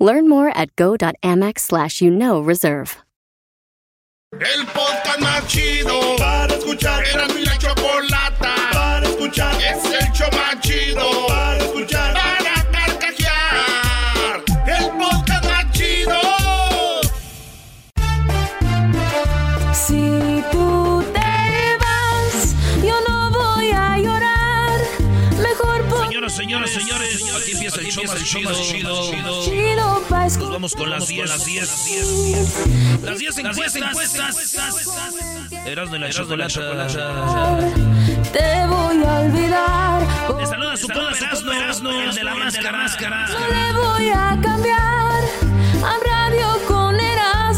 Learn more at go.amex slash you know reserve. El podcast más chido para escuchar. Era mi la chocolata para escuchar. Es el show más chido show más chido, chido, chido. chido pa' Nos vamos con las 10, las 10, las 10 encuestas. Eras de la chocolata. Te voy a olvidar. Te saluda su compa Erasmo, Erasmo, el de la máscara. No le voy a cambiar. Con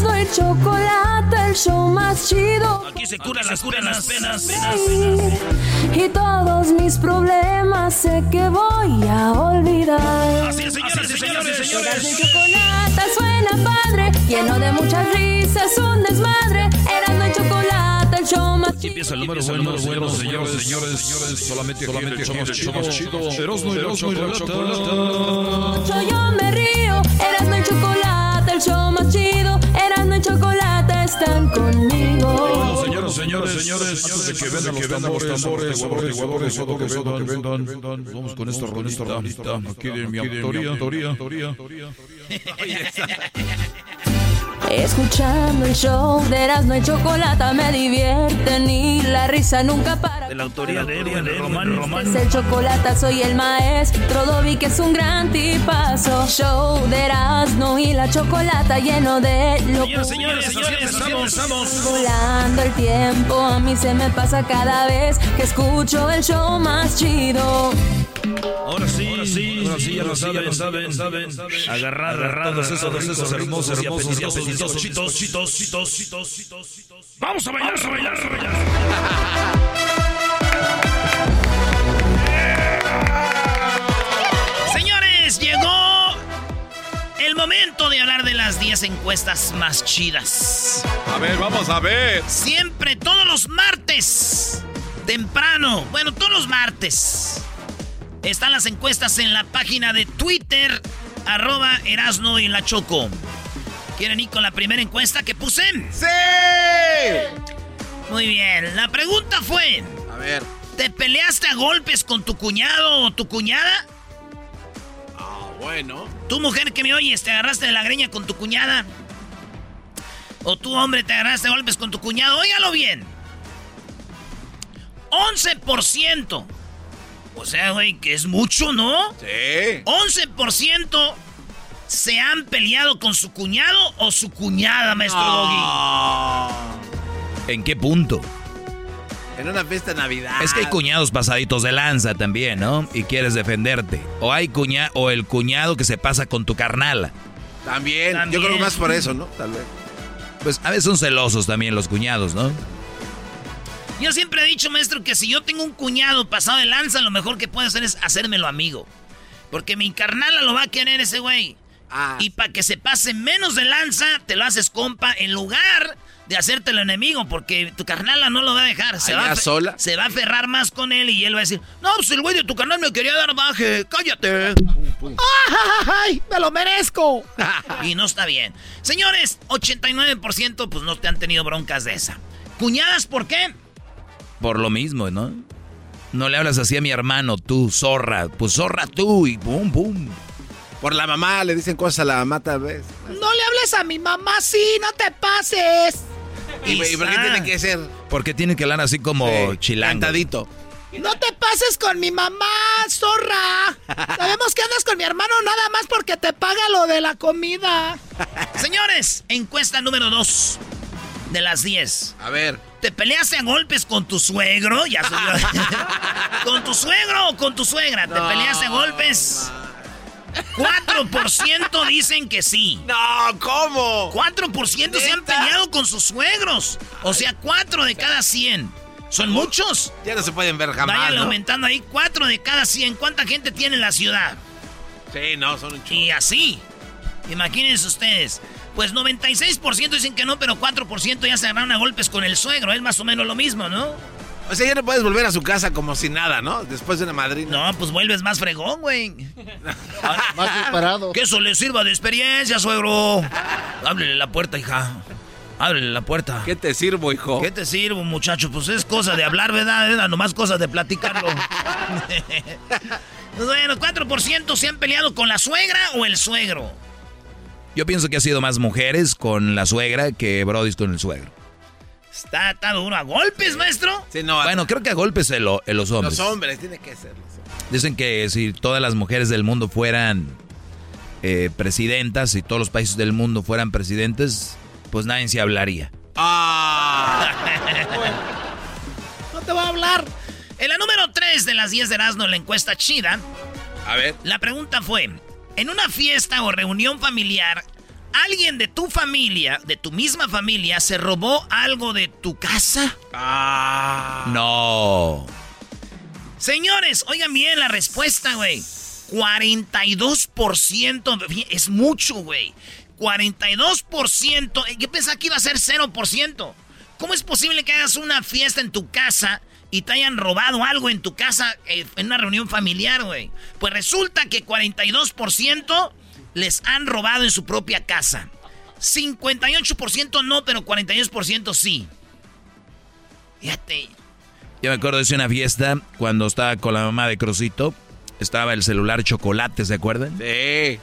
Erasmo y chocolate, el show más chido. Aquí se curan las curan las penas. Y todos mis problemas sé que voy a olvidar. Así es, señoras y señores, Erasmo y señores. chocolate suena padre, lleno de muchas risas, un desmadre. Erasmo y chocolate, el show más chido. empieza el número bueno, señores, señores, señores, señores. Solamente, solamente el show más chido. Erasmo y la chocolata. Yo me río, Erasmo y chocolate, show más chido. Erasmo y chocolate están conmigo. Señoras, señores, señores, antes de que vendan los tambores, tambores, tambores, tambores, todo que vendan, que vendan, vamos con esta rolita, aquí de mi autoría, Escuchando el show de Erasmo y chocolate me divierte ni la risa nunca para. de la autoría de Edwin Román, Es Román. el chocolate, soy el maestro Dobby que es un gran tipazo. Show de Erasmo y la chocolata lleno de locura. Señoras, señores, señores, estamos, estamos. Volando el tiempo, a mí se me pasa cada vez que escucho el show más chido. Ahora sí, ahora sí, ahora sí, ya lo saben, saben, saben. Agarrar, agarrar todos esos, esos hermosos, hermosos, apetitosos chitos, chitos, chitos, chitos, chitos, chitos. Vamos a bailar, a bailar, a bailar. Señores, llegó el momento de hablar de las 10 encuestas más chidas. A ver, vamos a ver. Siempre, todos los martes, temprano, bueno, todos los martes, están las encuestas en la página de Twitter, arroba Erasno y la Choco. ¿Quieren ir con la primera encuesta que puse? ¡Sí! Muy bien, la pregunta fue, A ver. ¿te peleaste a golpes con tu cuñado o tu cuñada? Ah, bueno. ¿Tu mujer que me oyes, te agarraste de la greña con tu cuñada? ¿O tú, hombre, te agarraste de golpes con tu cuñado? Óigalo bien. 11%. O sea, güey, que es mucho, ¿no? Sí. 11% se han peleado con su cuñado o su cuñada, maestro Doggy. ¿En qué punto? En una fiesta de Navidad. Es que hay cuñados pasaditos de lanza también, ¿no? Y quieres defenderte. O hay cuña o el cuñado que se pasa con tu carnala. También. También. Yo creo que más por eso, ¿no? Tal vez. Pues a veces son celosos también los cuñados, ¿no? Yo siempre he dicho, maestro, que si yo tengo un cuñado pasado de lanza, lo mejor que puedo hacer es hacérmelo amigo. Porque mi carnala lo va a querer ese güey. Ah. Y para que se pase menos de lanza, te lo haces compa en lugar de hacértelo enemigo, porque tu carnala no lo va a dejar. Se, va sola. se va a aferrar más con él y él va a decir, no, pues el güey de tu carnal me quería dar baje, cállate. ¡Ay, me lo merezco! y no está bien. Señores, 89% pues no te han tenido broncas de esa. ¿Cuñadas por qué? Por lo mismo, ¿no? No le hablas así a mi hermano, tú, zorra. Pues zorra tú y pum, pum. Por la mamá le dicen cosas a la mamá tal vez. No le hables a mi mamá así, no te pases. ¿Y, y por qué tiene que ser Porque tiene que hablar así como chilango. cantadito? No te pases con mi mamá, zorra. Sabemos que andas con mi hermano nada más porque te paga lo de la comida. Señores, encuesta número 2 de las 10. A ver. ¿Te peleaste a golpes con tu suegro? Ya subió. ¿Con tu suegro o con tu suegra? ¿Te No, peleaste a golpes? 4% dicen que sí. No, ¿cómo? 4% se han peleado con sus suegros. O sea, 4 de cada 100. ¿Son muchos? Ya no se pueden ver jamás. Vayan aumentando ahí, 4 de cada 100. ¿Cuánta gente tiene en la ciudad? Sí, no, son un Y así. Imagínense ustedes. Pues 96% dicen que no, pero 4% ya se agarraron a golpes con el suegro. Es más o menos lo mismo, ¿no? O sea, ya no puedes volver a su casa como si nada, ¿no? Después de una madrina. No, pues vuelves más fregón, güey. más disparado. Que eso le sirva de experiencia, suegro. Ábrele la puerta, hija. Ábrele la puerta. ¿Qué te sirvo, hijo? ¿Qué te sirvo, muchacho? Pues es cosa de hablar, ¿verdad? Era nomás cosa de platicarlo. Bueno, 4% se han peleado con la suegra o el suegro. Yo pienso que ha sido más mujeres con la suegra que Brody con el suegro. Está, está duro a golpes, maestro. Sí, no, bueno, creo que a golpes en, los hombres. Los hombres, tiene que ser. Dicen que si todas las mujeres del mundo fueran eh, presidentas, si todos los países del mundo fueran presidentes, pues nadie se hablaría. Ah. no te voy a hablar. En la número 3 de las 10 de Erasmo, la encuesta chida. A ver. La pregunta fue: en una fiesta o reunión familiar, alguien de tu familia, de tu misma familia, se robó algo de tu casa? Ah. No. Señores, oigan bien la respuesta, güey. 42% es mucho, güey. 42%. Yo pensaba que iba a ser 0%. ¿Cómo es posible que hagas una fiesta en tu casa y te hayan robado algo en tu casa eh, en una reunión familiar, güey? Pues resulta que 42% les han robado en su propia casa. 58% no, pero 42% sí. Fíjate. Yo me acuerdo de una fiesta cuando estaba con la mamá de Crosito. Estaba el celular chocolate, ¿se acuerdan? Sí.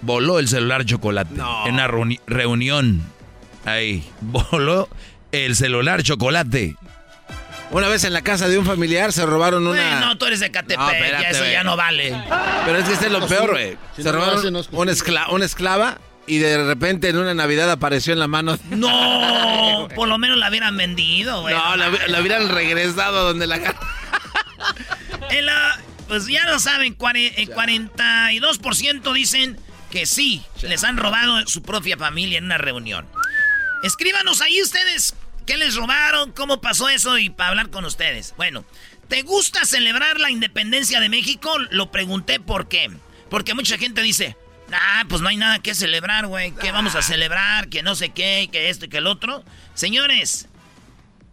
Voló el celular chocolate. En una reunión. Ahí. Voló el celular chocolate. Una vez en la casa de un familiar se robaron una. no, tú eres de Catepec, ya eso ya no vale. Pero es que este es lo peor, güey. se robaron una, una esclava y de repente en una Navidad apareció en la mano. No, por lo menos la hubieran vendido, güey. No, la, hubieran regresado donde la. en la pues ya lo saben, 42% dicen que sí, les han robado su propia familia en una reunión. Escríbanos ahí ustedes ¿Qué les robaron? ¿Cómo pasó eso? Y para hablar con ustedes. Bueno, ¿te gusta celebrar la independencia de México? Lo pregunté por qué. Porque mucha gente dice, ah, pues no hay nada que celebrar, güey. ¿Qué vamos a celebrar? Que no sé qué, que esto y que el otro. Señores,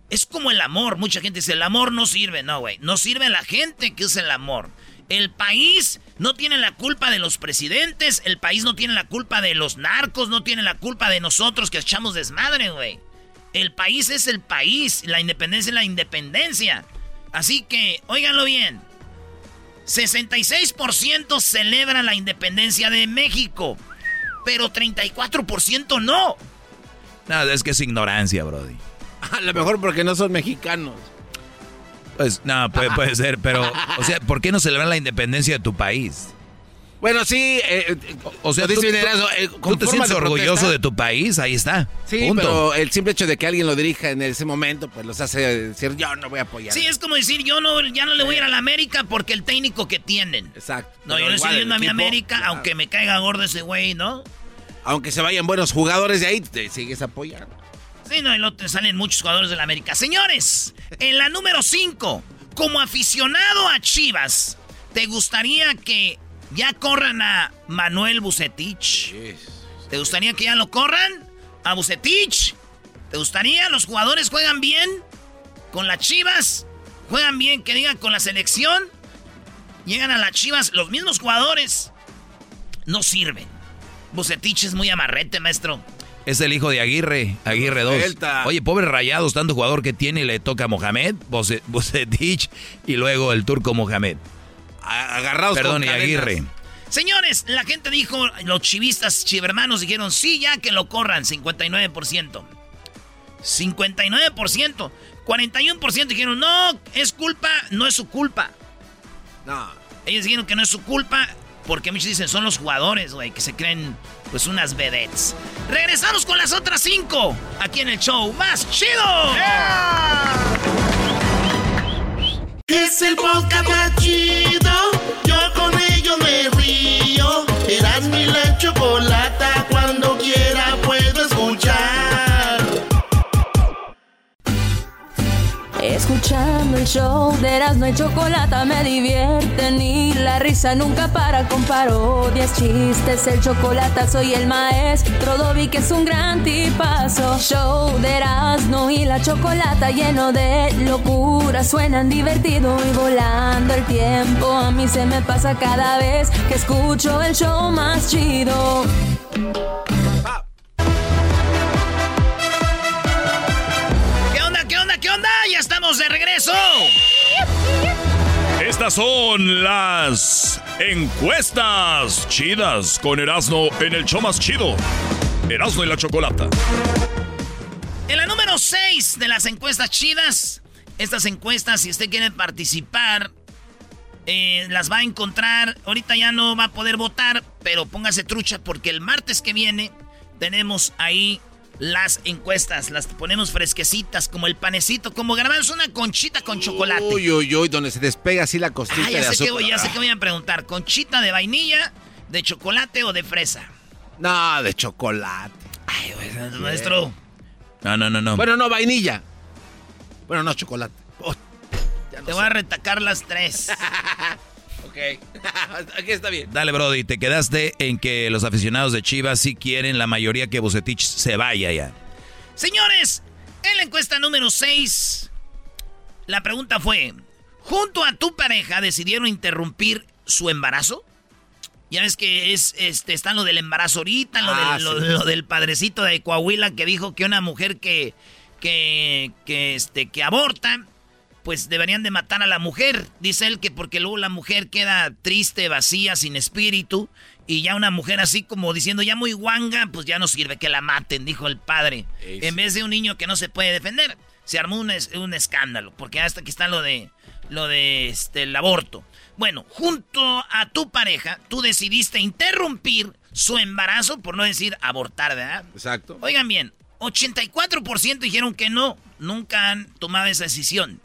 es como el amor. Mucha gente dice, el amor no sirve. No, güey. No sirve la gente que usa el amor. El país no tiene la culpa de los presidentes. El país no tiene la culpa de los narcos. No tiene la culpa de nosotros que echamos desmadre, güey. El país es el país, la independencia es la independencia. Así que, óiganlo bien. 66% celebra la independencia de México, pero 34% no. Nada, es que es ignorancia, Brody. A lo mejor porque no son mexicanos. Pues, no, puede, puede ser, pero, o sea, ¿por qué no celebrar la independencia de tu país? Bueno, sí, eh, o sea, tú, eh, te sientes orgulloso de tu país, ahí está. Sí, pero el simple hecho de que alguien lo dirija en ese momento, pues los hace decir, yo no voy a apoyar. Sí, es como decir, yo no, ya no le voy a ir a la América porque el técnico que tienen. Exacto. No, yo le estoy yendo a mi América, aunque me caiga gordo ese güey, ¿no? Aunque se vayan buenos jugadores de ahí, te sigues apoyando. Sí, no, y luego te salen muchos jugadores de la América. Señores, en la número 5, como aficionado a Chivas, ¿te gustaría que ya corran a Manuel Bucetich. ¿Te gustaría que ya lo corran? ¿A Bucetich? ¿Te gustaría? ¿Los jugadores juegan bien? ¿Con las chivas? ¿Juegan bien? Que digan con la selección. Llegan a las chivas, los mismos jugadores no sirven. Bucetich es muy amarrete, maestro. Es el hijo de Aguirre, Aguirre 2. Oye, pobre Rayados, tanto jugador que tiene y le toca a Mohamed, Bucetich y luego el turco Mohamed agarrados Perdón, y Aguirre. Señores, la gente dijo, los chivistas chivermanos dijeron, sí, ya que lo corran, 59%. 59%. 41% dijeron, no, es culpa, no es su culpa. No. Ellos dijeron que no es su culpa porque muchos dicen, son los jugadores, güey, que se creen, pues, unas vedettes. Regresamos con las otras cinco, aquí en el show más chido. Es el podcast más chido. Escuchando el show de Erasmo y Chocolata me divierte ni la risa nunca para con parodias, chistes, el chocolate soy el maestro Dobby que es un gran tipazo. Show de Erasmo y la Chocolata lleno de locura, suenan divertido y volando el tiempo. A mí se me pasa cada vez que escucho el show más chido. Estas son las encuestas chidas con Erasmo en el show más chido. Erasmo y la chocolata. En la número 6 de las encuestas chidas, estas encuestas, si usted quiere participar, eh, las va a encontrar. Ahorita ya no va a poder votar, pero póngase trucha porque el martes que viene tenemos ahí las encuestas, las ponemos fresquecitas, como el panecito, como grabamos una conchita con chocolate. Uy, uy, uy, donde se despega así la costilla ah, ya sé Que, ya sé que voy a preguntar, ¿conchita de vainilla, de chocolate o de fresa? No, de chocolate. Ay, maestro. No, no, no, no. Bueno, no, vainilla. Bueno, no, chocolate. Oh, Te voy a retacar las tres. Aquí está bien. Dale, Brody, te quedaste en que los aficionados de Chivas sí quieren la mayoría que Bucetich se vaya ya. Señores, en la encuesta número 6, la pregunta fue, ¿junto a tu pareja decidieron interrumpir su embarazo? Ya ves que es, este, está lo del embarazo ahorita, lo, del, ah, del padrecito de Coahuila que dijo que una mujer que, que, que, este, que aborta pues deberían de matar a la mujer. Dice él que porque luego la mujer queda triste, vacía, sin espíritu. Y ya una mujer así como diciendo ya muy guanga, pues ya no sirve que la maten, dijo el padre. En vez de un niño que no se puede defender. Se armó un, un escándalo, porque hasta aquí está lo de lo de este el aborto. Bueno, junto a tu pareja, tú decidiste interrumpir su embarazo, por no decir abortar, ¿verdad? Exacto. Oigan bien, 84% dijeron que no, nunca han tomado esa decisión.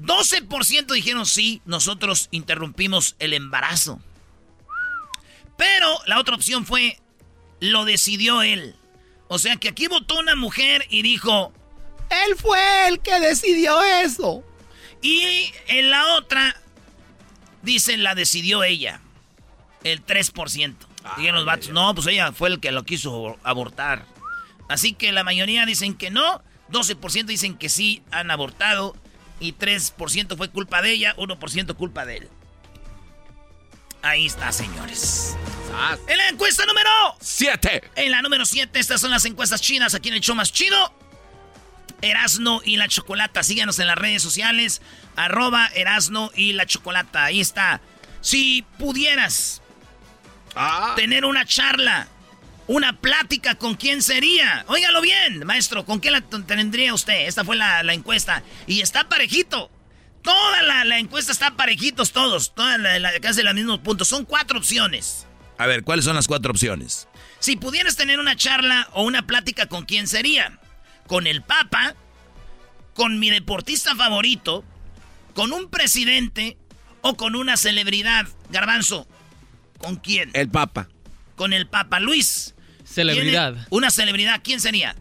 12% dijeron sí, nosotros interrumpimos el embarazo. Pero la otra opción fue, lo decidió él. O sea que aquí votó una mujer y dijo, él fue el que decidió eso. Y en la otra, dicen, la decidió ella. El 3%. Ah, dijeron los vatos, no, pues ella fue el que lo quiso abortar. Así que la mayoría dicen que no, 12% dicen que sí han abortado y 3% fue culpa de ella, 1% culpa de él. Ahí está, señores. En la encuesta número 7. En la número 7, estas son las encuestas chinas aquí en el show más chido. Erasno y la Chocolata. Síganos en las redes sociales. Arroba Erasno y la Chocolata. Ahí está. Si pudieras ah. tener una charla una plática con quién sería. Óigalo bien, maestro, ¿con quién la tendría usted? Esta fue la, encuesta. Y está parejito. Toda la, encuesta está parejitos todos. Toda la, casi los mismos puntos. Son cuatro opciones. A ver, ¿cuáles son las cuatro opciones? Si pudieras tener una charla o una plática con quién sería. Con el Papa, con mi deportista favorito, con un presidente o con una celebridad. Garbanzo, ¿con quién? El Papa. Con el Papa Luis. Celebridad. Una celebridad, ¿quién sería?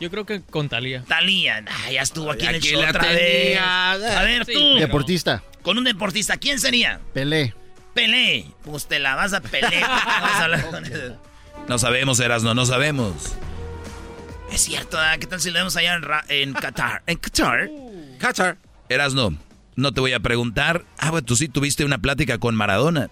Yo creo que con Talía. Talía, ya estuvo aquí en el show otra vez. A ver, tú. Deportista. Con un deportista, ¿quién sería? Pelé. Pelé. Pues te la vas a pelear. No sabemos, Erasno, no sabemos. Es cierto, ¿qué tal si lo vemos allá en, Qatar? ¿En Qatar? Qatar. Erasno, no te voy a preguntar. Ah, bueno, tú sí tuviste una plática con Maradona.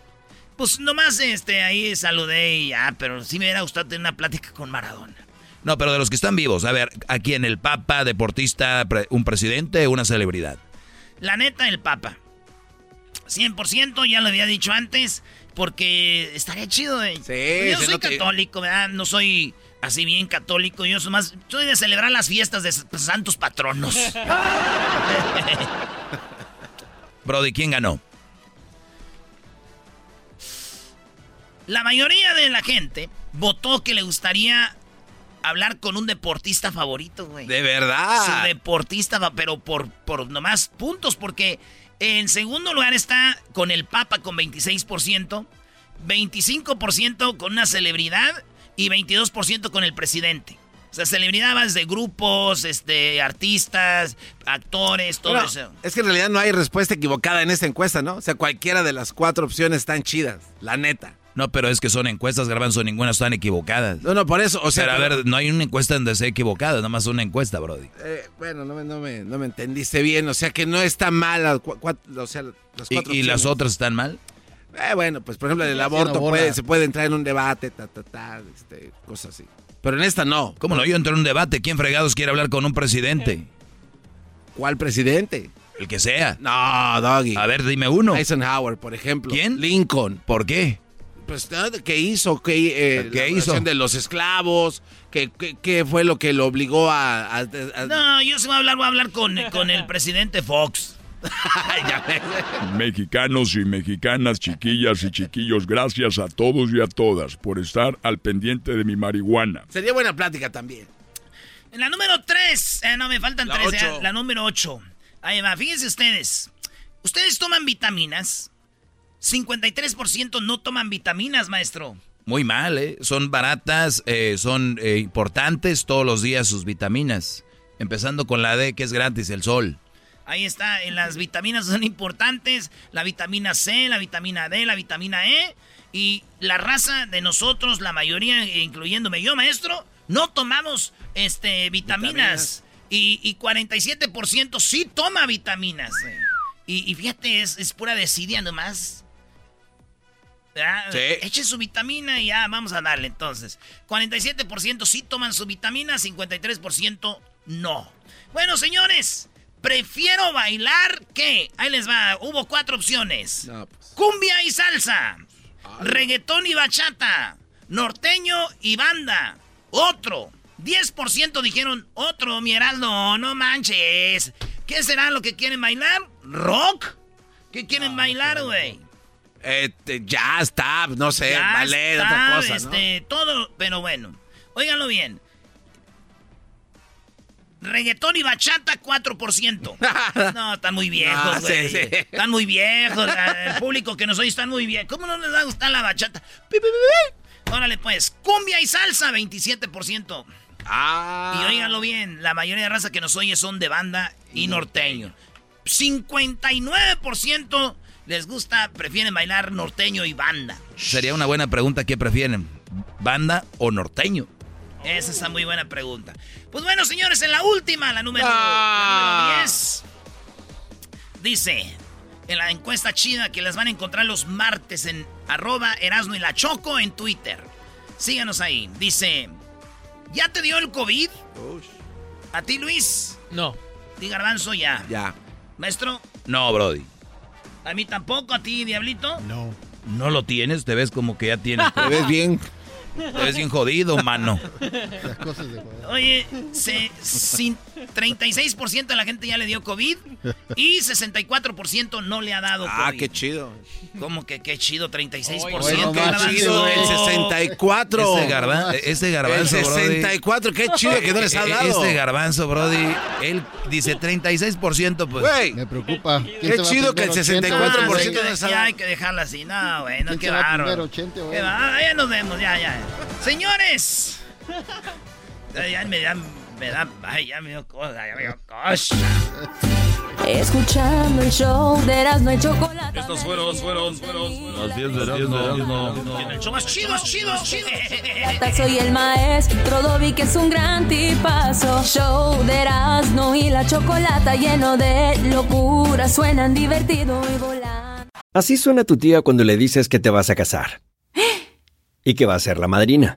Pues nomás este, ahí saludé y ya, pero sí me hubiera gustado tener una plática con Maradona. No, pero de los que están vivos, a ver, aquí en el Papa, deportista, un presidente, una celebridad. La neta, el Papa. 100%, ya lo había dicho antes, porque estaría chido. Eh. Sí, yo soy católico, ¿verdad? No soy así bien católico, yo soy más, soy de celebrar las fiestas de santos patronos. Brody, ¿quién ganó? La mayoría de la gente votó que le gustaría hablar con un deportista favorito, güey. De verdad. Su deportista, pero por, por nomás puntos, porque en segundo lugar está con el Papa con 26%, 25% con una celebridad y 22% con el presidente. O sea, celebridades de grupos, este, artistas, actores, todo eso. Es que en realidad no hay respuesta equivocada en esta encuesta, ¿no? O sea, cualquiera de las cuatro opciones están chidas, la neta. No, pero es que son encuestas, Garbanzo, ninguna están equivocadas. No, no, por eso, o sea... Pero, a ver, no hay una encuesta donde sea equivocada, nada más una encuesta, Brody. Eh, bueno, no me, no, me, no me entendiste bien, o sea que no está mal, o sea, las cuatro ¿Y, ¿Y las otras están mal? Eh, bueno, pues por ejemplo, el aborto puede, se puede entrar en un debate, ta, ta, ta, este, cosas así. Pero en esta no. ¿Cómo no? Yo entro en un debate. ¿Quién fregados quiere hablar con un presidente? ¿Cuál presidente? El que sea. No, Doggy. A ver, dime uno. Eisenhower, por ejemplo. ¿Quién? Lincoln. ¿Por qué? Pues, ¿qué hizo? ¿Qué, eh, ¿Qué hizo? de los esclavos. ¿Qué, ¿Qué, fue lo que lo obligó a, No, yo se voy a hablar, voy a hablar con, con el presidente Fox. Mexicanos y mexicanas, chiquillas y chiquillos, gracias a todos y a todas por estar al pendiente de mi marihuana. Sería buena plática también. En la número 3, eh, no me faltan la tres, la número 8. Ahí va, fíjense ustedes. ¿Ustedes toman vitaminas? 53% no toman vitaminas, maestro. Muy mal, ¿eh? Son baratas, eh, son eh, importantes todos los días sus vitaminas. Empezando con la D, que es gratis, el sol. Ahí está, en las vitaminas son importantes, la vitamina C, la vitamina D, la vitamina E. Y la raza de nosotros, la mayoría, incluyéndome yo, maestro, no tomamos este, vitaminas. Y, 47% sí toma vitaminas. Y, fíjate, es, pura desidia nomás. Sí. Eche su vitamina y ya, vamos a darle entonces. 47% sí toman su vitamina, 53% no. Bueno, señores, Prefiero bailar que. Ahí les va. Hubo cuatro opciones: pues. cumbia y salsa, reggaetón y bachata, norteño y banda. Otro. 10% dijeron otro, mi heraldo, no manches. ¿Qué será lo que quieren bailar? ¿Rock? ¿Qué quieren bailar, güey? Este, jazz, tap, no sé, ballet, otra cosa, este, todo, pero bueno. Óiganlo bien. Reggaetón y bachata, 4%. No, están muy viejos, güey. Están muy viejos. El público que nos oye están muy viejos. ¿Cómo no les va a gustar la bachata? Órale, pues. Cumbia y salsa, 27%. Ah. Y óiganlo bien, la mayoría de raza que nos oye son de banda y norteño. 59% les gusta, prefieren bailar norteño y banda. Sería una buena pregunta, ¿qué prefieren? ¿Banda o norteño? Esa es una muy buena pregunta. Pues bueno, señores, en la última, la número, 10. Dice, en la encuesta chida que las van a encontrar los martes en arroba Erasno y la Choco en Twitter. Síganos ahí. Dice, ¿ya te dio el COVID? ¿A ti, Luis? No. ¿Ti, Garbanzo? Ya. Ya. ¿Maestro? No, Brody. ¿A mí tampoco? ¿A ti, Diablito? No. ¿No lo tienes? Te ves como que ya tienes. Te ves bien. Te ves bien jodido, mano. Las cosas de Oye, se, 36% de la gente ya le dio COVID y 64% no le ha dado ah, COVID. Ah, qué chido. ¿Cómo que qué chido? 36%. qué chido el 64. Este, garban este garbanzo, El 64, qué chido que no les ha dado. Este garbanzo, Brody, él dice 36%, pues. Güey. Me preocupa. Qué chido que el 64% no les ha dado. Ya hay que dejarla así. No, güey, no, qué bárbaro. Ya nos vemos, ya, ya. Señores. Ya me me da, ay, ya me dio cosa, ya me dio cosa. Escuchando el show de Erasmo y Chocolate. Estos fueron, fueron, fueron, Los 10 de Erasmo. El show más chido, chido, chido. Soy el maestro Dobby, que es un gran tipazo. Show de Erasmo y la Chocolata lleno de locura. Suenan divertido y volan. Así suena tu tía cuando le dices que te vas a casar. y que va a ser la madrina.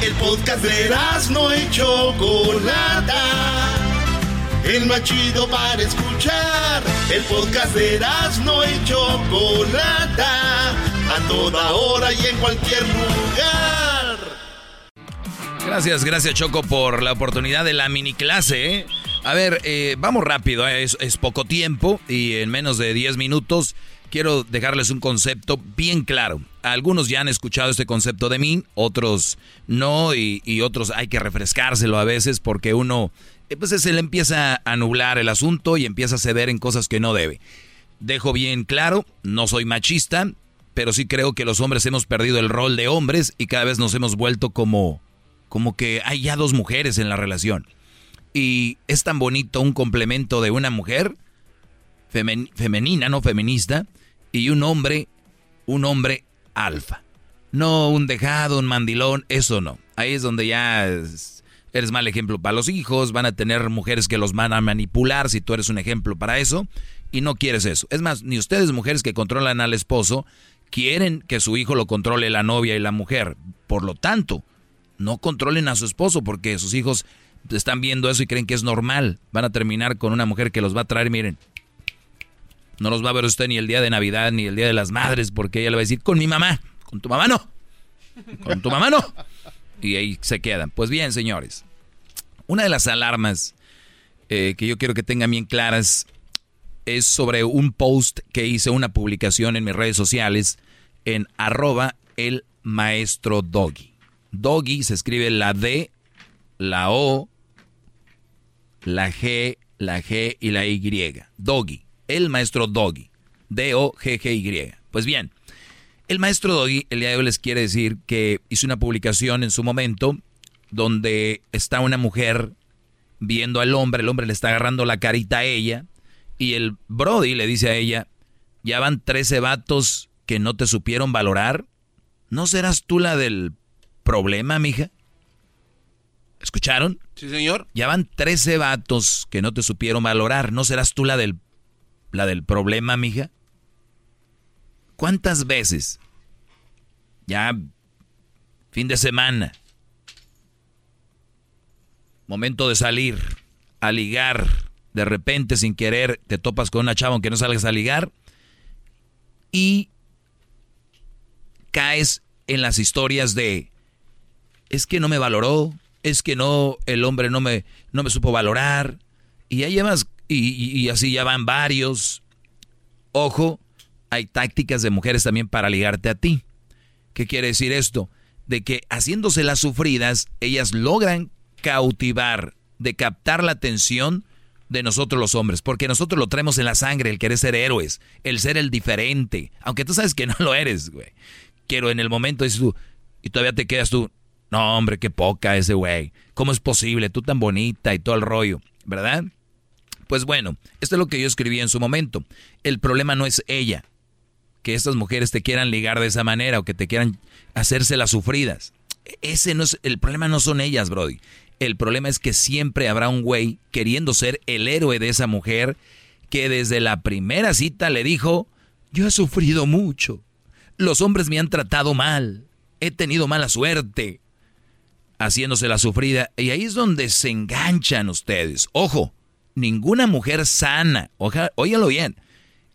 El podcast de no y Chocolata. El más chido para escuchar. El podcast de no y Chocolata. A toda hora y en cualquier lugar. Gracias, gracias Choco por la oportunidad de la mini clase. ¿eh? A ver, eh, vamos rápido, ¿eh? es, es poco tiempo y en menos de 10 minutos quiero dejarles un concepto bien claro. Algunos ya han escuchado este concepto de mí, otros no, y, otros hay que refrescárselo a veces porque uno, eh, pues se le empieza a nublar el asunto y empieza a ceder en cosas que no debe. Dejo bien claro, no soy machista, pero sí creo que los hombres hemos perdido el rol de hombres y cada vez nos hemos vuelto como, como que hay ya dos mujeres en la relación. Y es tan bonito un complemento de una mujer femenina, no feminista, y un hombre, un hombre alfa. No un dejado, un mandilón, eso no. Ahí es donde ya eres mal ejemplo para los hijos, van a tener mujeres que los van a manipular si tú eres un ejemplo para eso y no quieres eso. Es más, ni ustedes mujeres que controlan al esposo quieren que su hijo lo controle la novia y la mujer. Por lo tanto, no controlen a su esposo porque sus hijos están viendo eso y creen que es normal. Van a terminar con una mujer que los va a traer, miren, no los va a ver usted ni el día de Navidad ni el día de las madres porque ella le va a decir, con mi mamá, con tu mamá no, con tu mamá no. Y ahí se quedan. Pues bien, señores, una de las alarmas eh, que yo quiero que tengan bien claras es sobre un post que hice, una publicación en mis redes sociales en arroba el maestro Doggy. Doggy se escribe la D, la O, la G, la G y la Y. Doggy el maestro Doggy. D-O-G-G-Y. Pues bien, el maestro Doggy el día de hoy les quiere decir que hizo una publicación en su momento donde está una mujer viendo al hombre, el hombre le está agarrando la carita a ella y el Brody le dice a ella, ya van 13 vatos que no te supieron valorar. ¿No serás tú la del problema, mija? ¿Escucharon? Sí, señor. Ya van 13 vatos que no te supieron valorar. ¿No serás tú la del la del problema, mija? ¿Cuántas veces? Ya, fin de semana. Momento de salir, a ligar. De repente, sin querer, te topas con una chava aunque no salgas a ligar. Y caes en las historias de, es que no me valoró, es que no, el hombre no me, no me supo valorar. Y ya llevas y, así ya van varios. Ojo, hay tácticas de mujeres también para ligarte a ti. ¿Qué quiere decir esto? De que haciéndose las sufridas, ellas logran cautivar, de captar la atención de nosotros los hombres, porque nosotros lo traemos en la sangre, el querer ser héroes, el ser el diferente, aunque tú sabes que no lo eres, güey. Quiero en el momento dices tú, y todavía te quedas tú, no hombre, qué poca ese güey, ¿cómo es posible? Tú tan bonita y todo el rollo, ¿verdad? Pues bueno, esto es lo que yo escribí en su momento. El problema no es ella, que estas mujeres te quieran ligar de esa manera o que te quieran hacerse las sufridas. Ese no es, el problema no son ellas, Brody. El problema es que siempre habrá un güey queriendo ser el héroe de esa mujer que desde la primera cita le dijo, yo he sufrido mucho, los hombres me han tratado mal, he tenido mala suerte, haciéndose la sufrida. Y ahí es donde se enganchan ustedes. Ojo, ninguna mujer sana, óyalo bien,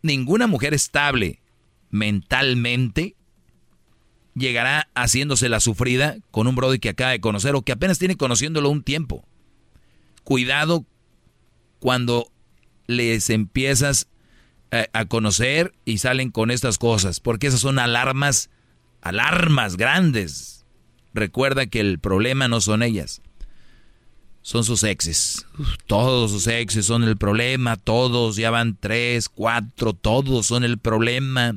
ninguna mujer estable mentalmente llegará haciéndose la sufrida con un brody que acaba de conocer o que apenas tiene conociéndolo un tiempo. Cuidado cuando les empiezas eh, a conocer y salen con estas cosas, porque esas son alarmas alarmas grandes. Recuerda que el problema no son ellas, son sus exes. Todos sus exes son el problema, todos, ya van tres, cuatro, todos son el problema.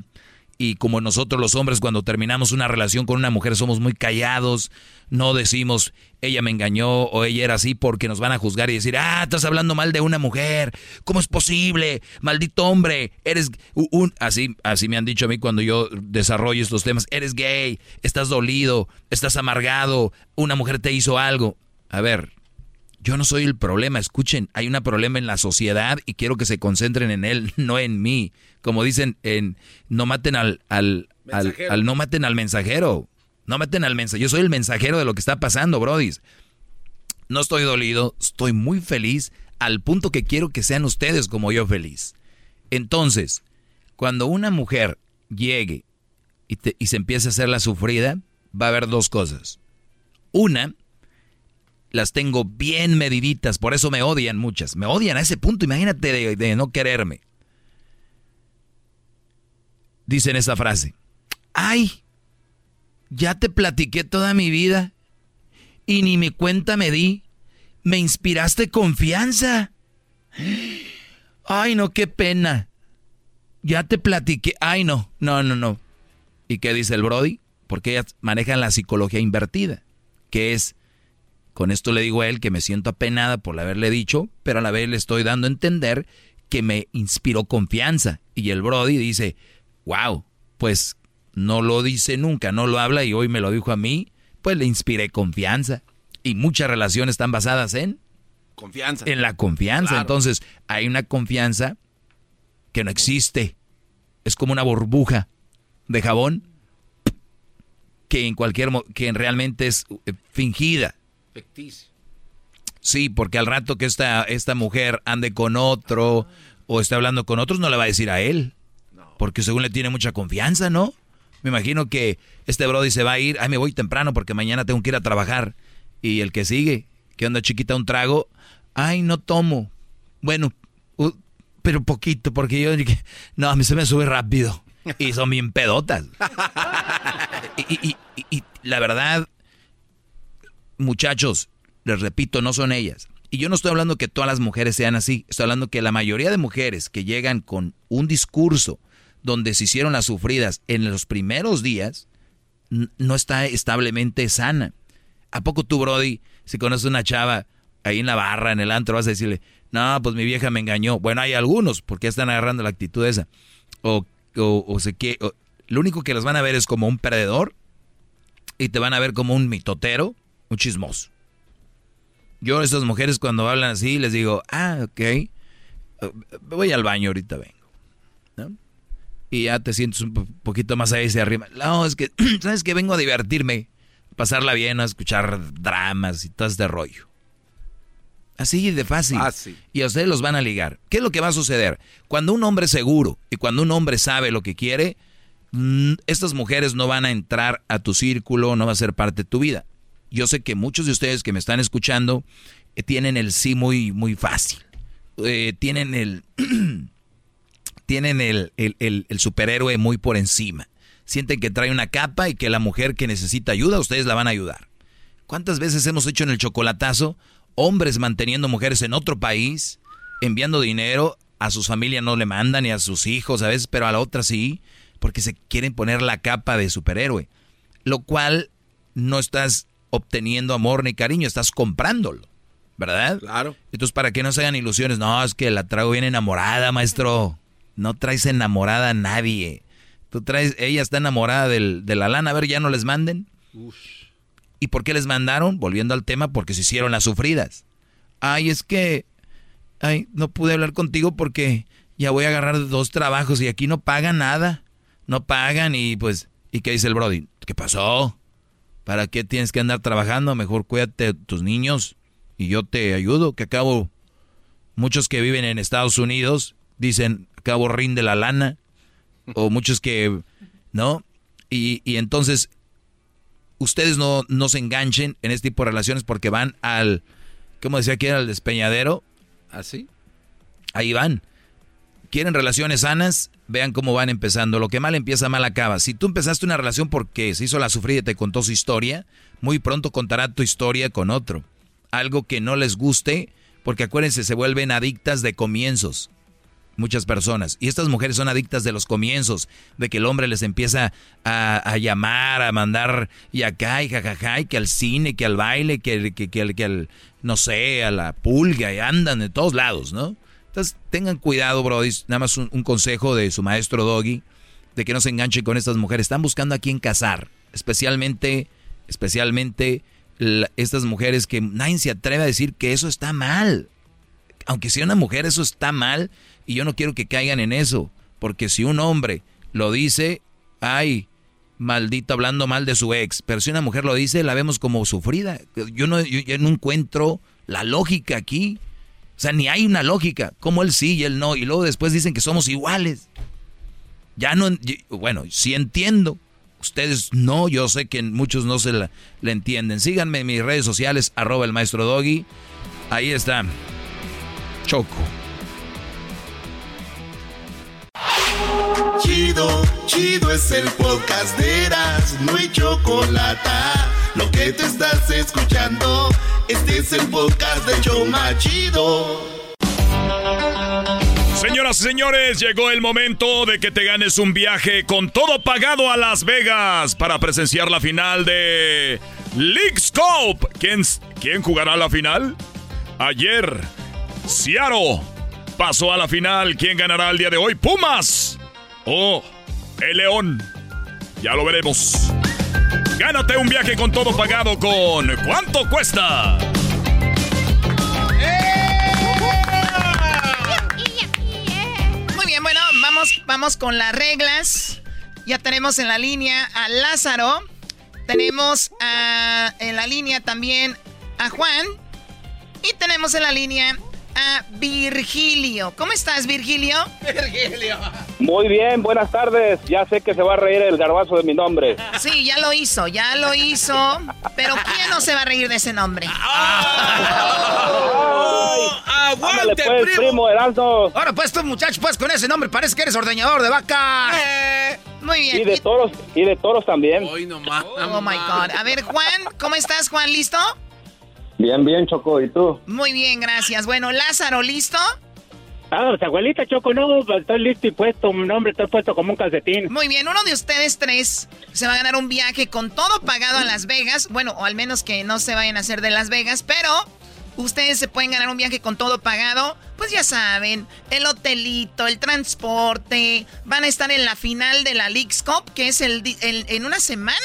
Y como nosotros los hombres cuando terminamos una relación con una mujer somos muy callados, no decimos ella me engañó o ella era así porque nos van a juzgar y decir, ah, estás hablando mal de una mujer, ¿cómo es posible? Maldito hombre, eres un... Así, así me han dicho a mí cuando yo desarrollo estos temas, eres gay, estás dolido, estás amargado, una mujer te hizo algo. A ver, yo no soy el problema, escuchen, hay un problema en la sociedad y quiero que se concentren en él, no en mí. Como dicen en no maten al, al, al, no maten al mensajero. No maten al mensajero. Yo soy el mensajero de lo que está pasando, brodis. No estoy dolido, estoy muy feliz al punto que quiero que sean ustedes como yo feliz. Entonces, cuando una mujer llegue y, y se empiece a hacer la sufrida, va a haber dos cosas. Una, las tengo bien mediditas, por eso me odian muchas. Me odian a ese punto, imagínate de, no quererme. Dicen esa frase. Ay, ya te platiqué toda mi vida y ni mi cuenta me di. Me inspiraste confianza. Ay, no, qué pena. Ya te platiqué. Ay, no, no, no, no. ¿Y qué dice el Brody? Porque ellas manejan la psicología invertida, que es con esto le digo a él que me siento apenada por haberle dicho, pero a la vez le estoy dando a entender que me inspiró confianza. Y el Brody dice, wow, pues no lo dice nunca, no lo habla y hoy me lo dijo a mí, pues le inspiré confianza. Y muchas relaciones están basadas en... Confianza. En la confianza. Entonces, hay una confianza que no existe. Es como una burbuja de jabón que en cualquier que realmente es eh, Sí, porque al rato que esta, esta mujer ande con otro o esté hablando con otros, no le va a decir a él. Porque según le tiene mucha confianza, ¿no? Me imagino que este Brody se va a ir, ay, me voy temprano porque mañana tengo que ir a trabajar. Y el que sigue, que anda chiquita un trago, ay, no tomo. Bueno, pero poquito, porque yo no, a mí se me sube rápido. Y son bien pedotas. y, y la verdad, muchachos, les repito, no son ellas. Y yo no estoy hablando que todas las mujeres sean así, estoy hablando que la mayoría de mujeres que llegan con un discurso donde se hicieron las sufridas en los primeros días, no está establemente sana. ¿A poco tú, Brody, si conoces una chava ahí en la barra, en el antro, vas a decirle, no, pues mi vieja me engañó? Bueno, hay algunos, porque están agarrando la actitud esa. O, o, qué, lo único que las van a ver es como un perdedor y te van a ver como un mitotero un chismoso. Yo a esas mujeres cuando hablan así les digo, ah, ok, eh, voy al baño, ahorita vengo. Y ya te sientes un poquito más ahí hacia arriba. No, es que, ¿sabes que Vengo a divertirme, pasarla bien, a escuchar dramas y todo este rollo. Así de fácil. Y a ustedes los van a ligar. ¿Qué es lo que va a suceder? Cuando un hombre es seguro y cuando un hombre sabe lo que quiere, mm, estas mujeres no van a entrar a tu círculo, no va a ser parte de tu vida yo sé que muchos de ustedes que me están escuchando eh, tienen el sí muy, muy fácil. Eh, tienen el, tienen el, el, superhéroe muy por encima. Sienten que trae una capa y que la mujer que necesita ayuda, ustedes la van a ayudar. ¿Cuántas veces hemos hecho en el chocolatazo hombres manteniendo mujeres en otro país, enviando dinero, a sus familias no le mandan ni a sus hijos a veces, pero a la otra sí, porque se quieren poner la capa de superhéroe. Lo cual no estás obteniendo amor ni cariño, estás comprándolo, ¿verdad? Claro. Entonces, para que no se hagan ilusiones, no, es que la traigo bien enamorada, maestro. No traes enamorada a nadie. Tú traes, ella está enamorada del, de la lana, a ver, ya no les manden. ¿Y por qué les mandaron? Volviendo al tema, porque se hicieron las sufridas. Ay, es que, ay, no pude hablar contigo porque ya voy a agarrar dos trabajos y aquí no pagan nada. No pagan y pues, ¿y qué dice el Brody? ¿Qué pasó? ¿Para qué tienes que andar trabajando? Mejor cuídate de tus niños y yo te ayudo, que acabo muchos que viven en Estados Unidos dicen, acabo rinde la lana, o muchos que, ¿no? Y, y entonces, ustedes no, no se enganchen en este tipo de relaciones porque van al, ¿cómo decía que era? Al despeñadero. ¿Así? ¿Ah, Ahí van. quieren relaciones sanas, vean cómo van empezando. Lo que mal empieza, mal acaba. Si tú empezaste una relación porque se hizo la sufrida y te contó su historia, muy pronto contará tu historia con otro. Algo que no les guste, porque acuérdense, se vuelven adictas de comienzos. Muchas personas. Y estas mujeres son adictas de los comienzos, de que el hombre les empieza a, llamar, a mandar y acá y jajaja, y que al cine, que al baile, que, que, que, que al, no sé, a la pulga, y andan de todos lados, ¿no? Entonces, tengan cuidado, bro. Nada más un, consejo de su maestro Doggy, de que no se enganchen con estas mujeres. Están buscando a quién casar, especialmente, especialmente estas mujeres que nadie se atreve a decir que eso está mal. Aunque sea una mujer, eso está mal y yo no quiero que caigan en eso. Porque si un hombre lo dice, ay, maldito hablando mal de su ex. Pero si una mujer lo dice, la vemos como sufrida. Yo no, yo no encuentro la lógica aquí. O sea, ni hay una lógica. Como él sí y él no. Y luego después dicen que somos iguales. Ya no. Bueno, sí entiendo. Ustedes no, yo sé que muchos no se la, entienden. Síganme en mis redes sociales, arroba el maestro Doggy. Ahí está. Choco. Chido, chido es el podcast de Eras, no hay chocolate. Lo que te estás escuchando, este es podcast de Choma Chido. Señoras y señores, llegó el momento de que te ganes un viaje con todo pagado a Las Vegas para presenciar la final de League Scope. ¿Quién, ¿Quién jugará la final? Ayer, Seattle pasó a la final. ¿Quién ganará el día de hoy? Pumas o el León. Ya lo veremos. Gánate un viaje con todo pagado con ¿Cuánto cuesta? Muy bien, bueno, vamos, vamos con las reglas. Ya tenemos en la línea a Lázaro. Tenemos en la línea también a Juan. Y tenemos en la línea a Virgilio. ¿Cómo estás, Virgilio? Virgilio. Muy bien, buenas tardes. Ya sé que se va a reír el garbazo de mi nombre. Sí, ya lo hizo, ya lo hizo. Pero ¿quién no se va a reír de ese nombre? ¡Aguante, pues, primo! Ahora pues tú, muchacho, pues con ese nombre parece que eres ordeñador de vaca. Eh, muy bien. Y de toros, y de toros también. Oh, my God. A ver, Juan, ¿cómo estás, Juan? ¿Listo? Bien, bien, Choco, ¿y tú? Muy bien, gracias. Bueno, Lázaro, ¿listo? Ah, pues abuelita Choco, no, pues, estoy listo y puesto, mi nombre está puesto como un calcetín. Muy bien, uno de ustedes tres se va a ganar un viaje con todo pagado a Las Vegas, bueno, o al menos que no se vayan a hacer de Las Vegas, pero ustedes se pueden ganar un viaje con todo pagado, pues ya saben, el hotelito, el transporte, van a estar en la final de la League's Cup, que es el en una semana.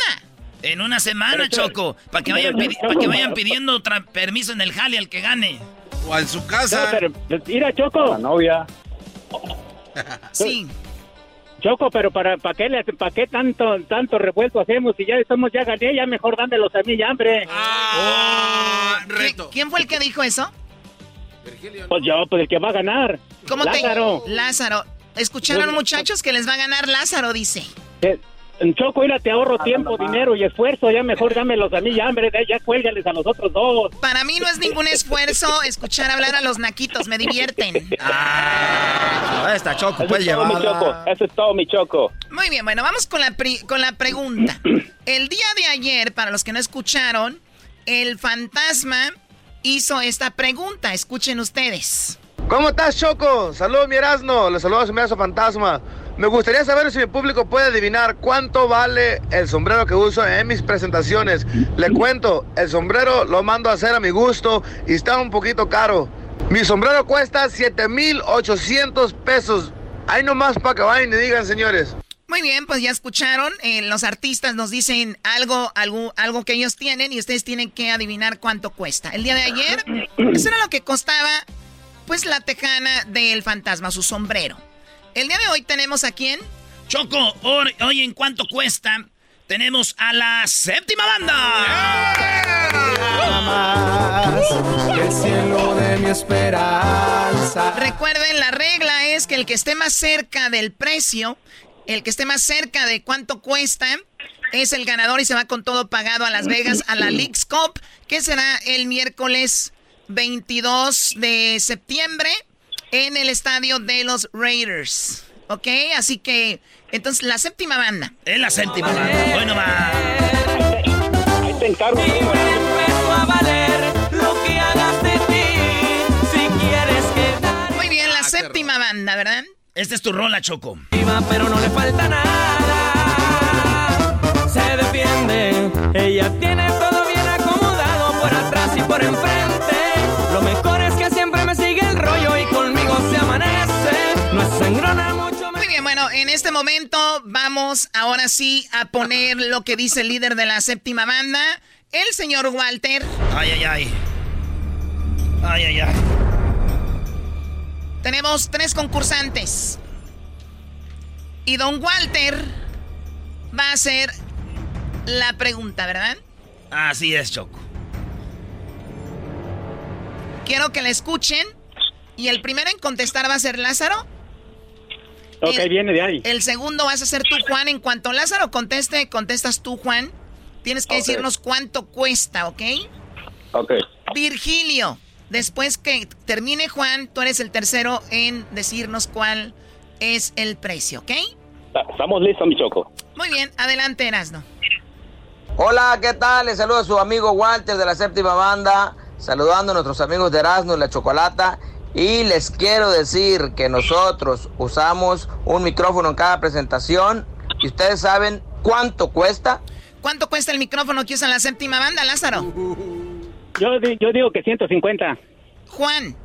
En una semana, Choco, para que, vayan que vayan pidiendo permiso en el jale al que gane. O en su casa. mira, Choco. La novia. Sí. Choco, pero para, para qué para qué tanto tanto revuelto hacemos si ya estamos ya gané, ya mejor dándelos a mí ya, hambre. Ah, reto. ¿Quién fue el que dijo eso? Pues yo, pues el que va a ganar. ¿Cómo Lázaro. te Lázaro. ¿Escucharon pues, muchachos que les va a ganar Lázaro, dice? Choco, mira, te ahorro tiempo, dinero y esfuerzo. Ya mejor dámelos a mí, ya, hombre, ya cuélgales a los otros dos. Para mí no es ningún esfuerzo escuchar hablar a los naquitos, me divierten. Ah, esta Choco, pues llevarla. Eso es todo, mi Choco. Muy bien, bueno, vamos con la, con la pregunta. El día de ayer, para los que no escucharon, el fantasma hizo esta pregunta. Escuchen ustedes. ¿Cómo estás, Choco? Saludos, mi Erasmo. Le saludo a su fantasma. Me gustaría saber si mi público puede adivinar cuánto vale el sombrero que uso en mis presentaciones. Le cuento, el sombrero lo mando a hacer a mi gusto y está un poquito caro. Mi sombrero cuesta 7,800 pesos. Ahí nomás para que vayan y digan, señores. Muy bien, pues ya escucharon. Eh, los artistas nos dicen algo, algo, algo que ellos tienen y ustedes tienen que adivinar cuánto cuesta. El día de ayer, eso era lo que costaba, pues la tejana del fantasma, su sombrero. El día de hoy tenemos a quién? Choco, hoy, en cuánto cuesta, tenemos a la séptima banda. El cielo de mi esperanza. Recuerden, la regla es que el que esté más cerca del precio, el que esté más cerca de cuánto cuesta, es el ganador y se va con todo pagado a Las Vegas a la League's Cup, que será el miércoles 22 de septiembre en el estadio de los Raiders. ¿Ok? Así que, entonces, la séptima banda. Es la séptima banda. Bueno, va. Ahí te encargo. a valer lo que hagas de ti. Si quieres quedar. Muy bien, la séptima banda, ¿verdad? Esta es tu rola, Choco. Pero no le falta nada. Se defiende. Ella tiene bueno, en este momento vamos ahora sí a poner lo que dice el líder de la séptima banda, el señor Walter. Ay, ay, ay. Ay, ay, ay. Tenemos tres concursantes. Y don Walter va a hacer la pregunta, ¿verdad? Así es, Choco. Quiero que la escuchen. Y el primero en contestar va a ser Lázaro. Ok, El- viene de ahí. El segundo vas a ser tú, Juan. En cuanto Lázaro conteste, contestas tú, Juan. Tienes que decirnos cuánto cuesta, ¿ok? Ok. Virgilio, después que termine Juan, tú eres el tercero en decirnos cuál es el precio, ¿ok? Estamos listos, mi choco. Muy bien, adelante, Erasno. Hola, ¿qué tal? Les saluda a su amigo Walter de la séptima banda, saludando a nuestros amigos de Erasmo y la Chocolata. Y les quiero decir que nosotros usamos un micrófono en cada presentación. Y ustedes saben cuánto cuesta. ¿Cuánto cuesta el micrófono que usa la séptima banda, Lázaro? Yo, di- yo digo que 150. Juan,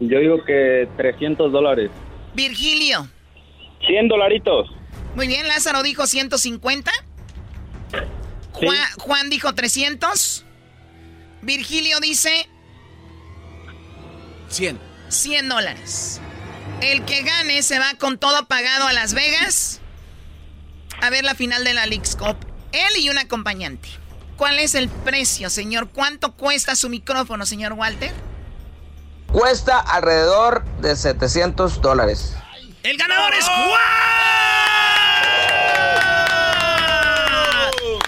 Yo digo que 300 dólares. Virgilio. 100 dolaritos. Muy bien, Lázaro dijo 150. Juan, Juan dijo 300. Virgilio dice 100. 100 dólares. El que gane se va con todo pagado a Las Vegas a ver la final de la League's Cup. Él y un acompañante. ¿Cuál es el precio, señor? ¿Cuánto cuesta su micrófono, señor Walter? Cuesta alrededor de 700 dólares. El ganador es Juan.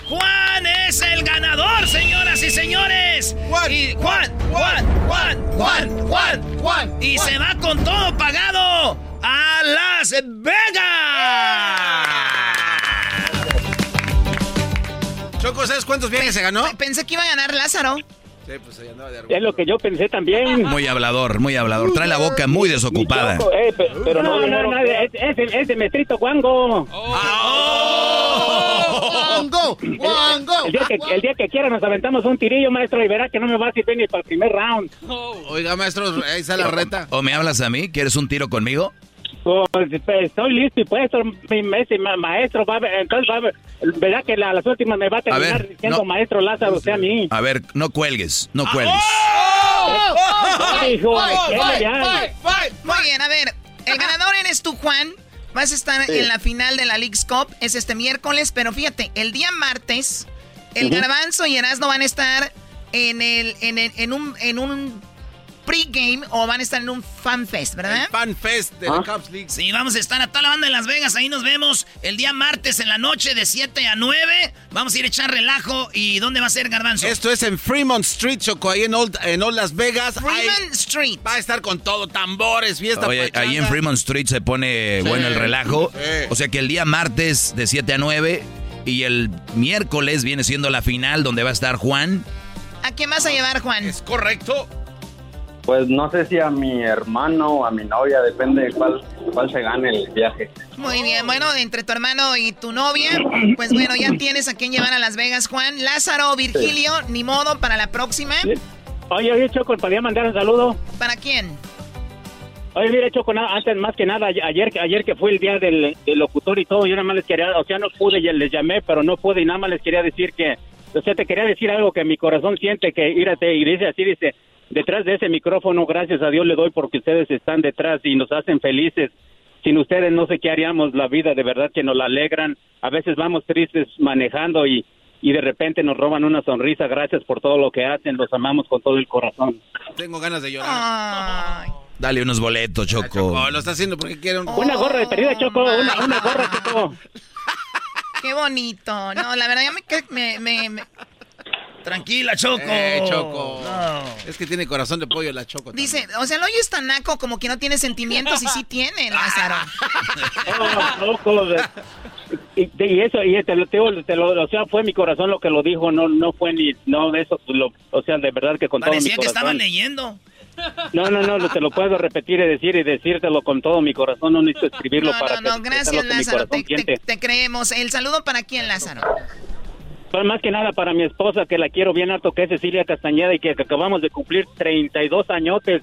Juan es el ganador, señoras y señores. Juan, y Juan, Juan, Juan, Juan, Juan, Juan. Y se va con todo pagado a Las Vegas. Choco, ¿sabes cuántos viajes se ganó? Pensé que iba a ganar Lázaro. Sí, pues ahí andaba de Es lo que yo pensé también. Muy hablador, muy hablador. Trae la boca muy desocupada. Choco, eh, pe- pero no, no, no, es, es, el- es de Mestrito Juango. ¡Juango! ¡Juango! El día, que, el día que quiera nos aventamos un tirillo, maestro, y verá que no me va a servir ni para el primer round. Oiga, maestro, ahí está la reta. ¿O me hablas a mí? ¿Quieres un tiro conmigo? Pues, estoy listo y puesto, mi ma- maestro. Va a ver- entonces, va a ver- verá que la- las últimas me va a terminar ver, diciendo no. maestro Lázaro, usted a mí. A ver, no cuelgues, no cuelgues. Hijo, ¿qué le hay? Muy bien, a ver. El ganador eres tú, Juan. Vas a estar Sí. en la final de la League's Cup. Es este miércoles, pero fíjate, el día martes, el Ujú. Garbanzo y Erasmo van a estar en, el, en, el- en un, en un pregame o van a estar en un fan fest, ¿verdad? Fan Fest de la Cubs League. Sí, vamos a estar a toda la banda de Las Vegas. Ahí nos vemos el día martes en la noche de 7 a 9. Vamos a ir a echar relajo. ¿Y dónde va a ser Garbanzo? Esto es en Fremont Street, Choco, ahí en Old, en Old Las Vegas. Fremont Street. Va a estar con todo, tambores, fiesta. Oye, pachanga. ahí en Fremont Street se pone Sí. bueno el relajo. Sí. O sea que el día martes de 7 a 9 y el miércoles viene siendo la final donde va a estar Juan. ¿A quién vas a llevar, Juan? Es correcto. Pues no sé si a mi hermano o a mi novia, depende de cuál, cuál se gane el viaje. Muy bien, bueno, entre tu hermano y tu novia, pues bueno, ya tienes a quién llevar a Las Vegas, Juan. Lázaro, Virgilio, ni modo para la próxima. Oye, oye, Choco, ¿podría mandar un saludo? ¿Para quién? Oye, mira, Choco, antes más que nada, ayer, ayer que fue el día del, del locutor y todo, yo nada más les quería, o sea, no pude, y les llamé, pero no pude y nada más les quería decir que, o sea, te quería decir algo que mi corazón siente, que, írate, y dice así, dice, detrás de ese micrófono, gracias a Dios le doy porque ustedes están detrás y nos hacen felices. Sin ustedes no sé qué haríamos la vida, de verdad que nos la alegran. A veces vamos tristes manejando y, y de repente nos roban una sonrisa. Gracias por todo lo que hacen, los amamos con todo el corazón. Tengo ganas de llorar. Ay. Dale unos boletos, Choco. Oh, lo está haciendo porque quiere un... Una gorra de perdida, Choco, una, una gorra, Choco. Qué bonito. No, la verdad, ya me, me- me- Tranquila, Choco. Eh, Choco. Es que tiene corazón de pollo la Choco. Dice, o sea, el hoyo es tan naco como que no tiene sentimientos y sí tiene, Lázaro. No, Choco, de- y, y eso, y te lo, te lo- te lo- o sea, fue mi corazón lo que lo dijo, no no fue ni, no, de eso, lo- o sea, de verdad que con todo mi Parecía que corazón. estaban leyendo. No, no, no, te lo puedo repetir y decir y decírtelo con todo mi corazón, no necesito escribirlo No, para no, no, que- gracias, Lázaro. corazón Te, te- te creemos. El saludo para quién, Lázaro. Pues más que nada para mi esposa, que la quiero bien harto, que es Cecilia Castañeda, y que, acabamos de cumplir 32 añotes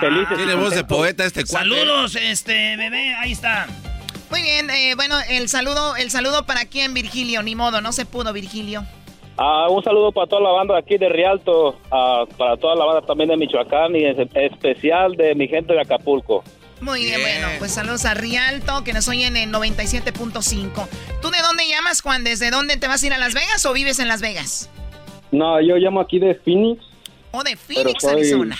felices. y Tiene voz de poeta este cuate. Saludos, este, bebé, ahí está. Muy bien, eh, bueno, el saludo, el saludo para quién, Virgilio. Ni modo, no se pudo, Virgilio. Ah, un saludo para toda la banda aquí de Rialto, ah, para toda la banda también de Michoacán y en especial de mi gente de Acapulco. Muy bien, bueno, pues saludos a Rialto, que nos oyen en 97.5. ¿Tú de dónde llamas, Juan? ¿Desde dónde te vas a ir a Las Vegas o vives en Las Vegas? No, yo llamo aquí de Phoenix. O de pero Phoenix, soy- Arizona.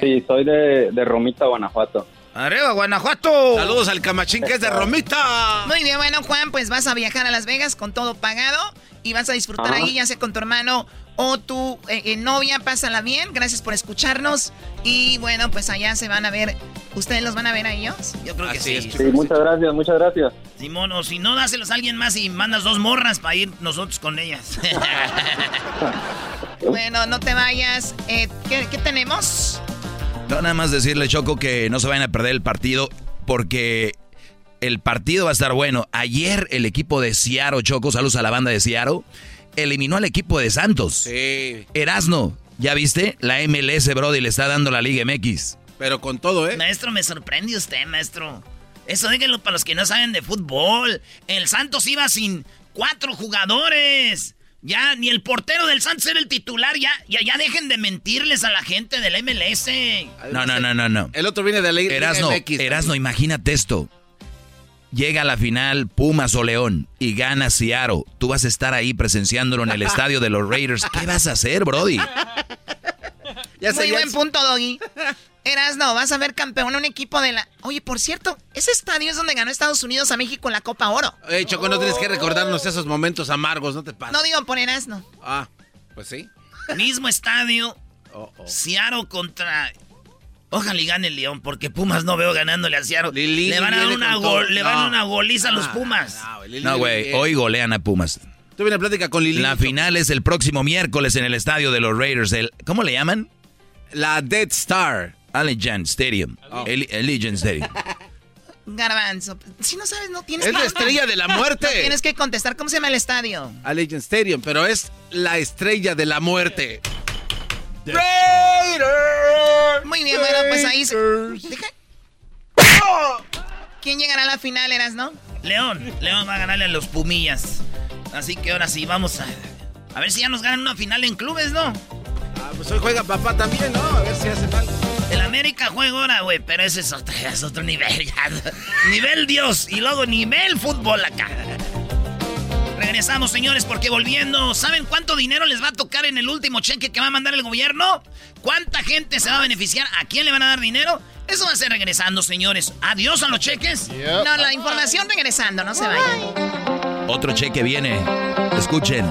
Sí, soy de, de Romita, Guanajuato. Arriba, Guanajuato. Saludos al camachín que es de Romita. Muy bien, bueno, Juan, pues vas a viajar a Las Vegas con todo pagado y vas a disfrutar Ajá. ahí, ya sea con tu hermano o tu eh, eh, novia. Pásala bien, gracias por escucharnos. Y bueno, pues allá se van a ver. ¿Ustedes los van a ver a ellos? Yo creo que sí. Sí, muchas gracias, muchas gracias. Simón, o si no, dáselos a alguien más y mandas dos morras para ir nosotros con ellas. Bueno, no te vayas. Eh, ¿qué, qué tenemos? No, nada más decirle, Choco, que no se vayan a perder el partido porque el partido va a estar bueno. Ayer el equipo de Ciaro, Choco, saludos a la banda de Ciaro, eliminó al equipo de Santos. Sí. Erasno, ¿ya viste? La MLS, Brody, le está dando la Liga MX. Pero con todo, ¿eh? Maestro, me sorprende usted, maestro. Eso díganlo para los que no saben de fútbol. El Santos iba sin cuatro jugadores. Ya, ni el portero del Santos era el titular. Ya, ya, ya dejen de mentirles a la gente del MLS. No, no, no, no, no. El otro viene de la Liga Erasno, MX. Erasno, imagínate esto. Llega a la final Pumas o León y gana Ciaro. Tú vas a estar ahí presenciándolo en el estadio de los Raiders. ¿Qué vas a hacer, Brody? Ya sé, Muy ya buen sé. punto, Doggy. Eras, no, vas a ver campeón un equipo de la... Oye, por cierto, ese estadio es donde ganó Estados Unidos a México en la Copa Oro. Ey, Choco, no tienes que recordarnos esos momentos amargos, no te pases. No digo por Erasno. Ah, pues sí. Mismo estadio. Oh, oh. Ciaro contra. Ojalá y gane el León, porque Pumas no veo ganándole a Ciaro. Lili le van a dar una, con gol- todo. le van a dar No. una goliza a los Pumas. No, güey, hoy golean a Pumas. Tuve una plática con Lili. La final es el próximo miércoles en el estadio de los Raiders. El, ¿Cómo le llaman? La Dead Star. Allegiant Stadium. El- Allegiant Stadium. Garbanzo. Si no sabes, no tienes Es que... la estrella de la muerte. No tienes que contestar. ¿Cómo se llama el estadio? Allegiant Stadium, pero es la estrella de la muerte. Muy bien, bueno, pues ahí... se- Deja- ¿Quién llegará a la final, Eras, no? León, León va a ganarle a los Pumillas. Así que ahora sí, vamos a. A ver si ya nos ganan una final en clubes, ¿no? Ah, pues hoy juega papá también, ¿no? A ver si hace falta. El América juega ahora, güey, pero ese es otro, es otro nivel ya. nivel Dios y luego nivel fútbol acá. Regresamos, señores, porque volviendo, ¿saben cuánto dinero les va a tocar en el último cheque que va a mandar el gobierno? ¿Cuánta gente se va a beneficiar? ¿A quién le van a dar dinero? Eso va a ser regresando, señores. Adiós a los cheques. No, la información regresando, no se vayan. Otro cheque viene. Escuchen.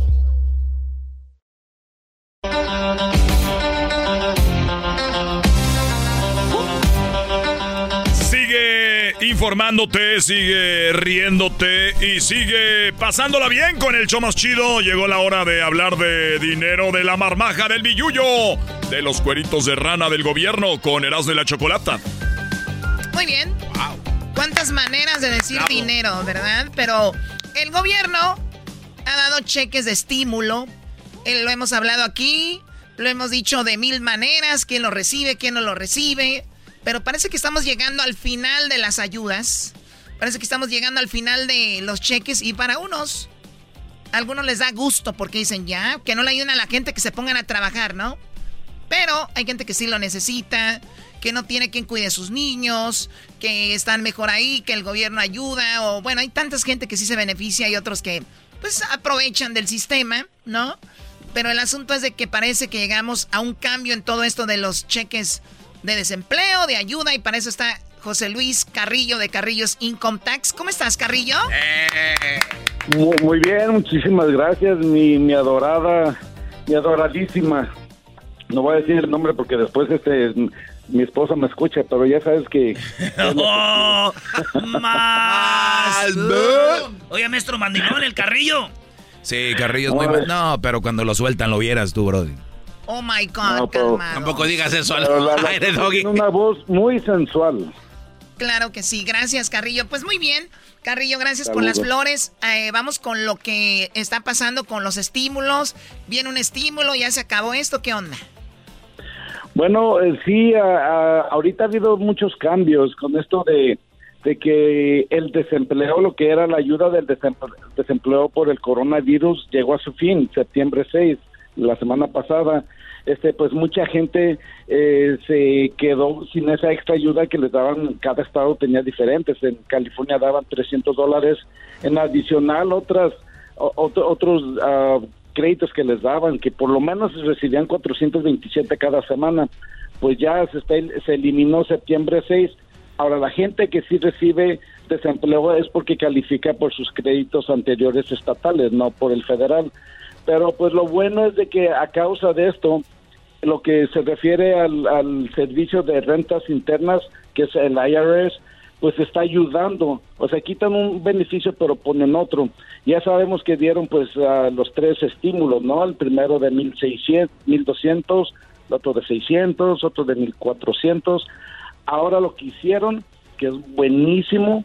Sigue informándote, sigue riéndote y sigue pasándola bien con el show más chido. Llegó la hora de hablar de dinero, de la marmaja, del billullo, de los cueritos de rana del gobierno con Erasmo y la Chocolata. Muy bien. ¿Cuántas maneras de decir dinero, verdad? Pero el gobierno ha dado cheques de estímulo. Eh, lo hemos hablado aquí. Lo hemos dicho de mil maneras, quién lo recibe, quién no lo recibe. Pero parece que estamos llegando al final de las ayudas. Parece que estamos llegando al final de los cheques y para unos, algunos les da gusto porque dicen ya, que no le ayuden a la gente que se pongan a trabajar, ¿no? Pero hay gente que sí lo necesita, que no tiene quien cuide a sus niños, que están mejor ahí, que el gobierno ayuda, o bueno, hay tantas gente que sí se beneficia y otros que pues aprovechan del sistema, ¿no? Pero el asunto es de que parece que llegamos a un cambio en todo esto de los cheques de desempleo, de ayuda, y para eso está José Luis Carrillo de Carrillos Income Tax. ¿Cómo estás, Carrillo? Muy, bien, muchísimas gracias, mi, mi adorada, mi adoradísima. No voy a decir el nombre porque después este mi esposa me escucha, pero ya sabes que... ¡Oh! ¡Más! Oye, maestro Mandilón, el Carrillo. Sí, Carrillo es muy... Mal. No, pero cuando lo sueltan lo vieras tú, Brody. Oh, my God, calmado. Tampoco digas eso al aire, Doggy. Una voz muy sensual. Claro que sí, gracias, Carrillo. Pues muy bien, Carrillo, gracias por las flores. Eh, vamos con lo que está pasando con los estímulos. Viene un estímulo, ya se acabó esto, ¿qué onda? Bueno, eh, sí, ahorita ha habido muchos cambios con esto de, que el desempleo, lo que era la ayuda del desempleo, por el coronavirus, llegó a su fin, septiembre 6, la semana pasada. Este, pues mucha gente eh, se quedó sin esa extra ayuda que les daban, cada estado tenía diferentes. En California daban 300 dólares, en adicional otras otros ah, créditos que les daban, que por lo menos recibían 427 cada semana, pues ya se, está, se eliminó septiembre 6. Ahora, la gente que sí recibe desempleo es porque califica por sus créditos anteriores estatales, no por el federal. Pero pues lo bueno es de que a causa de esto, lo que se refiere al, al servicio de rentas internas, que es el IRS, pues está ayudando. O sea, quitan un beneficio pero ponen otro. Ya sabemos que dieron pues los tres estímulos, ¿no? El primero de 1.600, 1.200, el otro de 600, otro de 1.400. Ahora lo que hicieron, que es buenísimo,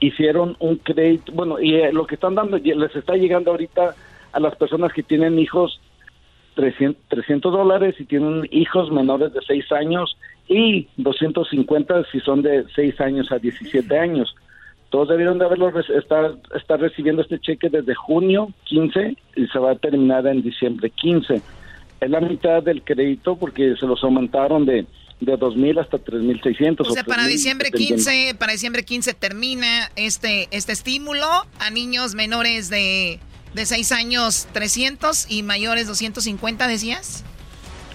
hicieron un crédito, bueno, y eh, lo que están dando, les está llegando ahorita a las personas que tienen hijos 300, 300 dólares y tienen hijos menores de 6 años y 250 si son de 6 años a 17 años. Todos debieron de haberlo estar, estar recibiendo este cheque desde junio 15 y se va a terminar en diciembre 15. Es la mitad del crédito porque se los aumentaron de de 2000 hasta 3600 o sea, para diciembre 15, para diciembre 15 termina este este estímulo a niños menores de de 6 años 300 y mayores 250, decías?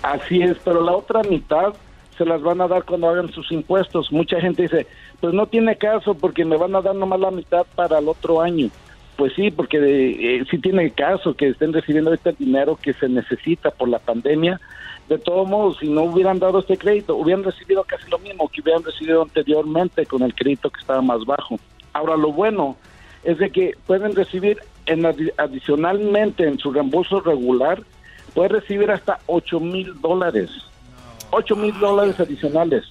Así es, pero la otra mitad se las van a dar cuando hagan sus impuestos. Mucha gente dice, pues no tiene caso porque me van a dar nomás la mitad para el otro año. Pues sí, porque eh, sí tiene caso que estén recibiendo este dinero que se necesita por la pandemia. De todos modos, si no hubieran dado este crédito, hubieran recibido casi lo mismo que hubieran recibido anteriormente con el crédito que estaba más bajo. Ahora, lo bueno es de que pueden recibir en adicionalmente en su reembolso regular, puede recibir hasta 8 mil dólares. 8 mil dólares adicionales.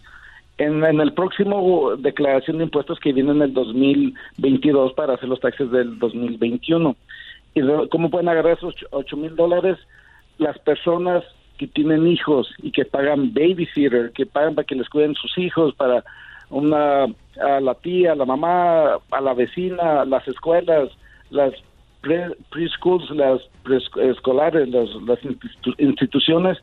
En, en, el próximo declaración de impuestos que viene en el 2022 para hacer los taxes del 2021. ¿Y cómo pueden agarrar esos 8 mil dólares? Las personas que tienen hijos y que pagan babysitter, que pagan para que les cuiden sus hijos, para una a la tía, a la mamá, a la vecina, las escuelas, las preschools, las preescolares, las, las instituciones,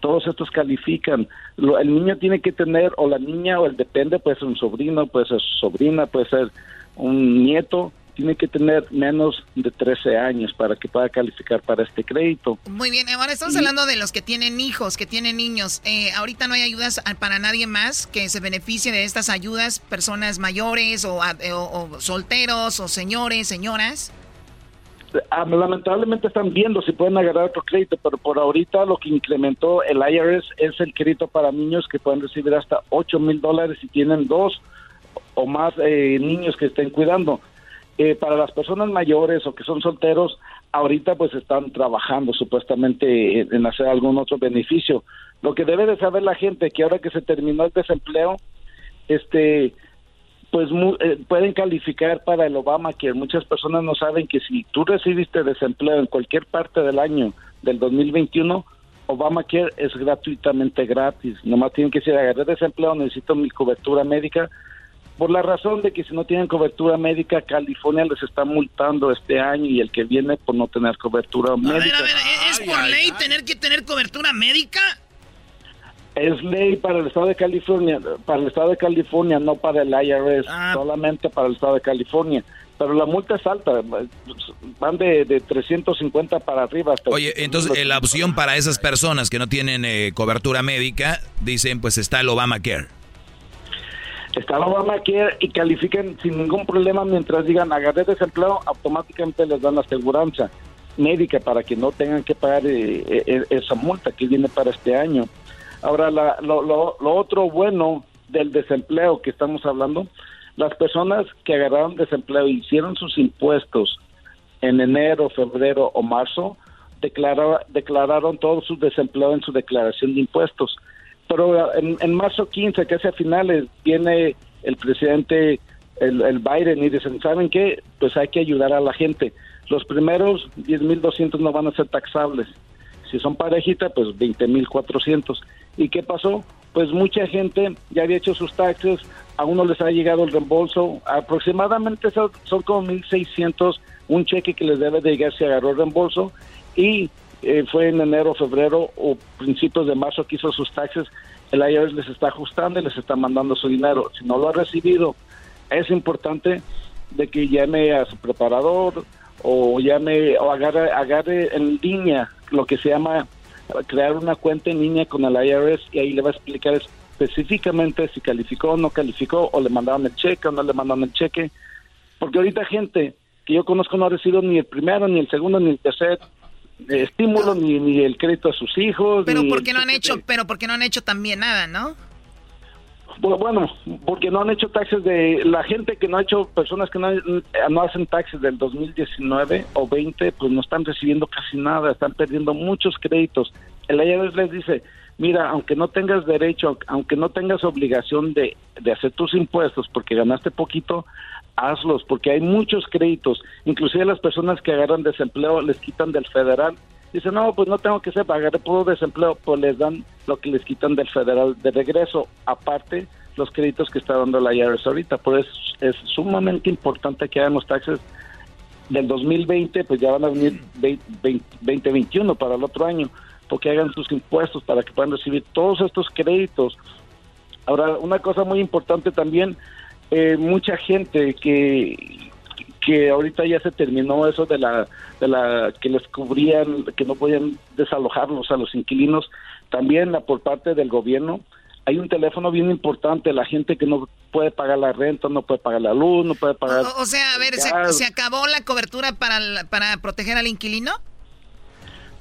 todos estos califican. el niño tiene que tener, o la niña, o el depende, puede ser un sobrino, puede ser su sobrina, puede ser un nieto, tiene que tener menos de 13 años para que pueda calificar para este crédito. Muy bien, ahora estamos hablando de los que tienen hijos, que tienen niños. Eh, ahorita no hay ayudas para nadie más que se beneficie de estas ayudas, personas mayores o, o solteros o señores, señoras. Ah, lamentablemente están viendo si pueden agarrar otro crédito, pero por ahorita lo que incrementó el IRS es el crédito para niños que pueden recibir hasta 8 mil dólares si tienen dos o más eh, niños que estén cuidando. Eh, para las personas mayores o que son solteros, ahorita pues están trabajando supuestamente en, hacer algún otro beneficio. Lo que debe de saber la gente que ahora que se terminó el desempleo, este pues eh, pueden calificar para el Obama que muchas personas no saben que si tú recibiste desempleo en cualquier parte del año del 2021 Obamacare es gratuitamente gratis. Nomás tienen que decir, agarré desempleo, necesito mi cobertura médica. Por la razón de que si no tienen cobertura médica, California les está multando este año y el que viene por no tener cobertura médica. A ver, a ver, ¿es por ley tener que tener cobertura médica? Es ley para el estado de California, para el estado de California, no para el IRS, Ah. solamente para el estado de California. Pero la multa es alta, van de, de 350 para arriba. Hasta Oye, entonces eh, la opción para esas personas que no tienen eh, cobertura médica, dicen, pues está el Obamacare. Está el Obamacare y califican sin ningún problema mientras digan agarré desempleo, automáticamente les dan la aseguranza médica para que no tengan que pagar eh, eh, esa multa que viene para este año. Ahora, la- lo, lo- lo otro bueno del desempleo que estamos hablando, las personas que agarraron desempleo y hicieron sus impuestos en enero, febrero o marzo, declara- declararon todo su desempleo en su declaración de impuestos. Pero en, en marzo 15, que es a finales, viene el presidente, el, el Biden, y dicen, ¿saben qué? Pues hay que ayudar a la gente. Los primeros 10.200 no van a ser taxables. Si son parejita, pues 20.400. ¿Y qué pasó? Pues mucha gente ya había hecho sus taxes, a uno les ha llegado el reembolso, aproximadamente son, son como 1.600, un cheque que les debe de llegar si agarró el reembolso, y eh, fue en enero, febrero o principios de marzo que hizo sus taxes, el IRS les está ajustando y les está mandando su dinero. Si no lo ha recibido, es importante de que llame a su preparador o llame o agarre, agarre en línea lo que se llama crear una cuenta en línea con el IRS y ahí le va a explicar específicamente si calificó o no calificó o le mandaron el cheque o no le mandaron el cheque porque ahorita gente que yo conozco no ha recibido ni el primero ni el segundo ni el tercer estímulo ni, ni el crédito a sus hijos Pero porque no han hecho, de- pero porque no han hecho también nada, ¿no? Bu- Bueno, porque no han hecho taxes de la gente que no ha hecho, personas que no, no hacen taxes del 2019 o 20, pues no están recibiendo casi nada, están perdiendo muchos créditos. El IRS les dice, mira, aunque no tengas derecho, aunque no tengas obligación de, de hacer tus impuestos porque ganaste poquito, hazlos, porque hay muchos créditos, inclusive las personas que agarran desempleo les quitan del federal. Dicen, no, pues no tengo que ser, agarré puro desempleo, pues les dan lo que les quitan del federal de regreso, aparte los créditos que está dando la IRS ahorita. Por eso es sumamente importante que hagan los taxes del 2020, pues ya van a venir 20, 2021 para el otro año, porque hagan sus impuestos para que puedan recibir todos estos créditos. Ahora, una cosa muy importante también, eh, mucha gente que que ahorita ya se terminó eso de la de la que les cubrían que no podían desalojarlos a los inquilinos también la por parte del gobierno. Hay un teléfono bien importante la gente que no puede pagar la renta no puede pagar la luz no puede pagar O, o sea, a ver, ¿se, se acabó la cobertura para, para proteger al inquilino?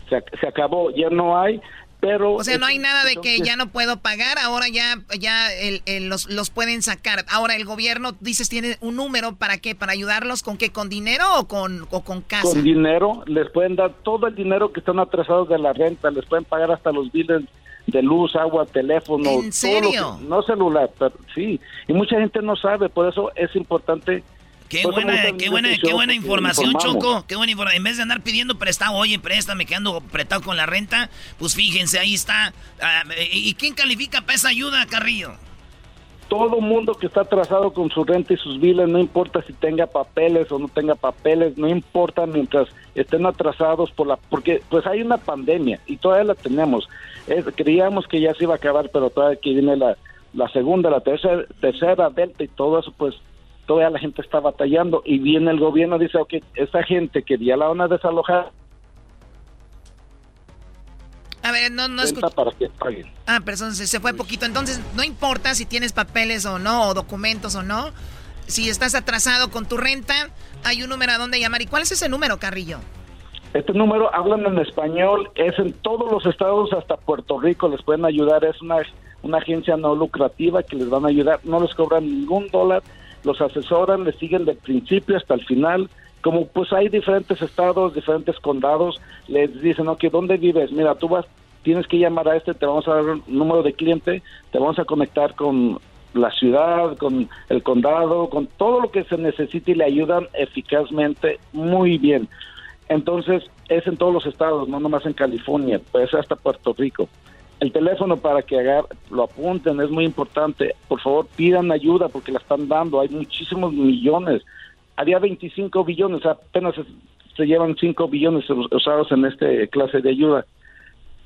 se, se acabó ya no hay pero O sea, no hay nada de que ya no puedo pagar, ahora ya, ya el- el- los, los pueden sacar. Ahora el gobierno, dices, tiene un número para qué, para ayudarlos con qué, con dinero o con, o con casa. con dinero, les pueden dar todo el dinero que están atrasados de la renta, les pueden pagar hasta los biles de luz, agua, teléfono, ¿En todo lo serio? que- no celular, pero sí, y mucha gente no sabe, por eso es importante. Qué por me buena, qué buena, qué buena información, informamos. Choco. Qué buena información. En vez de andar pidiendo prestado, oye, préstame, que ando apretado con la renta, pues fíjense, ahí está. Ah, ¿Y quién califica para esa ayuda, Carrillo? Todo mundo que está atrasado con su renta y sus biles, no importa si tenga papeles o no tenga papeles, no importa mientras estén atrasados por la, porque pues hay una pandemia y todavía la tenemos. Es- creíamos que ya se iba a acabar, pero todavía que viene la, la segunda, la tercera, tercera delta y todo eso, pues todavía la gente está batallando y viene el gobierno dice, ok, esa gente que ya la van a desalojar, A ver, no, no para que paguen. Ah, pero entonces se fue poquito. Entonces, no importa si tienes papeles o no, o documentos o no. Si estás atrasado con tu renta, hay un número a donde llamar. ¿Y cuál es ese número, Carrillo? Este número hablan en español, es en todos los estados, hasta Puerto Rico les pueden ayudar, es una, una agencia no lucrativa que les van a ayudar, no les cobran ningún dólar, los asesoran, les siguen del principio hasta el final, como pues hay diferentes estados, diferentes condados, les dicen, ok, ¿dónde vives? Mira, tú vas, tienes que llamar a este, te vamos a dar un número de cliente, te vamos a conectar con la ciudad, con el condado, con todo lo que se necesite y le ayudan eficazmente muy bien. Entonces, es en todos los estados, no nomás en California, pues hasta Puerto Rico. El teléfono para que agar lo apunten es muy importante. Por favor, pidan ayuda porque la están dando. Hay muchísimos millones. Había 25 billones, apenas se, se llevan 5 billones usados en esta clase de ayuda.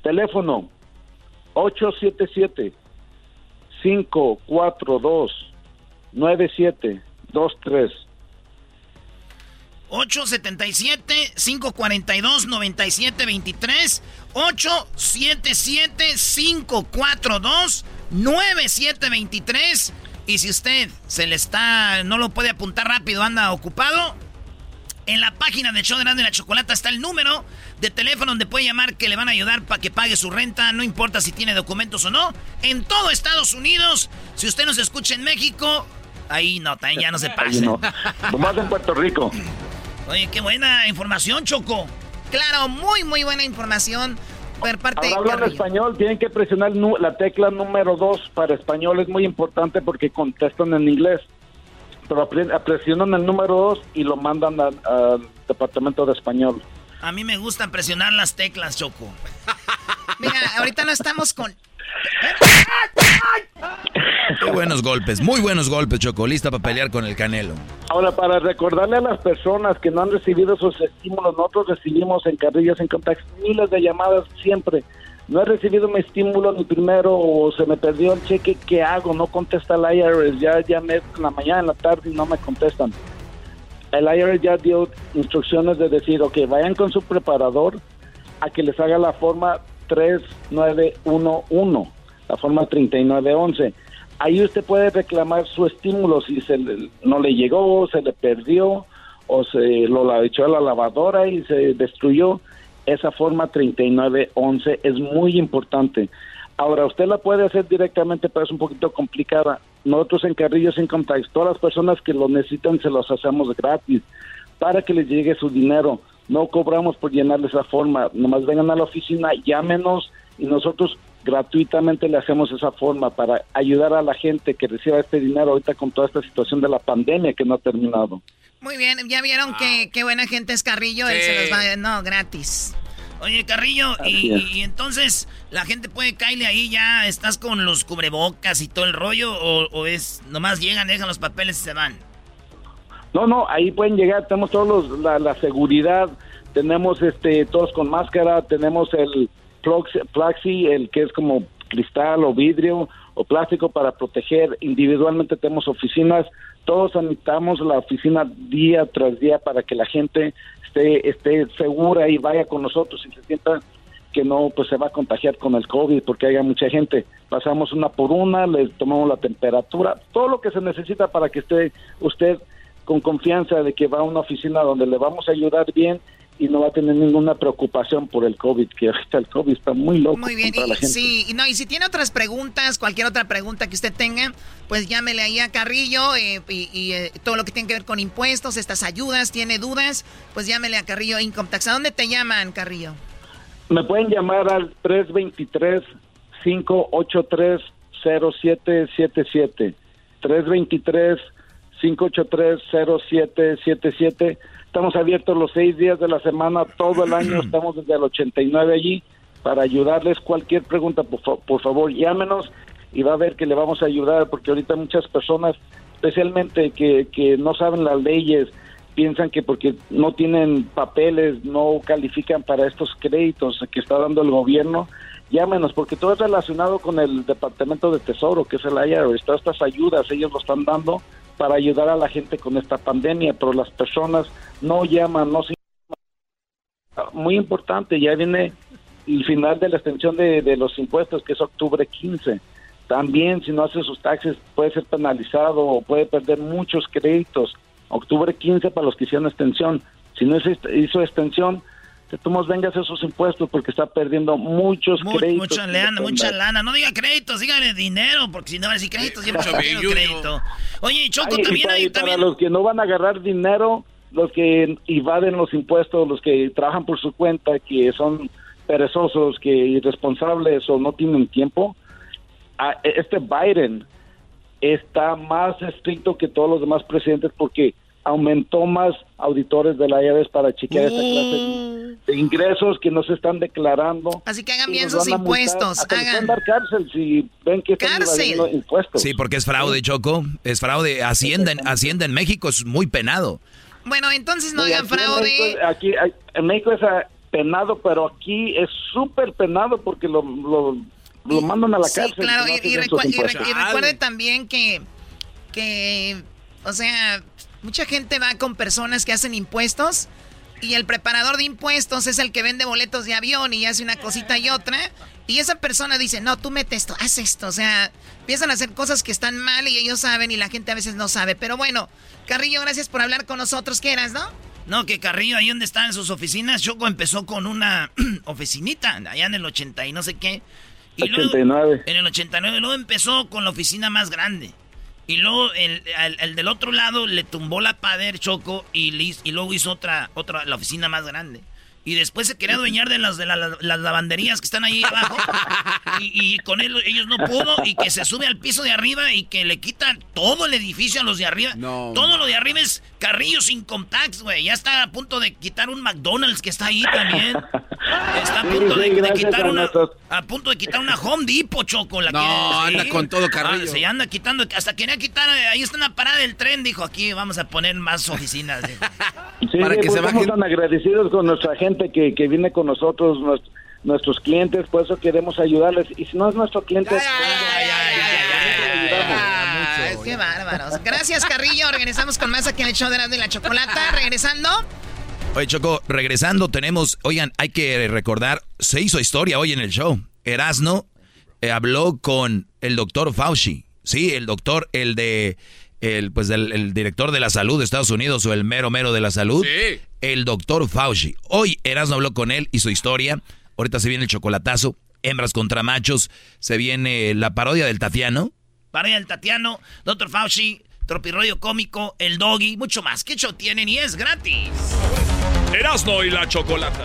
Teléfono 877 542 9723 877-542-9723. 877-542-9723. Y si usted se le está, no lo puede apuntar rápido, anda ocupado. En la página de show de la Chocolata está el número de teléfono donde puede llamar que le van a ayudar para que pague su renta, no importa si tiene documentos o no. En todo Estados Unidos, si usted nos escucha en México, ahí no, ya no se pasa. No. Más en Puerto Rico. Oye, qué buena información, Choco. Claro, muy, muy buena información. Por parte Ahora hablan español, tienen que presionar la tecla número dos para español, es muy importante porque contestan en inglés. Pero presionan el número dos y lo mandan al departamento de español. A mí me gustan presionar las teclas, Choco. Mira, ahorita no estamos con Qué buenos golpes, muy buenos golpes, Choco. Lista para pelear con el Canelo. Ahora, para recordarle a las personas que no han recibido sus estímulos, nosotros recibimos en Carrillas, en Contact, miles de llamadas siempre. No he recibido mi estímulo ni primero o se me perdió el cheque. ¿Qué hago? No contesta el IRS. Ya llamé en la mañana, en la tarde y no me contestan. El IRS ya dio instrucciones de decir, ok, vayan con su preparador a que les haga la forma 3911, la forma 3911. Ahí usted puede reclamar su estímulo si se no le llegó, se le perdió o se lo echó a la lavadora y se destruyó. Esa forma 3911 es muy importante. Ahora, usted la puede hacer directamente, pero es un poquito complicada. Nosotros en Carrillos Income Tax, todas las personas que lo necesitan se los hacemos gratis para que les llegue su dinero no cobramos por llenarle esa forma, nomás vengan a la oficina, llámenos y nosotros gratuitamente le hacemos esa forma para ayudar a la gente que reciba este dinero ahorita con toda esta situación de la pandemia que no ha terminado. Muy bien, ya vieron que qué buena gente es Carrillo, él se los va a no, gratis. Oye, Carrillo, y, entonces la gente puede caerle ahí ya, estás con los cubrebocas y todo el rollo, o, es nomás llegan, dejan los papeles y se van. No, no, ahí pueden llegar, tenemos todos los, la, seguridad, tenemos este todos con máscara, tenemos el Plaxi, el que es como cristal o vidrio o plástico para proteger. Individualmente tenemos oficinas, todos sanitamos la oficina día tras día para que la gente esté, esté segura y vaya con nosotros y se sienta que no pues se va a contagiar con el COVID porque haya mucha gente. Pasamos una por una, le tomamos la temperatura, todo lo que se necesita para que esté usted con confianza de que va a una oficina donde le vamos a ayudar bien y no va a tener ninguna preocupación por el COVID, que ahorita el COVID está muy loco. Muy bien, y, sí, no, y si tiene otras preguntas, cualquier otra pregunta que usted tenga, pues llámele ahí a Carrillo eh, y, eh, todo lo que tiene que ver con impuestos, estas ayudas, tiene dudas, pues llámele a Carrillo Income Tax. ¿A dónde te llaman, Carrillo? Me pueden llamar al 323 583 0777 323 583-0777. Estamos abiertos los seis días de la semana, todo el año, estamos desde el 89 allí para ayudarles. Cualquier pregunta, por, favor, llámenos y va a ver que le vamos a ayudar, porque ahorita muchas personas, especialmente que, que no saben las leyes, piensan que porque no tienen papeles, no califican para estos créditos que está dando el gobierno, llámenos, porque todo es relacionado con el Departamento de Tesoro, que es el IRS, todas estas ayudas ellos lo están dando para ayudar a la gente con esta pandemia, pero las personas no llaman, no se... Muy importante, ya viene el final de la extensión de, de los impuestos, que es octubre 15. También, si no hace sus taxes, puede ser penalizado o puede perder muchos créditos. Octubre 15 para los que hicieron extensión. Si no hizo extensión, que tú vengas esos impuestos porque está perdiendo muchos créditos. Mucha lana, mucha lana. No diga créditos, dígale dinero, porque si no va a decir créditos, siempre crédito. Oye, Choco, también hay... Para los que no van a agarrar dinero, los que evaden los impuestos, los que trabajan por su cuenta, que son perezosos, que irresponsables o no tienen tiempo, este Biden está más estricto que todos los demás presidentes porque aumentó más auditores de la IRS para chequear esta clase de ingresos que no se están declarando. Así que hagan bien sus impuestos. Hagan. pueden dar cárcel si ven que están impuestos. Sí, porque es fraude, Choco. Es fraude. Hacienda en, Hacienda en México es muy penado. Bueno, entonces no hagan fraude. México, aquí, en México es ah, penado, pero aquí es súper penado porque lo, lo, lo mandan a la Sí, cárcel. claro, y, y recu- y recuerde también que, que, o sea, mucha gente va con personas que hacen impuestos y el preparador de impuestos es el que vende boletos de avión y hace una cosita y otra. Y esa persona dice, no, tú mete esto, haz esto. O sea, empiezan a hacer cosas que están mal y ellos saben y la gente a veces no sabe. Pero bueno, Carrillo, gracias por hablar con nosotros. ¿Qué eras, no? No, que Carrillo, ahí donde están sus oficinas, Choco empezó con una oficinita, allá en el 80 y no sé qué. Y luego- 89. en el 89, luego empezó con la oficina más grande. Y luego el, el del otro lado le tumbó la pader Choco y, le y luego hizo otra, otra, la oficina más grande. Y después se quería adueñar de las de la- la- las lavanderías que están ahí abajo. Y, y con él ellos no pudo. Y que se sube al piso de arriba y que le quitan todo el edificio a los de arriba. todo lo de arriba es Carrillo sin tax, güey. Ya está a punto de quitar un McDonald's que está ahí también. Está a Sí, punto de, sí, de gracias quitar a una. A punto de quitar una Home Depot, Choco. La No, anda con todo Carrillo. Ah, se anda quitando. Hasta quería quitar. eh, Ahí está una parada del tren. Dijo, aquí vamos a poner más oficinas. dijo. Sí, Para que pues se estamos bajen. tan agradecidos con nuestra gente que, que viene con nosotros, nues- nuestros clientes, por eso queremos ayudarles. Y si no es nuestro cliente, Ay, qué bárbaros. Gracias, Carrillo. Regresamos con más aquí en el show de Erasmo y la Chocolata. Regresando. Oye, Choco, regresando, tenemos, oigan, hay que recordar, se hizo historia hoy en el show. Erasno eh, habló con el doctor Fauci, sí, el doctor, el de, el, pues, del, el director de la salud de Estados Unidos o el mero mero de la salud, Sí. el doctor Fauci. Hoy Erasno habló con él y su historia. Ahorita se viene el chocolatazo, hembras contra machos, se viene la parodia del Tatiano. Para el Tatiano, Dr. Fauci, Tropirroyo Cómico, El Doggy, mucho más. ¿Qué show tienen? Y es gratis. Erasno y la chocolata.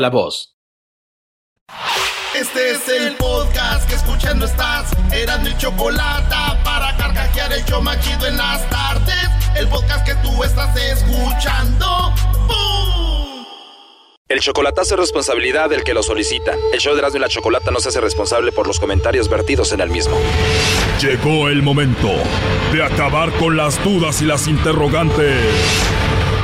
la voz. Este es el podcast que escuchando estás. Eran mi chocolate para carcajear el show machido en las tardes. El podcast que tú estás escuchando. ¡Bum! El chocolatazo es responsabilidad del que lo solicita. El show de Erasmo y la Chocolata no se hace responsable por los comentarios vertidos en el mismo. Llegó el momento de acabar con las dudas y las interrogantes.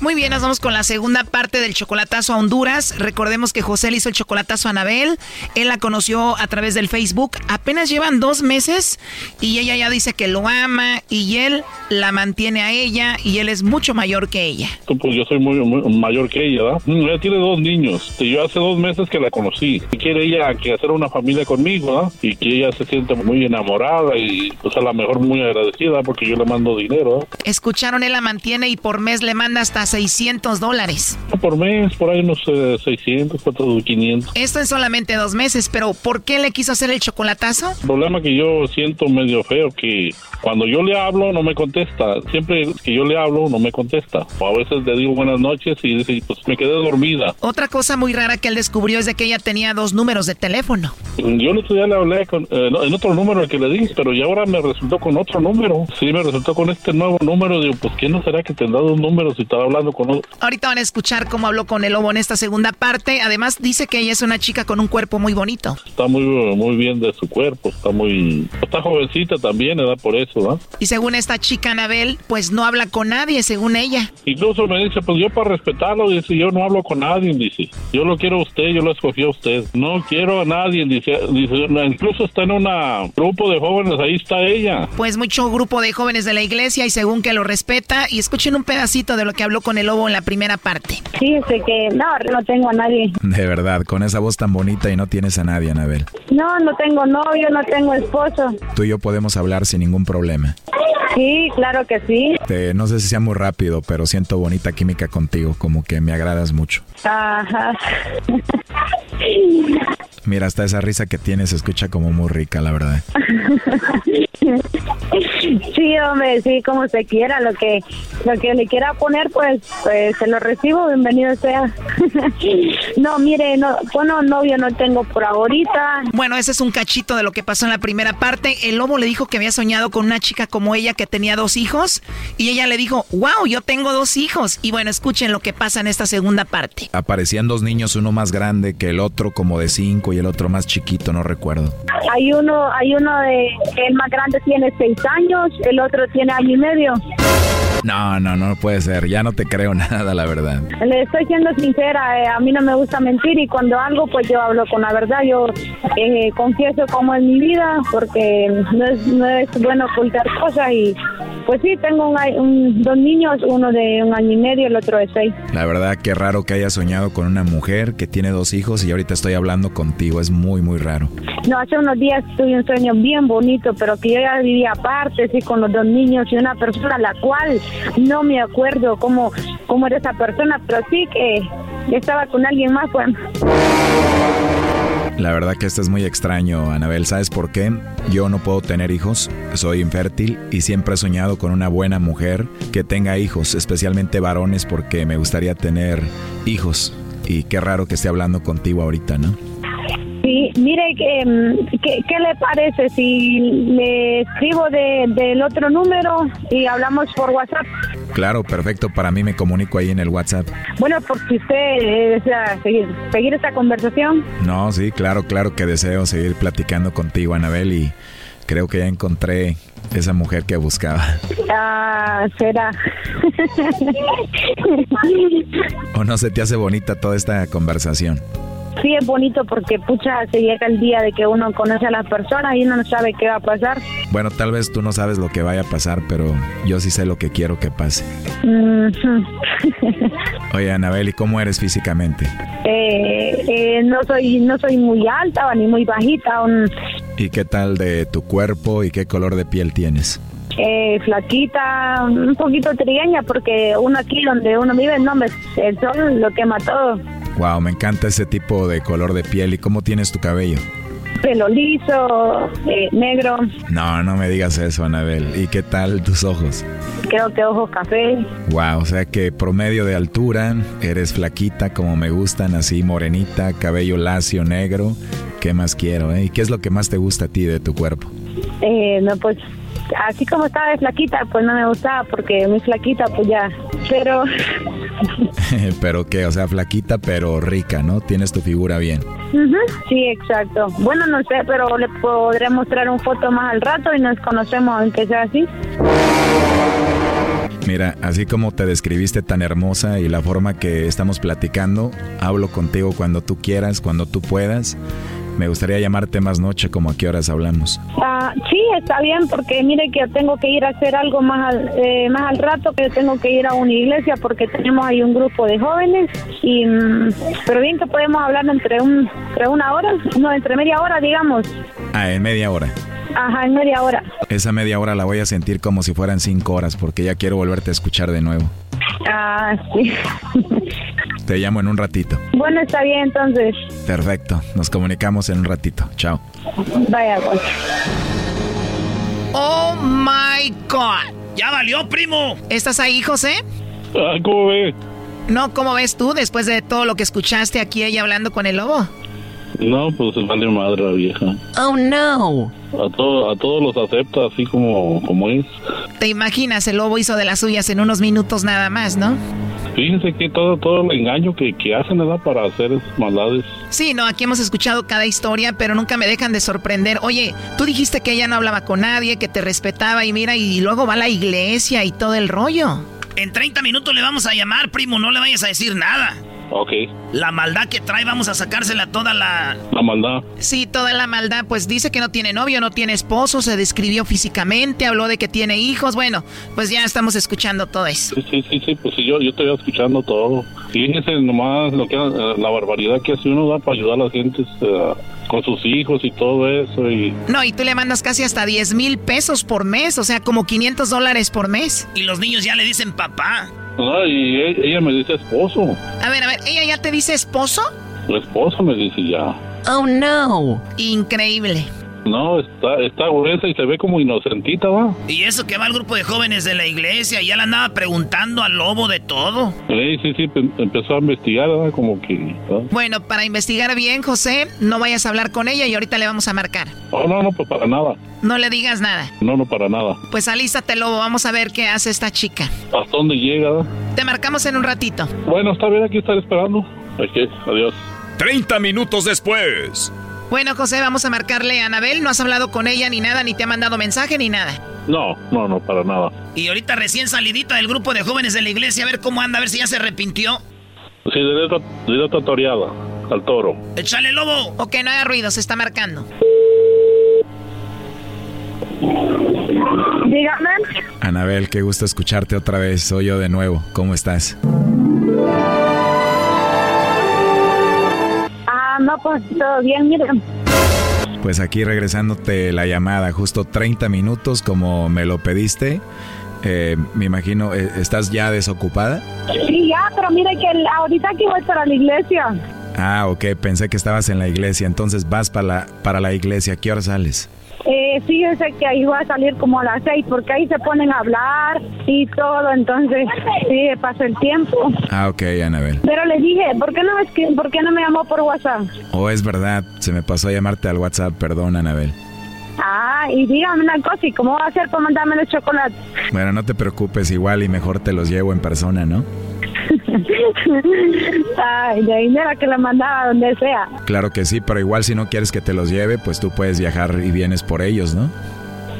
Muy bien, nos vamos con la segunda parte del chocolatazo a Honduras. Recordemos que José le hizo el chocolatazo a Anabel. Él la conoció a través del Facebook. Apenas llevan dos meses y ella ya dice que lo ama y él la mantiene a ella y él es mucho mayor que ella. Pues yo soy muy, mayor que ella, ¿verdad? Mm, ella tiene dos niños. Y yo hace dos meses que la conocí. Y quiere ella que hacer una familia conmigo, ¿verdad? Y que ella se siente muy enamorada y pues a lo mejor muy agradecida porque yo le mando dinero. ¿verdad? Escucharon, él la mantiene y por mes le manda hasta 600 dólares. Por mes, por ahí unos 600, 400, 500. Esto en solamente dos meses, pero ¿por qué le quiso hacer el chocolatazo? El problema que yo siento medio feo que cuando yo le hablo no me contesta. Siempre que yo le hablo no me contesta. O a veces le digo buenas noches y dice, pues me quedé dormida. Otra cosa muy rara que él descubrió es de que ella tenía dos números de teléfono. Yo el otro día le hablé con, eh, en otro número que le di, pero ya ahora me resultó con otro número. Sí, me resultó con este nuevo número. Digo, pues ¿quién no será que tendrá dos números y estaba hablando con? Ahorita van a escuchar cómo habló con el lobo en esta segunda parte. Además dice que ella es una chica con un cuerpo muy bonito. Está muy, muy bien de su cuerpo, está muy... Está jovencita también, ¿verdad? Por eso, ¿no? Y según esta chica Anabel, pues no habla con nadie, según ella. Incluso me dice, pues yo para respetarlo, dice, yo no hablo con nadie, dice. Yo lo quiero a usted, yo lo escogí a usted. No quiero a nadie, dice. dice incluso está en un grupo de jóvenes, ahí está ella. Pues mucho grupo de jóvenes de la iglesia y según que lo respeta. Y escuchen un pedacito de lo que habló con el lobo en la primera parte. Sí, sé que no, no tengo a nadie. De verdad, con esa voz tan bonita y no tienes a nadie, Anabel. No, no tengo novio, no tengo esposo. Tú y yo podemos hablar sin ningún problema. Sí, claro que sí. no sé si sea muy rápido, pero siento bonita química contigo, como que me agradas mucho. Ajá. Mira, hasta esa risa que tienes se escucha como muy rica, la verdad. Sí, hombre, sí, como se quiera, lo que lo que le quiera poner, pues, pues se lo recibo, bienvenido sea. no, mire, no, bueno, novio no tengo por ahorita. Bueno, ese es un cachito de lo que pasó en la primera parte. El lobo le dijo que había soñado con una chica como ella que tenía dos hijos y ella le dijo, wow, yo tengo dos hijos. Y bueno, escuchen lo que pasa en esta segunda parte. Aparecían dos niños, uno más grande que el otro, como de cinco, y el otro más chiquito, no recuerdo. Hay uno, hay uno de, el más grande tiene seis años, el otro tiene año y medio. No, no, no puede ser. Ya no te creo nada, la verdad. Le estoy siendo sincera. Eh, a mí no me gusta mentir y cuando algo, pues yo hablo con la verdad. Yo eh, confieso cómo es mi vida porque no es, no es bueno ocultar cosas y pues sí, tengo un, dos niños, uno de un año y medio, el otro de seis. La verdad, qué raro que haya soñado con una mujer que tiene dos hijos y ahorita estoy hablando contigo. Es muy, muy raro. No, hace unos días tuve un sueño bien bonito, pero que yo ya vivía aparte, sí, con los dos niños y una persona a la cual no me acuerdo cómo, cómo era esa persona, pero sí que estaba con alguien más, pues. La verdad que esto es muy extraño, Anabel. ¿Sabes por qué? Yo no puedo tener hijos, soy infértil y siempre he soñado con una buena mujer que tenga hijos, especialmente varones, porque me gustaría tener hijos. Y qué raro que esté hablando contigo ahorita, ¿no? Sí, mire, mm, ¿qué, qué, le parece si le escribo de, del otro número y hablamos por WhatsApp? Claro, perfecto. Para mí me comunico ahí en el WhatsApp. Bueno, porque usted eh, desea seguir, seguir esta conversación. No, sí, claro, claro que deseo seguir platicando contigo, Anabel, y creo que ya encontré esa mujer que buscaba. Ah, será. ¿O no se te hace bonita toda esta conversación? Sí, es bonito porque, pucha, se llega el día de que uno conoce a las personas y uno no sabe qué va a pasar. Bueno, tal vez tú no sabes lo que vaya a pasar, pero yo sí sé lo que quiero que pase. Oye, Anabel, ¿y cómo eres físicamente? Eh, eh, no soy no soy muy alta ni muy bajita. ¿Y qué tal de tu cuerpo y qué color de piel tienes? Eh, flaquita, un poquito trigueña, porque uno aquí donde uno vive, no, el sol lo quema todo. Wow, me encanta ese tipo de color de piel. ¿Y cómo tienes tu cabello? Pelo liso, eh, negro. No, no me digas eso, Anabel. ¿Y qué tal tus ojos? Creo que ojos café. Wow, o sea que promedio de altura, eres flaquita como me gustan, así morenita, cabello lacio, negro. ¿Qué más quiero, eh? ¿Y qué es lo que más te gusta a ti de tu cuerpo? Eh, no, pues así como estaba de flaquita, pues no me gustaba porque muy flaquita, pues ya. Pero pero qué, o sea, flaquita pero rica, ¿no? Tienes tu figura bien. Sí, exacto. Bueno, no sé, pero le podré mostrar un foto más al rato y nos conocemos, aunque sea así. Mira, así como te describiste tan hermosa y la forma que estamos platicando, hablo contigo cuando tú quieras, cuando tú puedas. Me gustaría llamarte más noche, como a qué horas hablamos. Ah, sí, está bien, porque mire que tengo que ir a hacer algo más al, eh, más al rato, que tengo que ir a una iglesia porque tenemos ahí un grupo de jóvenes. y mm, Pero bien que podemos hablar entre, un, entre una hora, no, entre media hora, digamos. Ah, en media hora. Ajá, en media hora. Esa media hora la voy a sentir como si fueran cinco horas porque ya quiero volverte a escuchar de nuevo. Ah, sí. Te llamo en un ratito. Bueno, está bien entonces. Perfecto, nos comunicamos en un ratito. Chao. Vaya, pues. Oh my God. Ya valió, primo. ¿Estás ahí, José? Ah, ¿cómo ves? No, ¿cómo ves tú después de todo lo que escuchaste aquí ella hablando con el lobo? No, pues vale madre la vieja. Oh no. A, todo, a todos los acepta así como, como es. Te imaginas, el lobo hizo de las suyas en unos minutos nada más, ¿no? Fíjense que todo, todo el engaño que, que hacen, ¿verdad? Para hacer esas maldades. Sí, no, aquí hemos escuchado cada historia, pero nunca me dejan de sorprender. Oye, tú dijiste que ella no hablaba con nadie, que te respetaba y mira, y luego va a la iglesia y todo el rollo. En 30 minutos le vamos a llamar, primo, no le vayas a decir nada. Ok. La maldad que trae, vamos a sacársela toda la... La maldad. Sí, toda la maldad. Pues dice que no tiene novio, no tiene esposo, se describió físicamente, habló de que tiene hijos. Bueno, pues ya estamos escuchando todo eso. Sí, sí, sí, sí pues sí, yo, yo estoy escuchando todo. Fíjense nomás lo que, eh, la barbaridad que hace uno da para ayudar a la gente eh, con sus hijos y todo eso. Y... No, y tú le mandas casi hasta 10 mil pesos por mes, o sea, como 500 dólares por mes. Y los niños ya le dicen papá. Ah, y e, ella me dice esposo. A ver, a ver, ¿ella ya te dice esposo? Su esposo me dice ya. Oh, no. Increíble. No, está, está gruesa y se ve como inocentita, ¿va? Y eso que va al grupo de jóvenes de la iglesia, ya le andaba preguntando al lobo de todo. Sí, sí, sí, empezó a investigar, ¿verdad? Como que... Bueno, para investigar bien, José, no vayas a hablar con ella y ahorita le vamos a marcar. Oh, no, no, pues para nada. No le digas nada. No, no, para nada. Pues alístate, lobo, vamos a ver qué hace esta chica. ¿Hasta dónde llega? Te marcamos en un ratito. Bueno, está bien, aquí estar esperando. Ok, adiós. 30 minutos después. Bueno, José, vamos a marcarle a Anabel. No has hablado con ella ni nada, ni te ha mandado mensaje ni nada. No, no, no, para nada. Y ahorita recién salidita del grupo de jóvenes de la iglesia, a ver cómo anda, a ver si ya se arrepintió. Sí, directo, directo toreada, al toro. ¡Échale, lobo! Ok, no haga ruido, se está marcando. Dígame. Anabel, qué gusto escucharte otra vez. Soy yo de nuevo. ¿Cómo estás? No, pues todo bien, miren. Pues aquí regresándote la llamada, justo 30 minutos como me lo pediste. Eh, me imagino, eh, ¿estás ya desocupada? Sí, ya, pero mire que ahorita aquí voy para la iglesia. Ah, ok, pensé que estabas en la iglesia, entonces vas para la, para la iglesia, ¿qué hora sales? Eh, fíjese que ahí va a salir como a las seis, porque ahí se ponen a hablar y todo, entonces sí, pasa el tiempo. Ah, ok, Anabel. Pero le dije, ¿por qué no, que, ¿por qué no me llamó por WhatsApp? Oh, es verdad, se me pasó a llamarte al WhatsApp, perdón, Anabel. Ah, y dígame una cosa, ¿y cómo va a ser para mandarme los chocolates? Bueno, no te preocupes, igual y mejor te los llevo en persona, ¿no? Ay, de ahí que la mandaba donde sea. Claro que sí, pero igual si no quieres que te los lleve, pues tú puedes viajar y vienes por ellos, ¿no?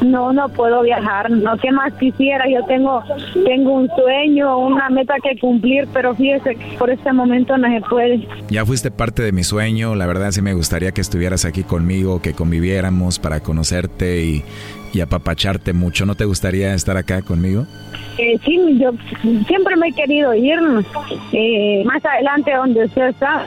No, no puedo viajar. No, ¿qué más quisiera? Yo tengo, tengo un sueño, una meta que cumplir, pero fíjese que por este momento no se puede. Ya fuiste parte de mi sueño. La verdad sí me gustaría que estuvieras aquí conmigo, que conviviéramos para conocerte y, y apapacharte mucho. ¿No te gustaría estar acá conmigo? Eh, sí, yo siempre me he querido ir eh, más adelante donde usted está.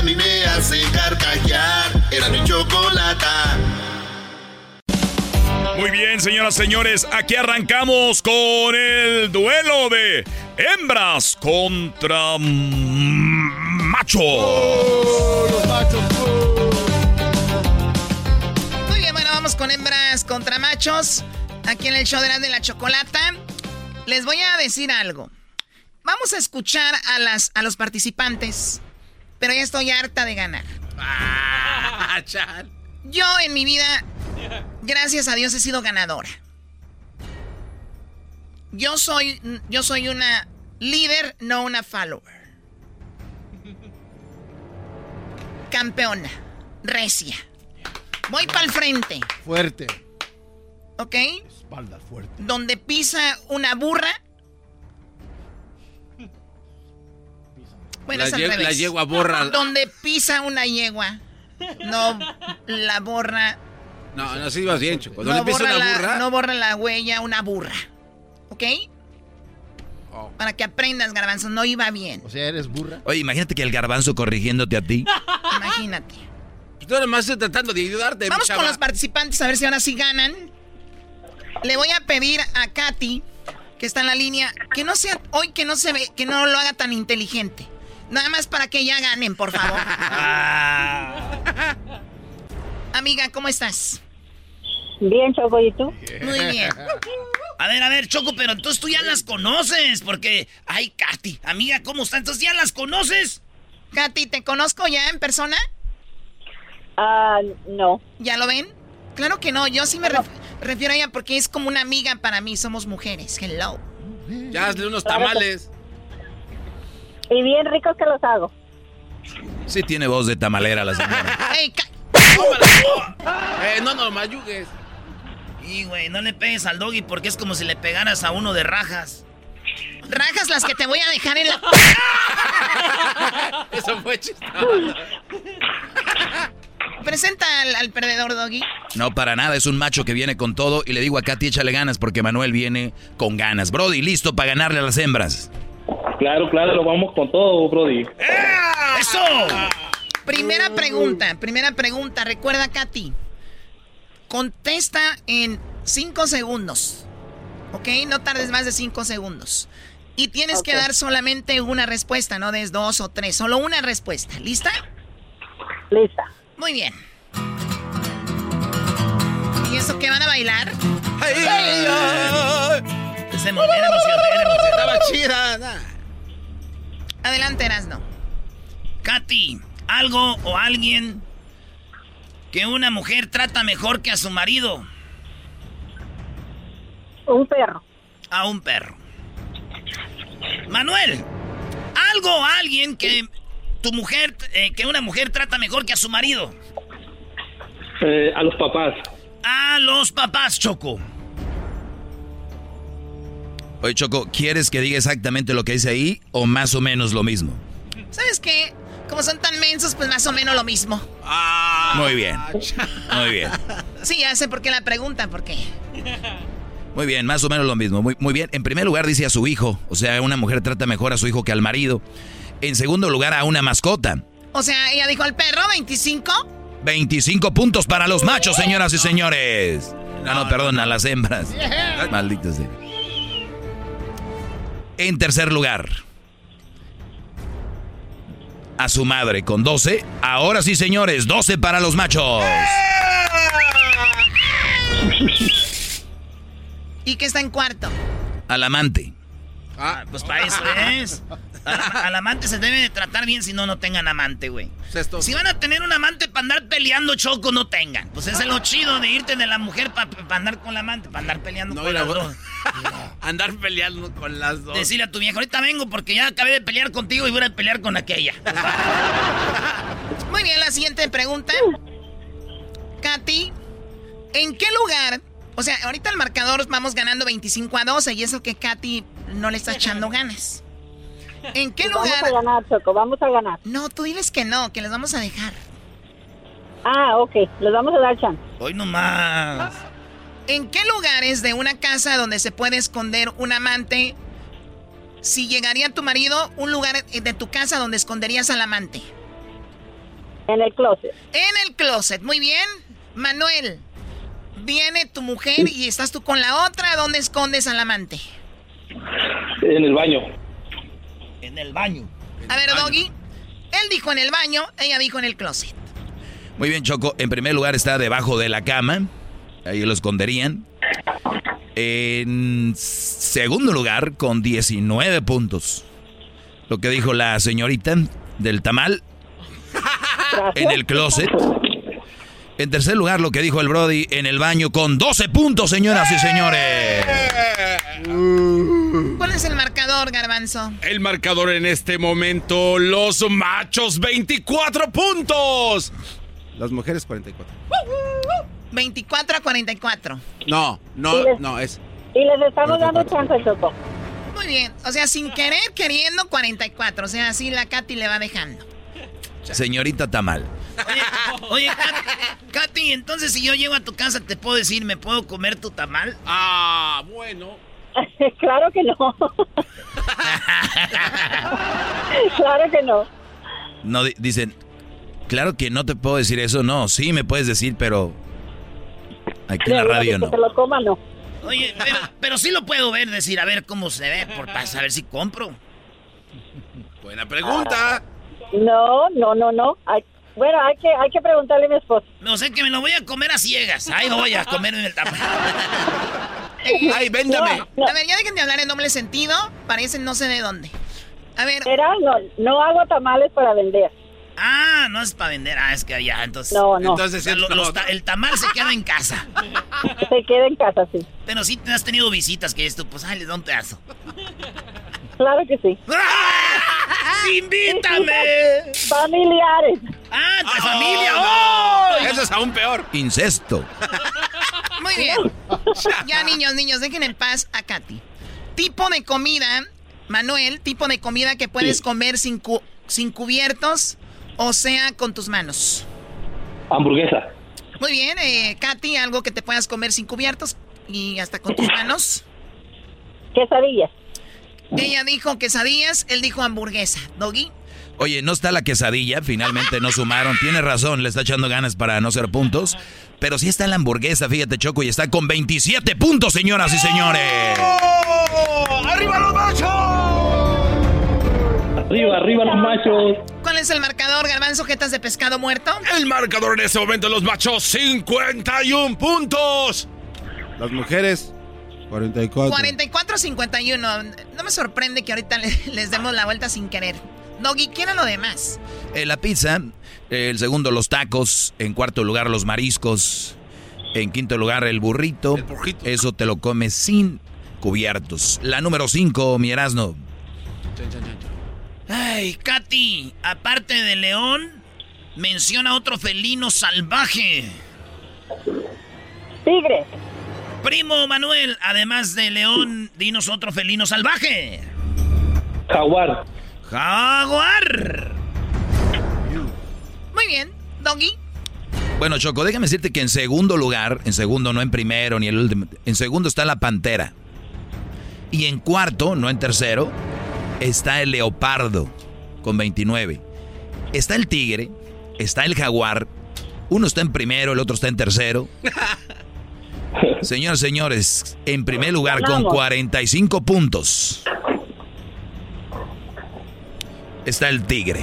a mí me hace carcajear. Era mi chocolata. Muy bien, señoras y señores, aquí arrancamos con el duelo de hembras contra machos. los machos. Muy bien, bueno, vamos con hembras contra machos. Aquí en el show de la, de la chocolata. Les voy a decir algo. Vamos a escuchar a, las, a los participantes. Pero ya estoy harta de ganar. Ah, Yo en mi vida, gracias a Dios, he sido ganadora. Yo soy, yo soy una líder, no una follower. Campeona. Recia. Voy para el frente. Fuerte. ¿Ok? Espalda fuerte. Donde pisa una burra. Bueno, La es al ye- revés. la yegua borra. Donde pisa una yegua. No la borra. No, no, sí ibas bien, Choco. Cuando No le pisa una la, burra. no borra la huella una burra. ¿Ok? Oh. Para que aprendas, garbanzo. No iba bien. O sea, eres burra. Oye, imagínate que el garbanzo corrigiéndote a ti. Imagínate. Tú nada más estoy tratando de ayudarte, Vamos chava. con los participantes a ver si ahora sí ganan. Le voy a pedir a Katy, que está en la línea, que no sea hoy que no se ve, que no lo haga tan inteligente. Nada más para que ya ganen, por favor. Amiga, ¿cómo estás? Bien, Choco, ¿y tú? Muy bien. A ver, a ver, Choco, pero entonces tú ya las conoces, porque... Ay, Katy, amiga, ¿cómo está? Entonces ya las conoces. Katy, ¿te conozco ya en persona? Ah, no. ¿Ya lo ven? Claro que no, yo sí me ref- refiero a ella porque es como una amiga para mí, somos mujeres. Hello. Ya hazle unos tamales. Y bien ricos que los hago. Sí tiene voz de tamalera la señora. Ey, ca- Eh, no, no, mayugues. Y, güey, no le pegues al doggy porque es como si le pegaras a uno de rajas. Rajas las que te voy a dejar en la... Eso fue chistoso. Presenta al, al perdedor, Doggy. No, para nada, es un macho que viene con todo y le digo a Katy échale ganas porque Manuel viene con ganas. Brody, listo para ganarle a las hembras. Claro, claro, lo vamos con todo, Brody. ¡Eso! Primera pregunta, primera pregunta. Recuerda, Katy. Contesta en cinco segundos. ¿Ok? No tardes más de cinco segundos. Y tienes que dar solamente una respuesta, no des dos o tres. Solo una respuesta. ¿Lista? Lista. Muy bien. ¿Y eso qué van a bailar? Se emoción, era emoción, era emoción. Estaba chida. nah. Adelante, Erasno. Katy, algo o alguien que una mujer trata mejor que a su marido. Un perro. A un perro. Manuel, algo o alguien que tu mujer, eh, que una mujer trata mejor que a su marido. Eh, a los papás. A los papás, Choco. Oye, Choco, ¿quieres que diga exactamente lo que dice ahí o más o menos lo mismo? ¿Sabes qué? Como son tan mensos, pues más o menos lo mismo. Muy bien. Muy bien. Sí, ya sé por qué la pregunta, porque Muy bien, más o menos lo mismo. Muy, muy bien. En primer lugar dice a su hijo. O sea, una mujer trata mejor a su hijo que al marido. En segundo lugar, a una mascota. O sea, ella dijo al perro 25. 25 puntos para los machos, señoras y señores. No, no, perdón, a las hembras. Malditos sea. En tercer lugar, a su madre con 12. Ahora sí, señores, 12 para los machos. ¿Y que está en cuarto? Al amante. Ah, pues para eso es. Al, al amante se debe de tratar bien si no, no tengan amante, güey. Si van a tener un amante para andar peleando, choco, no tengan. Pues es lo chido de irte de la mujer para andar con la amante, para andar peleando con mira, las dos. Andar peleando con las dos. Decirle a tu vieja, ahorita vengo porque ya acabé de pelear contigo y voy a pelear con aquella. Muy bien, la siguiente pregunta. Katy, ¿en qué lugar? O sea, ahorita el marcador vamos ganando 25 a 12 y eso que Katy no le está echando ganas. ¿En qué Vamos lugar? a ganar, Choco, vamos a ganar. No, tú diles que no, que les vamos a dejar. Ah, ok, les vamos a dar chance. Hoy nomás. ¿En qué lugares de una casa donde se puede esconder un amante? Si llegaría tu marido, un lugar de tu casa donde esconderías al amante. En el closet. En el closet, muy bien. Manuel, Viene tu mujer y estás tú con la otra. ¿Dónde escondes al amante? En el baño. En el baño. A ver, Doggy. Él dijo en el baño, ella dijo en el closet. Muy bien, Choco. En primer lugar está debajo de la cama. Ahí lo esconderían. En segundo lugar, con 19 puntos. Lo que dijo la señorita del tamal. En el closet. En tercer lugar, lo que dijo el Brody en el baño con 12 puntos, señoras y señores. ¿Cuál es el marcador, Garbanzo? El marcador en este momento, los machos 24 puntos. Las mujeres 44. 24 a 44. No, no, les- no, es... Y les estamos dando chance, Choco. Muy bien. O sea, sin querer, queriendo 44. O sea, así la Katy le va dejando. Señorita Tamal. Oye, Kat- Katy, entonces si yo llego a tu casa, ¿te puedo decir, me puedo comer tu tamal? Ah, bueno. claro que no. claro que no. No, di- dicen, claro que no te puedo decir eso. No, sí me puedes decir, pero aquí en la radio Que no. se lo coma, no. Oye, pero, pero sí lo puedo ver, decir, a ver cómo se ve, por, para saber si compro. Buena pregunta. No, no, no, no. Bueno, hay que, hay que preguntarle a mi esposo. No sé que me lo voy a comer a ciegas. Ahí voy a comer en el tamal. Ay, véndame. A ver, ya dejen de hablar en doble sentido. Parece no sé de dónde. A ver. Verá, no, no hago tamales para vender. Ah, no es para vender. Ah, es que allá, entonces. No, no. Entonces, lo- los el tamal se queda en casa. Se queda en casa, sí. Pero sí te has tenido visitas que esto, pues, ay, les da un pedazo. Claro que sí. ¡Invítame! Familiares. ¡Ah, de Oh, familia! no. ¡Oh! Eso es aún peor. Incesto. Muy bien. Ya, niños, niños, dejen en paz a Katy. Tipo de comida, Manuel, tipo de comida que puedes Sí. comer sin, cu- sin cubiertos, o sea, con tus manos. Hamburguesa. Muy bien, eh, Katy, algo que te puedas comer sin cubiertos y hasta con tus manos. Quesadillas. Ella dijo quesadillas, él dijo hamburguesa. Doggy. Oye, no está la quesadilla, finalmente no sumaron. Tiene razón, le está echando ganas para no ser puntos. Pero sí está la hamburguesa, fíjate, Choco, y está con 27 puntos, señoras y señores. ¡Arriba los machos! Arriba, arriba los machos. ¿Cuál es el marcador, Garbanzo, jetas de pescado muerto? El marcador en este momento, los machos 51 puntos. Las mujeres 44. 44-51. No me sorprende que ahorita le- les demos la vuelta sin querer. Doggy, ¿quién era lo demás? Eh, la pizza, eh, el segundo los tacos, en cuarto lugar los mariscos, en quinto lugar el burrito. Eso te lo comes sin cubiertos. La número 5, mi Erasno. Ay, Katy, aparte de león, menciona otro felino salvaje. Tigre. Primo Manuel, además de león, dinos otro felino salvaje. Jaguar. Jaguar. Muy bien, Doggy. Bueno, Choco, déjame decirte que en segundo lugar, en segundo, no en primero ni el último, en segundo está la pantera. Y en cuarto, no en tercero, está el leopardo con 29. Está el tigre, está el jaguar. Uno está en primero, el otro está en tercero. Señores, señores, en primer lugar con Ganamos. 45 puntos está el tigre.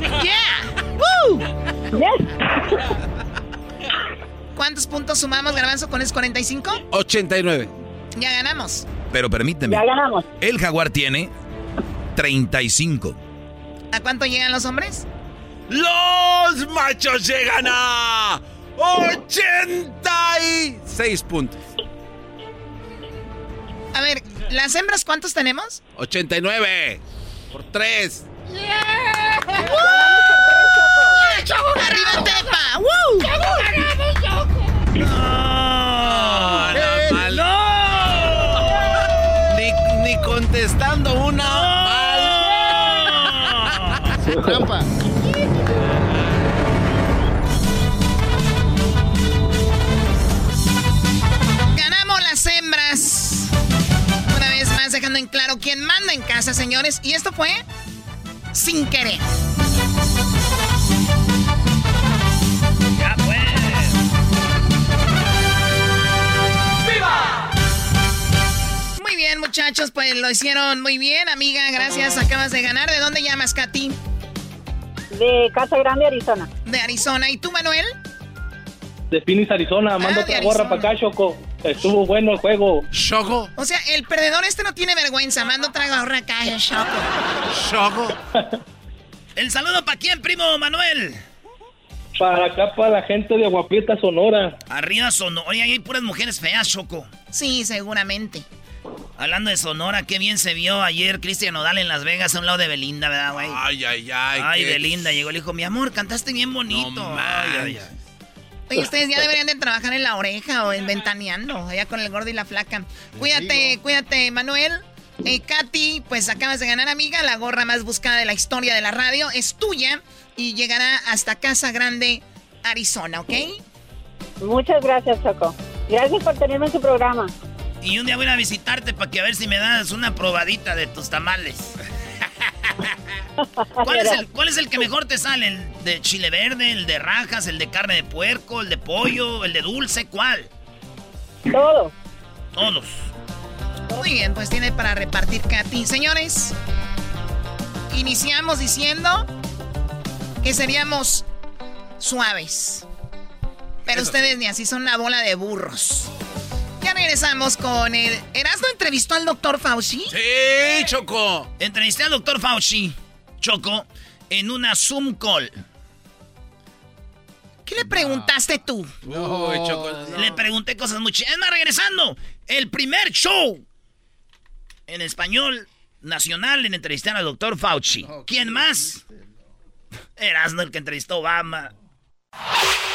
¡Yeah! ¡Woo! Yes. ¿Cuántos puntos sumamos, Garbanzo, con esos 45? 89. Ya ganamos. Pero permíteme. Ya ganamos. El jaguar tiene 35. ¿A cuánto llegan los hombres? Los machos llegan a 86 puntos. A ver, ¿las hembras cuántos tenemos? 89 por 3. ¡Arriba Tepa! ¡Woo! No, no, mal. Ni, ni contestando una mal. Trampa. quien manda en casa, señores. Y esto fue sin querer. Ya pues. ¡Viva! Muy bien, muchachos, pues lo hicieron muy bien, amiga. Gracias, acabas de ganar. ¿De dónde llamas, Katy? De Casa Grande, Arizona. De Arizona. ¿Y tú, Manuel? De Phoenix, Arizona. Manda ah, gorra para acá, Choco. Estuvo bueno el juego. ¿Choco? O sea, el perdedor este no tiene vergüenza. Mando otra gorra acá, el choco. ¿Choco? ¿El saludo para quién, primo Manuel? Para acá, para la gente de Aguaprieta, Sonora. Arriba Sonora. Oye, ahí hay puras mujeres feas, Choco. Sí, seguramente. Hablando de Sonora, qué bien se vio ayer Cristian Nodal en Las Vegas a un lado de Belinda, ¿verdad, güey? Ay, ay, ay. Ay, qué- Belinda, llegó y le dijo, mi amor, cantaste bien bonito. No Ay, ay, ay. Oye, ustedes ya deberían de trabajar en la oreja o en ventaneando, allá con el gordo y la flaca. Cuídate, cuídate, Manuel. Eh, Katy, pues acabas de ganar, amiga. La gorra más buscada de la historia de la radio es tuya y llegará hasta Casa Grande, Arizona, ¿ok? Muchas gracias, Choco. Gracias por tenerme en su programa. Y un día voy a visitarte para que a ver si me das una probadita de tus tamales. ¿Cuál es, el, ¿Cuál es el que mejor te sale? ¿El de chile verde, el de rajas, el de carne de puerco, el de pollo, el de dulce? ¿Cuál? Todo. Todos. Muy bien, pues tiene para repartir Katy. Señores, iniciamos diciendo que seríamos suaves. Pero ustedes ni así son una bola de burros. Ya regresamos con el... ¿Erasmo entrevistó al doctor Fauci? Sí, Choco. Entrevisté al doctor Fauci, Choco, en una Zoom call. ¿Qué le preguntaste tú? Uy, Choco. Le pregunté cosas muy chidas. Es más, regresando, el primer show en español nacional en entrevistar al doctor Fauci. ¿Quién más? Erasmo el que entrevistó a Obama.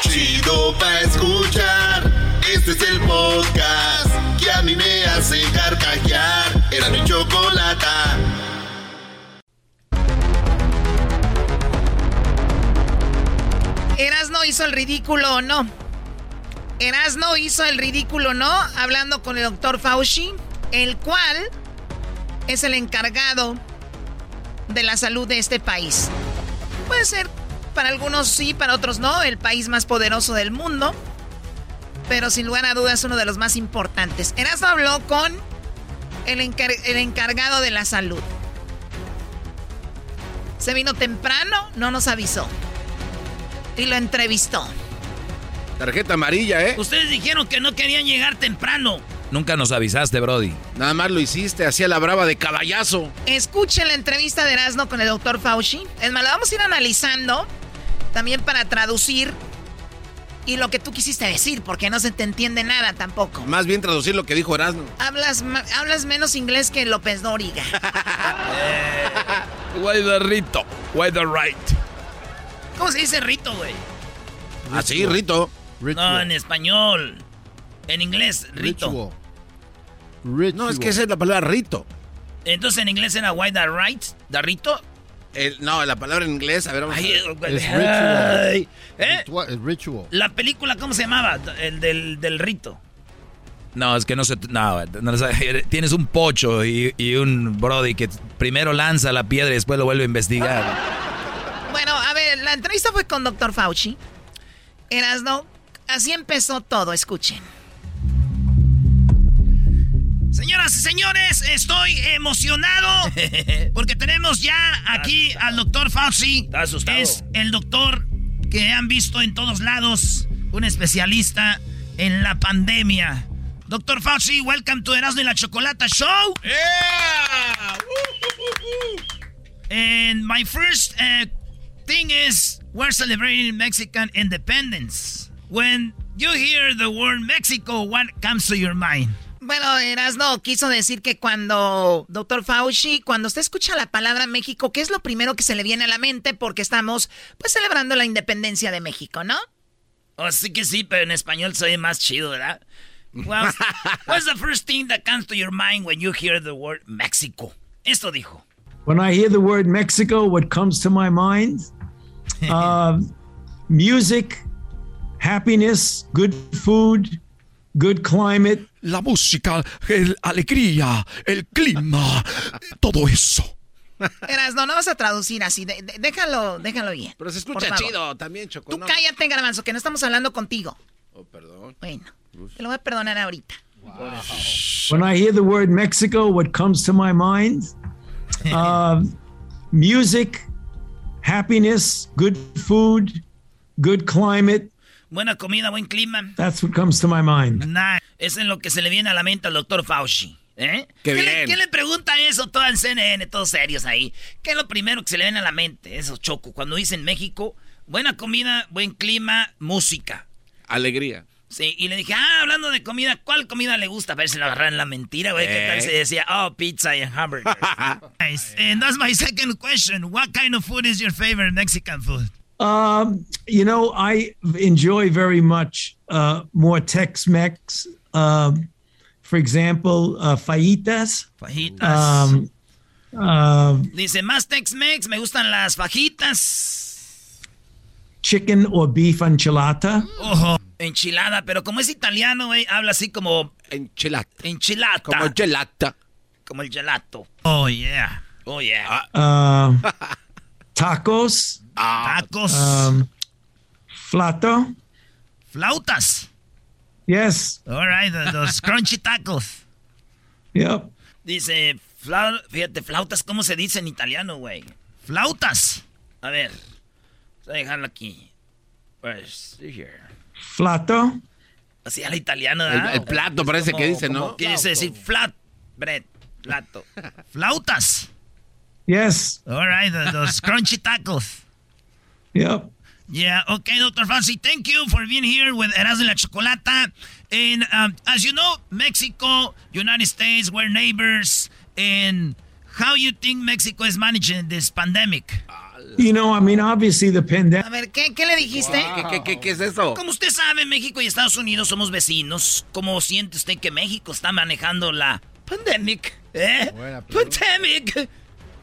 Chido pa' escuchar. Este es el podcast que a mí me hace carcajear. Era mi chocolata. Erasno hizo el ridículo o no. Hizo el ridículo no, hablando con el doctor Fauci, el cual es el encargado de la salud de este país. Puede ser para algunos sí, para otros no, el país más poderoso del mundo, pero sin lugar a dudas uno de los más importantes. Erasno habló con el, encar- el encargado de la salud. Se vino temprano, no nos avisó. Y lo entrevistó. Tarjeta amarilla, ¿eh? Ustedes dijeron que no querían llegar temprano. Nunca nos avisaste, Brody. Nada más lo hiciste, hacía la brava de caballazo. Escuchen la entrevista de Erasmo con el doctor Fauci. Es más, la vamos a ir analizando también para traducir y lo que tú quisiste decir, porque no se te entiende nada tampoco. Más bien traducir lo que dijo Erasmo. Hablas, hablas menos inglés que López Dóriga. Why the Rito? Why the right? ¿Cómo se dice rito, güey? Así, Rito. No, en español. En inglés, rito. No, es que esa es la palabra Rito. Entonces en inglés era why the right, the rito. El- no, la palabra en inglés, a ver, vamos Ay, a ver. Es ritual. Ay, ¿eh? El ritual. La película, ¿cómo se llamaba? El del, del rito. No, es que no se... No, no tienes un pocho y, y un Brody que primero lanza la piedra y después lo vuelve a investigar. Bueno, a ver, la entrevista fue con doctor Fauci. Erasno, así empezó todo, escuchen. Señoras y señores, estoy emocionado porque tenemos ya aquí al doctor Fauci. Es el doctor que han visto en todos lados, un especialista en la pandemia. Doctor Fauci, welcome to Erasmo y la Chocolata Show. And my first uh, thing is we're celebrating Mexican independence. When you hear the word Mexico, what comes to your mind? Bueno, Erasno quiso decir que cuando, doctor Fauci, cuando usted escucha la palabra México, ¿qué es lo primero que se le viene a la mente? Porque estamos, pues, celebrando la independencia de México, ¿no? Oh, sí que sí, pero en español soy más chido, ¿verdad? Well, what's the first thing that comes to your mind when you hear the word Mexico? Esto dijo. When I hear the word Mexico, what comes to my mind? Uh, music, happiness, good food, good climate. La música, la alegría, el clima, todo eso. Erasno, no vas a traducir así, de- de- déjalo, déjalo bien. Pero se escucha chido también, Choco. Tú ¿no? cállate, Garbanzo, que no estamos hablando contigo. Oh, perdón. Bueno, te lo voy a perdonar ahorita. When I hear the word Mexico, what comes to my mind? Uh, music, happiness, good food, good climate. Buena comida, buen clima. That's what comes to my mind. Nah, es en lo que se le viene a la mente al doctor Fauci. ¿Eh? Qué ¿Qué, bien. Le, ¿Qué le pregunta eso todo en CNN, todos serios ahí? ¿Qué es lo primero que se le viene a la mente? Eso, Choco. Cuando dicen México, buena comida, buen clima, música. Alegría. Sí, y le dije, ah, hablando de comida, ¿cuál comida le gusta? A ver si lo agarran la mentira, güey. ¿Qué tal Eh. se decía? Oh, pizza and hamburgers. nice. And that's my second question. What kind of food is your favorite Mexican food? Um, you know, I enjoy very much uh, more Tex-Mex. Um, for example, uh, fajitas. Fajitas. Um, um, Dice, más Tex-Mex, me gustan las fajitas. chicken or beef enchilada. Ojo. Enchilada, pero como es italiano, güey, habla así como... Enchilada. Enchilada. Como gelata. Como el gelato. Oh, yeah. Oh, yeah. Uh, tacos. Tacos. Um, flato. Flautas. Yes. All right, those crunchy tacos. Yep. Dice, fíjate, flautas, ¿cómo se dice en italiano, güey? Flautas. A ver, voy a dejarlo aquí. Pues. Flato. Así al italiano, El- ¿verdad? el plato parece que dice, ¿no? ¿Qué dice decir flat bread? Plato. Flautas. Yes. All right, those crunchy tacos. Yep. Yeah, okay, Dr. Fancy, thank you for being here with Erasmo y la Chocolata. And um, as you know, Mexico, United States, we're neighbors. And how you think Mexico is managing this pandemic? You know, I mean, obviously the pandemic. A ver, ¿qué, qué le dijiste? ¿Qué, qué, qué, qué es eso? Como usted sabe, México y Estados Unidos somos vecinos. ¿Cómo siente usted que México está manejando la pandemic? ¿Eh? Pandemic.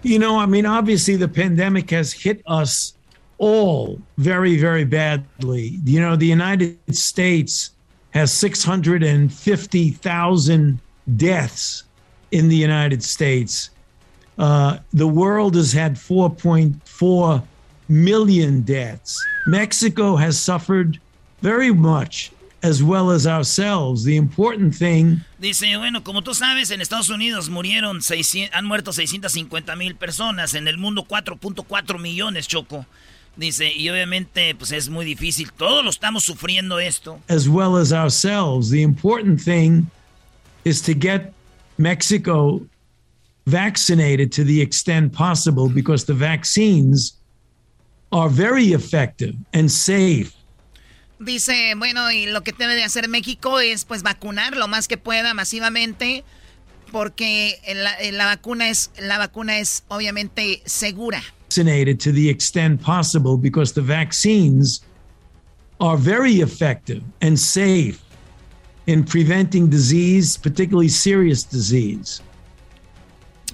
You know, I mean, obviously the pandemic has hit us all very, very badly. You know, the United States has 650,000 deaths in the United States. Uh, the world has had 4.4 million deaths. Mexico has suffered very much, as well as ourselves. The important thing Dice, bueno, como tú sabes, en Estados Unidos murieron 600, han muerto 650 mil personas, en el mundo 4.4 millones, Choco. Dice, y obviamente, pues es muy difícil, todos lo estamos sufriendo esto. as well as ourselves. The important thing is to get Mexico vaccinated to the extent possible because the vaccines are very effective and safe. Dice, bueno, y lo que debe de hacer México es pues vacunar lo más que pueda masivamente porque la, la vacuna es la vacuna es obviamente segura. Vaccinated to the extent possible because the vaccines are very effective and safe in preventing disease, particularly serious disease.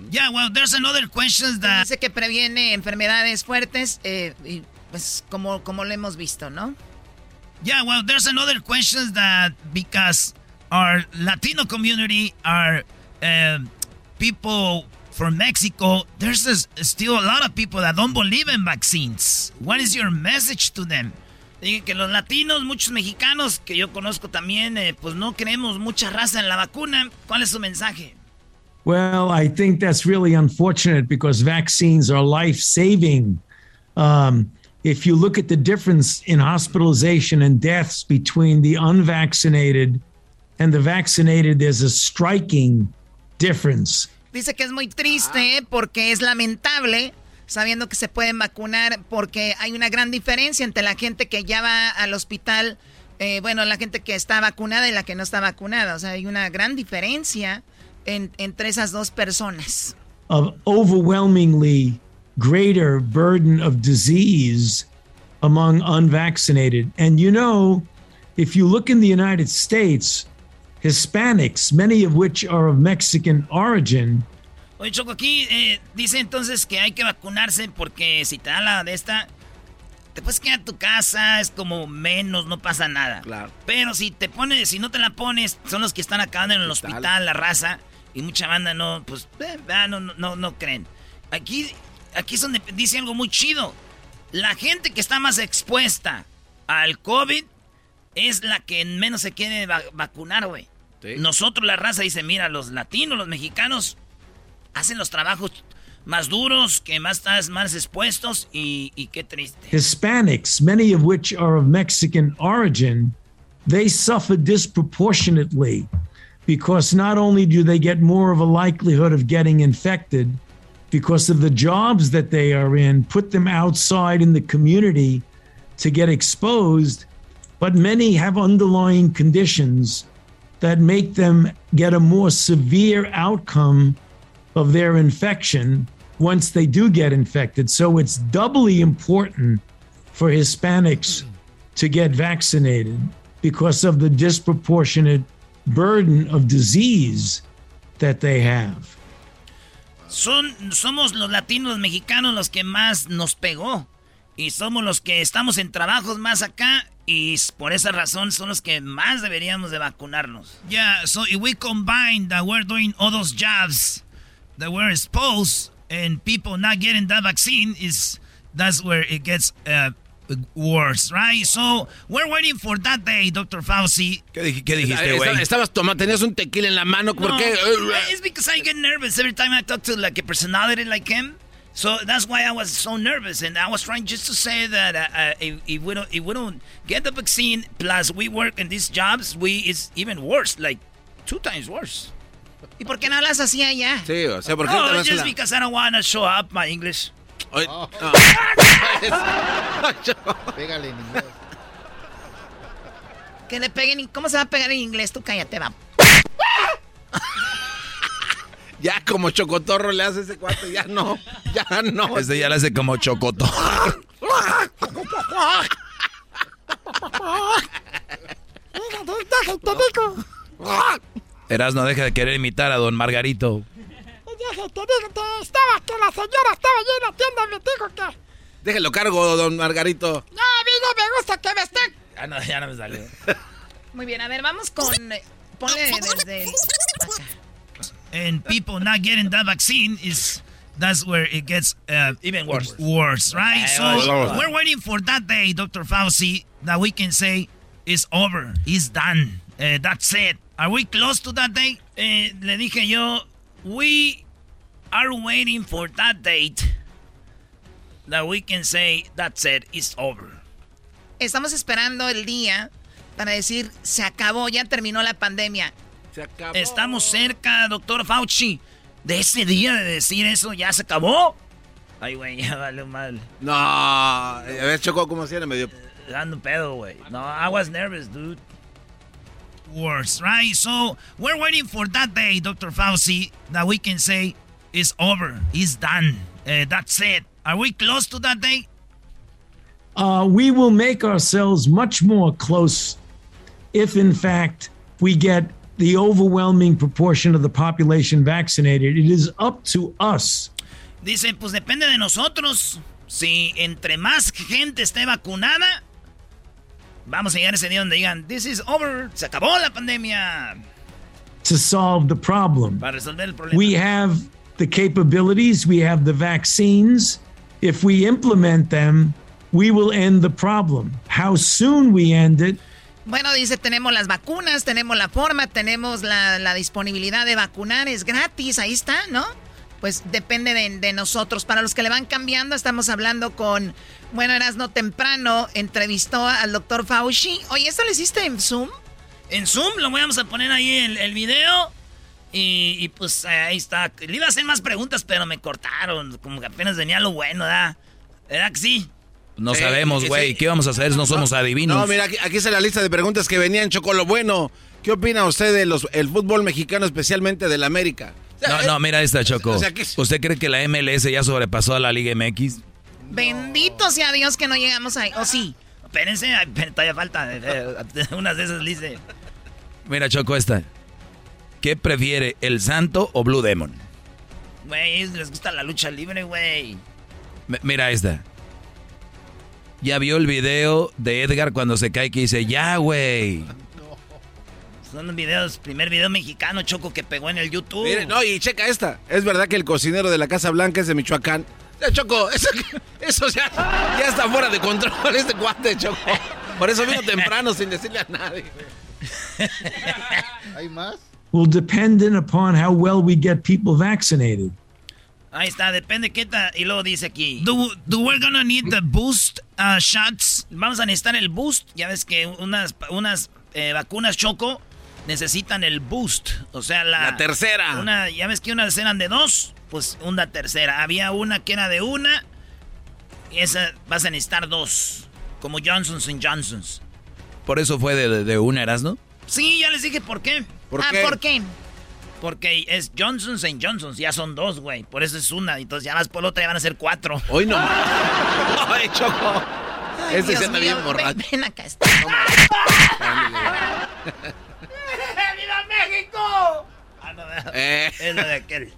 Yeah, well, there's another question that... Dice que previene enfermedades fuertes, eh, y, pues como, como lo hemos visto, ¿no? Yeah, well, there's another question that because our Latino community, are um people from Mexico, there's this, still a lot of people that don't believe in vaccines. What is your message to them? Dije que los latinos, muchos mexicanos que yo conozco también, eh, pues no creemos mucha raza en la vacuna. ¿Cuál es su mensaje? Well, I think that's really unfortunate because vaccines are life saving. Um, if you look at the difference in hospitalization and deaths between the unvaccinated and the vaccinated, there's a striking difference. Dice que es muy triste porque es lamentable sabiendo que se pueden vacunar porque hay una gran diferencia entre la gente que ya va al hospital, eh, bueno, la gente que está vacunada y la que no está vacunada. O sea, hay una gran diferencia en- entre esas dos personas. Of overwhelmingly greater burden of disease among unvaccinated. And you know, if you look in the United States, Hispanics, many of which are of Mexican origin, Oye, Choco, aquí eh, dice entonces que hay que vacunarse porque si te da la de esta, te puedes quedar en tu casa, es como menos, no pasa nada. Claro. Pero si te pones, si no te la pones, son los que están acabando en el hospital, la raza, y mucha banda no, pues, eh, ah, no, no, no, no creen. Aquí, aquí es donde dice algo muy chido. La gente que está más expuesta al COVID es la que menos se quiere va- vacunar, güey. Nosotros, la raza, dice, mira, los latinos, los mexicanos, hacen los trabajos más duros, que más estás más expuestos y, y qué triste. Hispanics, many of which are of Mexican origin, they suffer disproportionately because not only do they get more of a likelihood of getting infected because of the jobs that they are in, put them outside in the community to get exposed, but many have underlying conditions that make them get a more severe outcome of their infection once they do get infected. So it's doubly important for Hispanics to get vaccinated because of the disproportionate burden of disease that they have. Son, somos los latinos, mexicanos, los que más nos pegó. Y somos los que estamos en trabajos más acá. Y por esa razón son los que más deberíamos de vacunarnos. Yeah, so if we combine that we're doing all those jobs that we're exposed and people not getting that vaccine is that's where it gets uh, worse, right? So we're waiting for that day, Dr. Fauci. ¿Qué, dijiste, güey? Estabas tomando, tenías un tequila en la mano, ¿por no, qué? It's because I get nervous every time I talk to like a personality like him. So that's why I was so nervous, and I was trying just to say that uh, uh, if, if, we don't if we don't get the vaccine, plus we work in these jobs, we it's even worse, like two times worse. ¿Y por qué no hablas así allá? Sí, o sea, ¿por qué oh, no just la... because I don't want to show up my English. Oh. No. Pégale en inglés. Que le peguen. ¿Cómo se va a pegar en inglés? Tú cállate, va. Ya como chocotorro le hace ese cuarto, ya no, ya no. Este ya le hace como chocotorro. Eras no deja de querer imitar a don Margarito. Estaba que la señora estaba allí en la tienda me dijo que. Déjelo cargo, don Margarito. No, a mí no me gusta que me estén. Ya no, ya no me salió. Muy bien, a ver, vamos con. Ponle desde. And people not getting that vaccine is that's where it gets uh, even worse. Worse, right? So we're waiting for that day, Dr. Fauci, that we can say it's over, it's done, uh, that's it. Are we close to that day? Eh, le dije yo, we are waiting for that date that we can say that's it, it's over. Estamos esperando el día para decir se acabó, ya terminó la pandemia. Se acabó. Estamos cerca, doctor Fauci, de ese día de decir eso, ya se acabó. Ay, güey, ya vale mal. No, a ver, Choco, ¿cómo hacía? Me dio... Dando pedo, güey. No, I was nervous, dude. Worse, right? So, we're waiting for that day, Dr. Fauci, that we can say it's over, it's done, uh, that's it. Are we close to that day? Uh, we will make ourselves much more close if, in fact, we get the overwhelming proportion of the population vaccinated. It is up to us. Dice, pues depende de nosotros. Si entre más gente esté vacunada, vamos a llegar a ese día donde digan, this is over, se acabó la pandemia. To solve the problem. Para resolver el problema. We have the capabilities, we have the vaccines. If we implement them, we will end the problem. How soon we end it bueno, dice, tenemos las vacunas, tenemos la forma, tenemos la, disponibilidad de vacunar, es gratis, ahí está, ¿no? Pues depende de, de, nosotros. Para los que le van cambiando, estamos hablando con, bueno, eras no temprano, entrevistó al doctor Fauci. Oye, ¿esto lo hiciste en Zoom? En Zoom, lo vamos a poner ahí el, el video. Y, y, pues ahí está. Le iba a hacer más preguntas, pero me cortaron. Como que apenas venía lo bueno, ¿verdad? ¿Verdad que sí? No sí, sabemos, güey. Sí. ¿Qué vamos a hacer? No somos adivinos. No, mira, aquí, aquí está la lista de preguntas que venían, Chocolo Bueno. ¿Qué opina usted del el fútbol mexicano, especialmente del América? O sea, no, eh, no, mira esta, Choco. O sea, ¿qué? ¿Usted cree que la MLS ya sobrepasó a la Liga MX? Bendito sea Dios que no llegamos ahí. ¿O sí? Espérense, todavía falta. Unas de esas dice. Mira, Choco, esta. ¿Qué prefiere, el Santo o Blue Demon? Güey, les gusta la lucha libre, güey. Mira esta. Ya vio el video de Edgar cuando se cae que dice, ya, güey. Son videos, primer video mexicano, Choco, que pegó en el YouTube. Mire, no, y checa esta. Es verdad que el cocinero de la Casa Blanca es de Michoacán. Ya, Choco, eso, eso ya, ya está fuera de control, este cuate, Choco. Por eso vino temprano sin decirle a nadie. ¿Hay más? will depend upon how well we get people vaccinated. Ahí está, depende qué tal. Y luego dice aquí: Do, do we're gonna need the boost uh, shots? Vamos a necesitar el boost. Ya ves que unas, unas eh, vacunas choco necesitan el boost. O sea, la, La tercera. Una, ya ves que unas eran de dos, pues una tercera. Había una que era de una. Y esa vas a necesitar dos. Como Johnson's Johnson's. Por eso fue de, de, de una, Erasno. Sí, ya les dije por qué. ¿Por ah, qué? ¿por qué? Porque es Johnson's Johnson's, ya son dos, güey. Por eso es una. Entonces ya vas por la otra y van a ser cuatro. Hoy no. Ay, Choco. Ay, Ese Dios se anda bien borracho. Ven, ven acá. está. ¡Viva México! Ah, no, Eh. Es lo de aquel.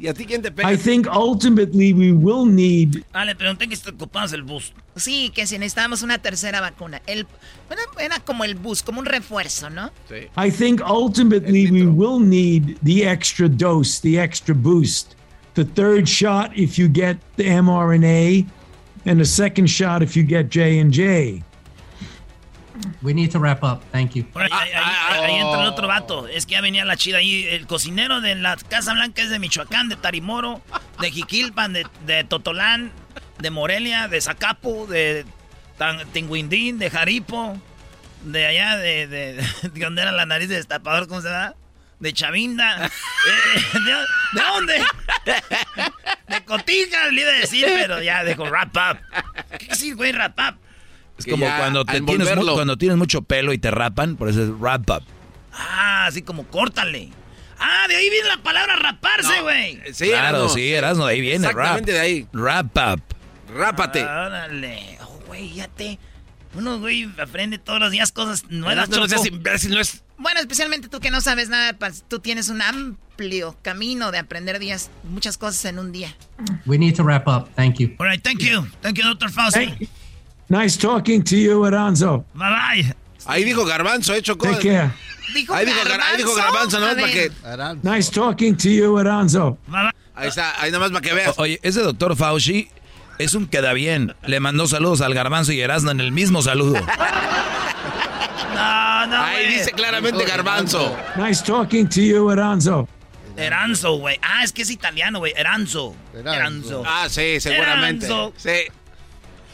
¿Y a ti quién te pega? I think ultimately we will need Ah, le pregunté que si te ocupabas el boost. Sí, que si necesitábamos una tercera vacuna. El, bueno, era como el bus, como un refuerzo, ¿no? Sí. I think ultimately we will need the extra dose, the extra boost. The third shot if you get the mRNA and the second shot if you get J&J. We need to wrap up. Thank you. Ahí, entra el otro vato. Es que ya venía la chida ahí. El cocinero de la Casa Blanca es de Michoacán, de Tarimoro, de Jiquilpan, de, Totolán, de Morelia, de Zacapu, de Tinguindín, de Jaripo, de allá, de, de, de donde era la nariz de destapador, ¿cómo se llama? De Chavinda. Eh, ¿de, de dónde? De Cotija, le iba a decir, pero ya dejo wrap up. ¿Qué decir, güey, wrap up? Es Que como cuando, te tienes, mu- cuando tienes mucho pelo y te rapan, por eso es wrap up. Ah, así como córtale. Ah, de ahí viene la palabra raparse, güey. Sí, claro, Erasmo, sí, Erasmo, de ahí viene rap. Exactamente de ahí. Wrap up. Rápate. Órale. Oh, güey, ya te. Uno, güey, aprende todos los días cosas nuevas. Erasmo, no seas imbécil, no es... Bueno, especialmente tú que no sabes nada, pues, tú tienes un amplio camino de aprender días, muchas cosas en un día. We need to wrap up. Thank you. All right, thank you. Thank you, Dr. Fauci. Nice talking to you, Aranzo. Bye bye. Ahí dijo Garbanzo, eh, Choco. Take care. Dijo Ahí dijo, Gar- ahí dijo Garbanzo, ¿no? A Para que... Nice talking to you, Aranzo. Ahí está, ahí nada más para que veas. O- Oye, ese doctor Fauci es un queda bien. Le mandó saludos al garbanzo y Erasmo en el mismo saludo. No, no, Ahí dice claramente Garbanzo. Nice talking to you, Aranzo. Eranzo, güey. Ah, es que es italiano, güey. Eranzo. Eranzo. Ah, sí, seguramente. Eranzo. Sí.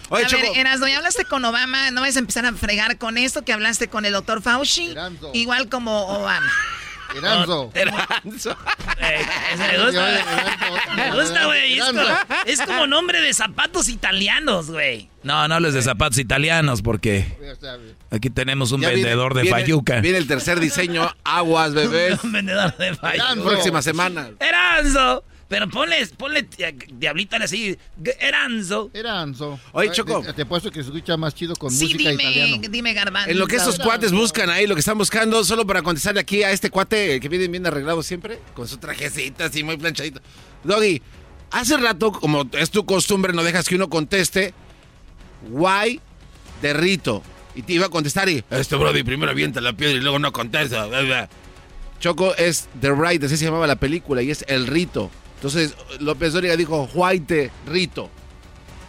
Oye, a Choco. ver, Erasmo, ya hablaste con Obama, no vas a empezar a fregar con esto que hablaste con el doctor Fauci, Eranzo. igual como Obama. Eranzo. Eranzo. Eh, me gusta. Me gusta, güey. Es, como- es como nombre de zapatos italianos, güey. No, no hables de zapatos italianos porque aquí tenemos un Ya viene- vendedor de viene- fayuca. Viene el tercer diseño, aguas, bebés. Un vendedor de fallo. Próxima semana. Eranzo. Pero ponle, ponle eh, diablita así. Eranzo. Eranzo. Oye, Choco. Te, te apuesto que se escucha más chido con Sí, música dime, italiano. dime, Garbanzo. En lo que esos cuates buscan ahí, lo que están buscando, solo para contestarle aquí a este cuate que viene bien arreglado siempre, con su trajecita así muy planchadito. Doggy, hace rato, como es tu costumbre, no dejas que uno conteste, why de Rito. Y te iba a contestar y, este Brody primero avienta la piedra y luego no contesta. bla, bla". Choco es The Right, así se llamaba la película, y es El Rito. Entonces López Dóriga dijo, why de Rito.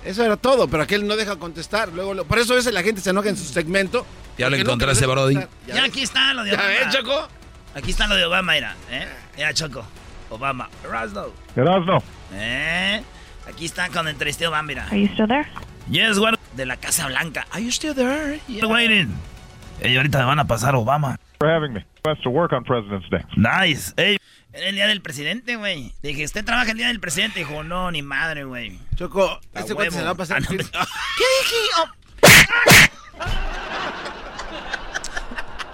Eso era todo, pero aquel no deja contestar. Luego, lo- por eso a veces la gente se enoja en su segmento. Ya lo encontraste, deja Brody. contestar. Ya aquí está lo de ¿Ya Obama. ves, Choco? Aquí está lo de Obama, mira. ¿eh? Ya, Choco. Obama. Erasno. Erasno. ¿Eh? Aquí está con entrevisté a Obama, mira. Are you still there? Yes, what? De la Casa Blanca. Are you still there? Yeah. Waiting. Ey, ahorita me van a pasar Obama. for having me. Best to work on President's Day. Nice. Ey. Era el día del presidente, güey. Dije, ¿usted trabaja el día del presidente? Dijo, no, ni madre, güey. Choco, A este cuate se va a pasar. Ah, no, me- ¿Qué dije? Oh,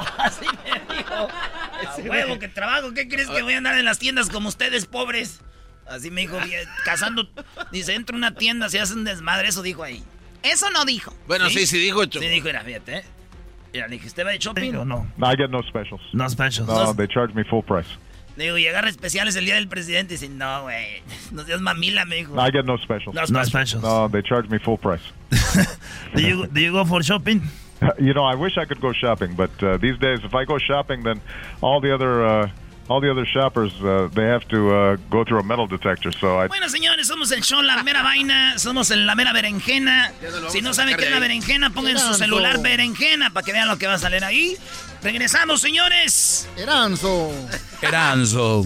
Así me dijo. A huevo que trabajo. ¿Qué crees que voy a andar en las tiendas como ustedes, pobres? Así me dijo, cazando. Dice, entra a una tienda, se hace un desmadre. Eso dijo ahí. Eso no dijo. Bueno, sí, sí dijo, Choco. Sí, dijo, era, fíjate, ¿eh? Mira, le dije, ¿usted va de shopping o no? No, I get no specials. No specials. No, No- they charge me full price. Le digo, ¿y agarra especiales el día del presidente? Y dice, no, güey. No seas mamila, me dijo. No, I get no specials. No No specials. No, they charge me full price. Do you, do you go for shopping? You know, I wish I could go shopping, but uh, these days, if I go shopping, then all the other uh, all the other shoppers, uh, they have to uh, go through a metal detector. So I. Bueno, señores, somos el show La Mera Vaina, somos el La Mera Berenjena. Si no saben qué es la berenjena, pongan su celular berenjena para que vean lo que va a salir ahí. Regresamos, señores. Eranzo. Eranzo.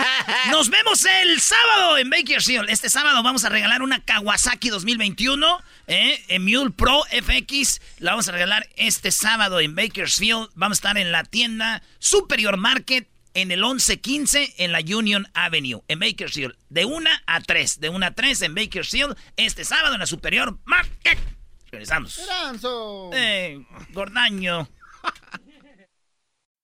Nos vemos el sábado en Bakersfield. Este sábado vamos a regalar una Kawasaki 2021, ¿eh? En Mule Pro FX. La vamos a regalar este sábado en Bakersfield. Vamos a estar en la tienda Superior Market en el 1115 en la Union Avenue, en Bakersfield. De 1 a 3. De 1 a 3 en Bakersfield. Este sábado en la Superior Market. Regresamos. Eranzo. Eh, Gordaño.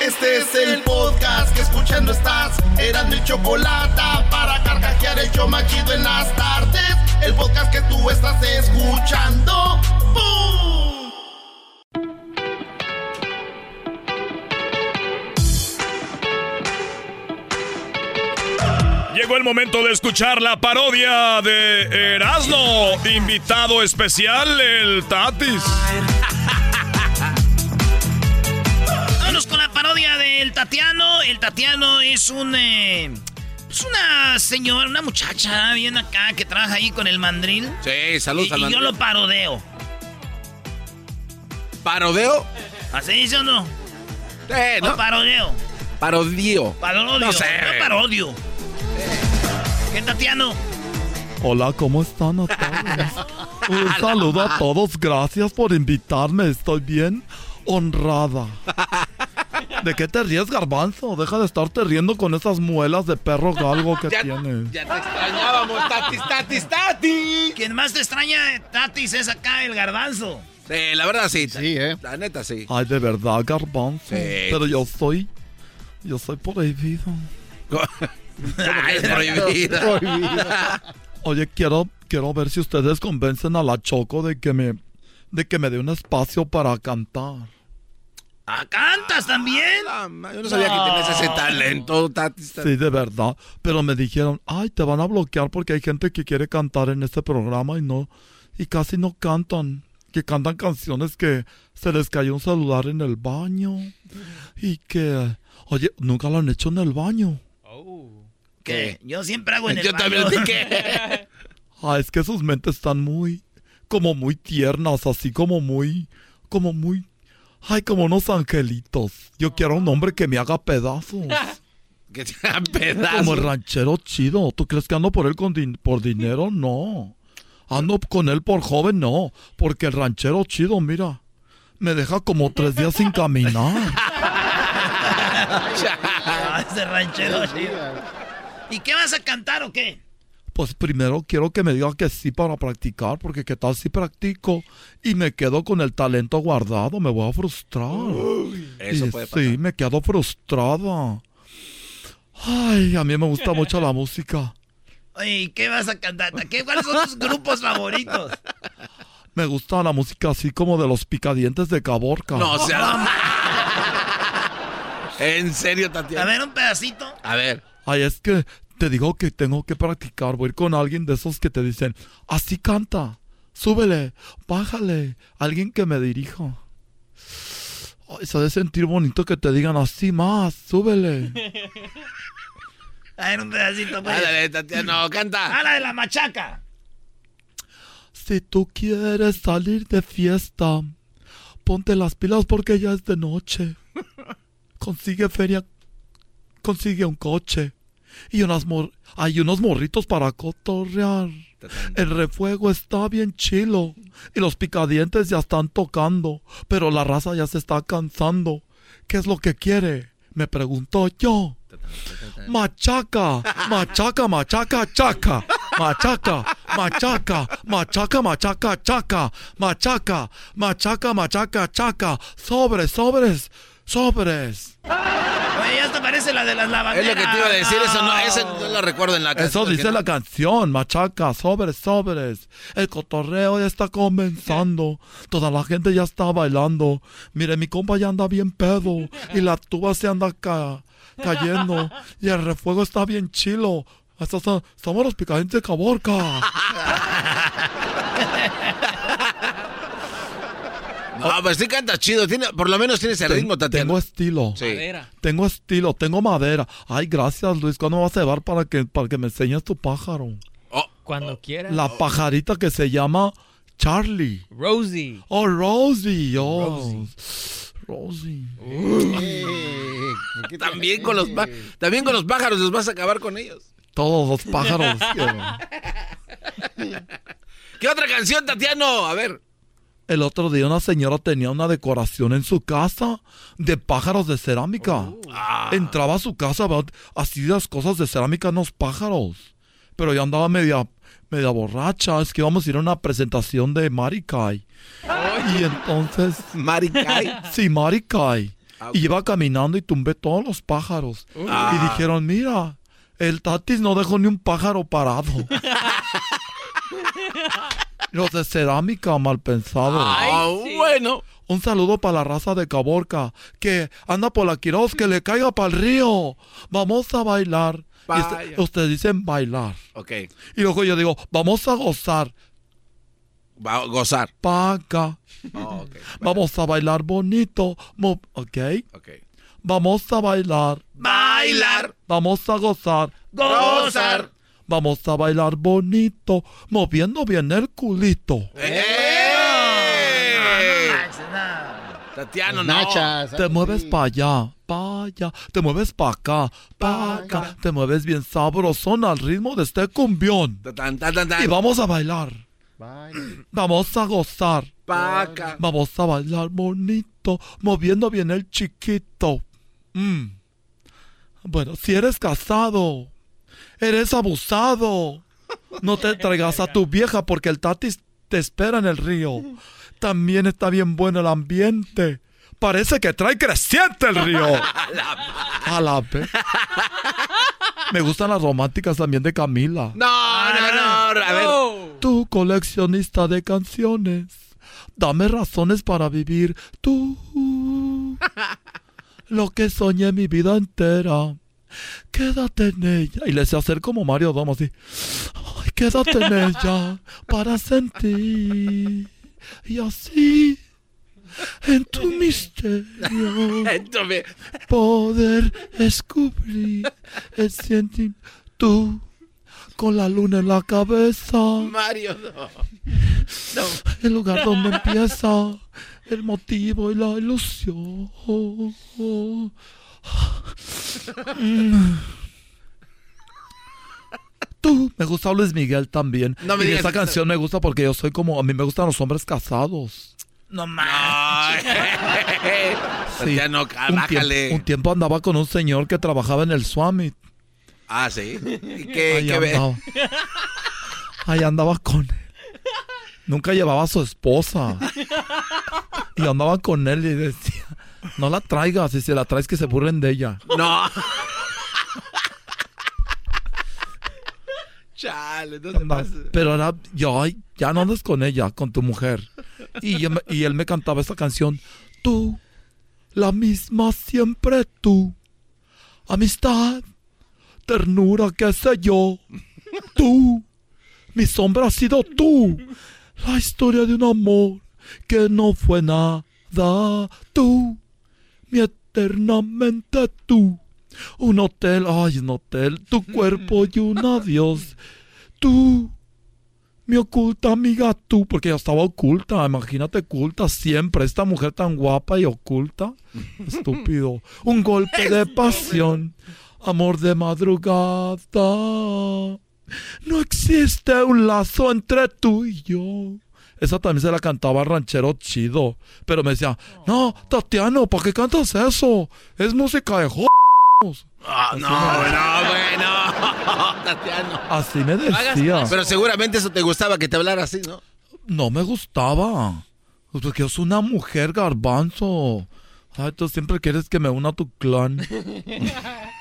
Este es el podcast que escuchando estás. Eran mi chocolate para carcajear el yo machido en las tardes. El podcast que tú estás escuchando. ¡Bum! Llegó el momento de escuchar la parodia de Erasmo. Invitado especial, el Tatis. Parodia del Tatiano. El Tatiano es un. eh, es una señora, una muchacha bien acá que trabaja ahí con el mandril. Sí, saludos Y, al y yo mandril. lo parodeo. ¿Parodeo? ¿Así dice o no? Eh, O no. parodeo. Parodio. Parodio. No sé. yo parodio. ¿Qué Tatiano? Hola, ¿cómo están a todos? Un saludo a todos, gracias por invitarme, estoy bien honrada. ¿De qué te ríes, garbanzo? Deja de estarte riendo con esas muelas de perro galgo que Ya- tienes. Ya te extrañábamos, Tatis, Tatis, Tatis. Quien más te extraña, Tatis, es acá el garbanzo. Sí, la verdad sí. Sí, ¿eh? La neta sí. Ay, de verdad, garbanzo. Sí. Pero yo soy... Yo soy prohibido. Ay, es prohibido. Oye, quiero, quiero ver si ustedes convencen a la Choco de que me... De que me dé un espacio para cantar. ¿Ah, cantas también? Yo no sabía que tenías ese talento, Tatis. Sí, de verdad. Pero me dijeron, ay, te van a bloquear porque hay gente que quiere cantar en este programa y no, y casi no cantan. Que cantan canciones que se les cayó un celular en el baño. Y que, oye, nunca lo han hecho en el baño. ¿Qué? Yo siempre hago en el Yo baño. también dije. Ah, es que sus mentes están muy, como muy tiernas, así como muy, como muy, ay, como unos angelitos. Yo quiero un hombre que me haga pedazos. Que te hagan pedazos. Como el ranchero chido. ¿Tú crees que ando por él con din- por dinero? No. Ando con él por joven, no. Porque el ranchero chido, mira, me deja como tres días sin caminar. Ah, ese ranchero chido. ¿Y qué vas a cantar o qué? Pues primero quiero que me diga que sí para practicar, porque qué tal si practico y me quedo con el talento guardado, me voy a frustrar. eso Y puede pasar. Sí, me quedo frustrada. Ay, a mí me gusta mucho la música. Oye, ¿y qué vas a cantar? ¿Qué, ¿Cuáles son tus grupos favoritos? Me gusta la música así como de los picadientes de Caborca. No, o sea. en serio, Tatiana. A ver, un pedacito. A ver. Ay, es que te digo que tengo que practicar. Voy a ir con alguien de esos que te dicen, así canta, súbele, bájale, alguien que me dirija. Ay, se ha de sentir bonito que te digan así más, súbele. A ver, un pedacito, pues. Ándale, Tatiana, no, canta. Ah, la de la machaca. Si tú quieres salir de fiesta, ponte las pilas porque ya es de noche. consigue feria, consigue un coche y unas mor hay unos morritos para cotorrear. El refuego está bien chilo y los picadientes ya están tocando, pero la raza ya se está cansando. ¿Qué es lo que quiere? Me pregunto yo. Machaca, machaca, machaca, chaca. Machaca, machaca, machaca, machaca, chaca. Machaca, machaca, machaca, chaca. Sobres, sobres, sobres. Parece la de las lavanderas. Es lo que te iba a decir, eso no, ese no lo recuerdo en la canción. Eso dice la canción, machaca, sobres, sobres. El cotorreo ya está comenzando. Toda la gente ya está bailando. Mire, mi compa ya anda bien pedo. Y la tuba se anda ca- cayendo. Y el refuego está bien chilo. Somos los picadientes de Caborca. No, pues sí canta chido. Tiene, por lo menos tiene ese Ten- ritmo, Tatiana. Tengo estilo. Sí. Tengo estilo, tengo madera. Ay, gracias, Luis. ¿Cuándo me vas a llevar para que, para que me enseñes tu pájaro? Cuando quieras. La pajarita que se llama Charlie. Rosie. Oh, Rosie. Oh. Rosie. También con los también con los pájaros los vas a acabar con ellos. Todos los pájaros. ¿Qué otra canción, Tatiano? A ver. El otro día una señora tenía una decoración en su casa de pájaros de cerámica. Entraba a su casa, así las cosas de cerámica en los pájaros. Pero ya andaba media, media borracha. Es que íbamos a ir a una presentación de Marikai. Y entonces... ¿Marikai? Sí, Marikai. Y iba caminando y tumbé todos los pájaros. Ah. Y dijeron, mira, el Tatis no dejó ni un pájaro parado. Los de cerámica mal pensados. Ah, bueno. Un saludo para la raza de Caborca, que anda por la Quiroz, que le caiga para el río. Vamos a bailar. Vaya. ustedes dicen bailar. Ok. Y luego yo digo, vamos a gozar. Va a gozar. Paca. Oh, ok. Vamos a bailar bonito. mo- ¿Ok? Ok. Vamos a bailar. Bailar. Vamos a gozar. Gozar. Vamos a bailar bonito, moviendo bien el culito. Tatiano, no. Nachas. Te mueves para allá, para allá, te mueves para acá, para acá, te mueves bien sabrosón al ritmo de este cumbión. Tan, tan, tan, tan. Y vamos a bailar, vamos a gozar, Paca. vamos a bailar bonito, moviendo bien el chiquito. Mm. Bueno, si eres casado, eres abusado, no te traigas a tu vieja porque el tatis te espera en el río. También está bien bueno el ambiente. Parece que trae creciente el río. A la vez. Me gustan las románticas también de Camila. No, no, no. A ver. Tú, coleccionista de canciones, dame razones para vivir. Tú, lo que soñé mi vida entera. Quédate en ella. Y le sé hacer como Mario Domo así. Ay, quédate en ella para sentir. Y así, en tu misterio, poder descubrir el sentimiento. Tú, con la luna en la cabeza. Mario, no. El lugar donde empieza el motivo y la ilusión. Mm. Tú, me gusta Luis Miguel también. No me y digas esa canción me gusta porque yo soy como, a mí me gustan los hombres casados. No manches. Sí. Tatiano, un, bájale. tiempo, un tiempo andaba con un señor que trabajaba en el Swami. Ah, sí. ¿Y qué, Ahí qué ve? andaba. Ahí andaba con él. Nunca llevaba a su esposa. Y andaba con él y decía, no la traigas, si se la traes que se burlen de ella. No. Chale, no pases. Pero era, yo, ya no andes con ella, con tu mujer. Y, yo y él me cantaba esta canción, tú, la misma siempre tú. Amistad, ternura, qué sé yo. Tú, mi sombra ha sido tú. La historia de un amor que no fue nada. Tú, eternamente tú. Un hotel, ay, un hotel, tu cuerpo y un adiós. Tú, Mi oculta amiga tú, porque ella estaba oculta, imagínate oculta siempre, esta mujer tan guapa y oculta. Estúpido. Un golpe de pasión, amor de madrugada. No existe un lazo entre tú y yo. Esa también se la cantaba ranchero chido. Pero me decía, no, Tatiano, ¿para qué cantas eso? Es música de jo... Ah, no, no, bueno, Tatiano. Así me decía. Pero seguramente eso te gustaba que te hablara así, ¿no? No me gustaba. Pues Porque yo soy una mujer garbanzo. Ay, tú siempre quieres que me una a tu clan.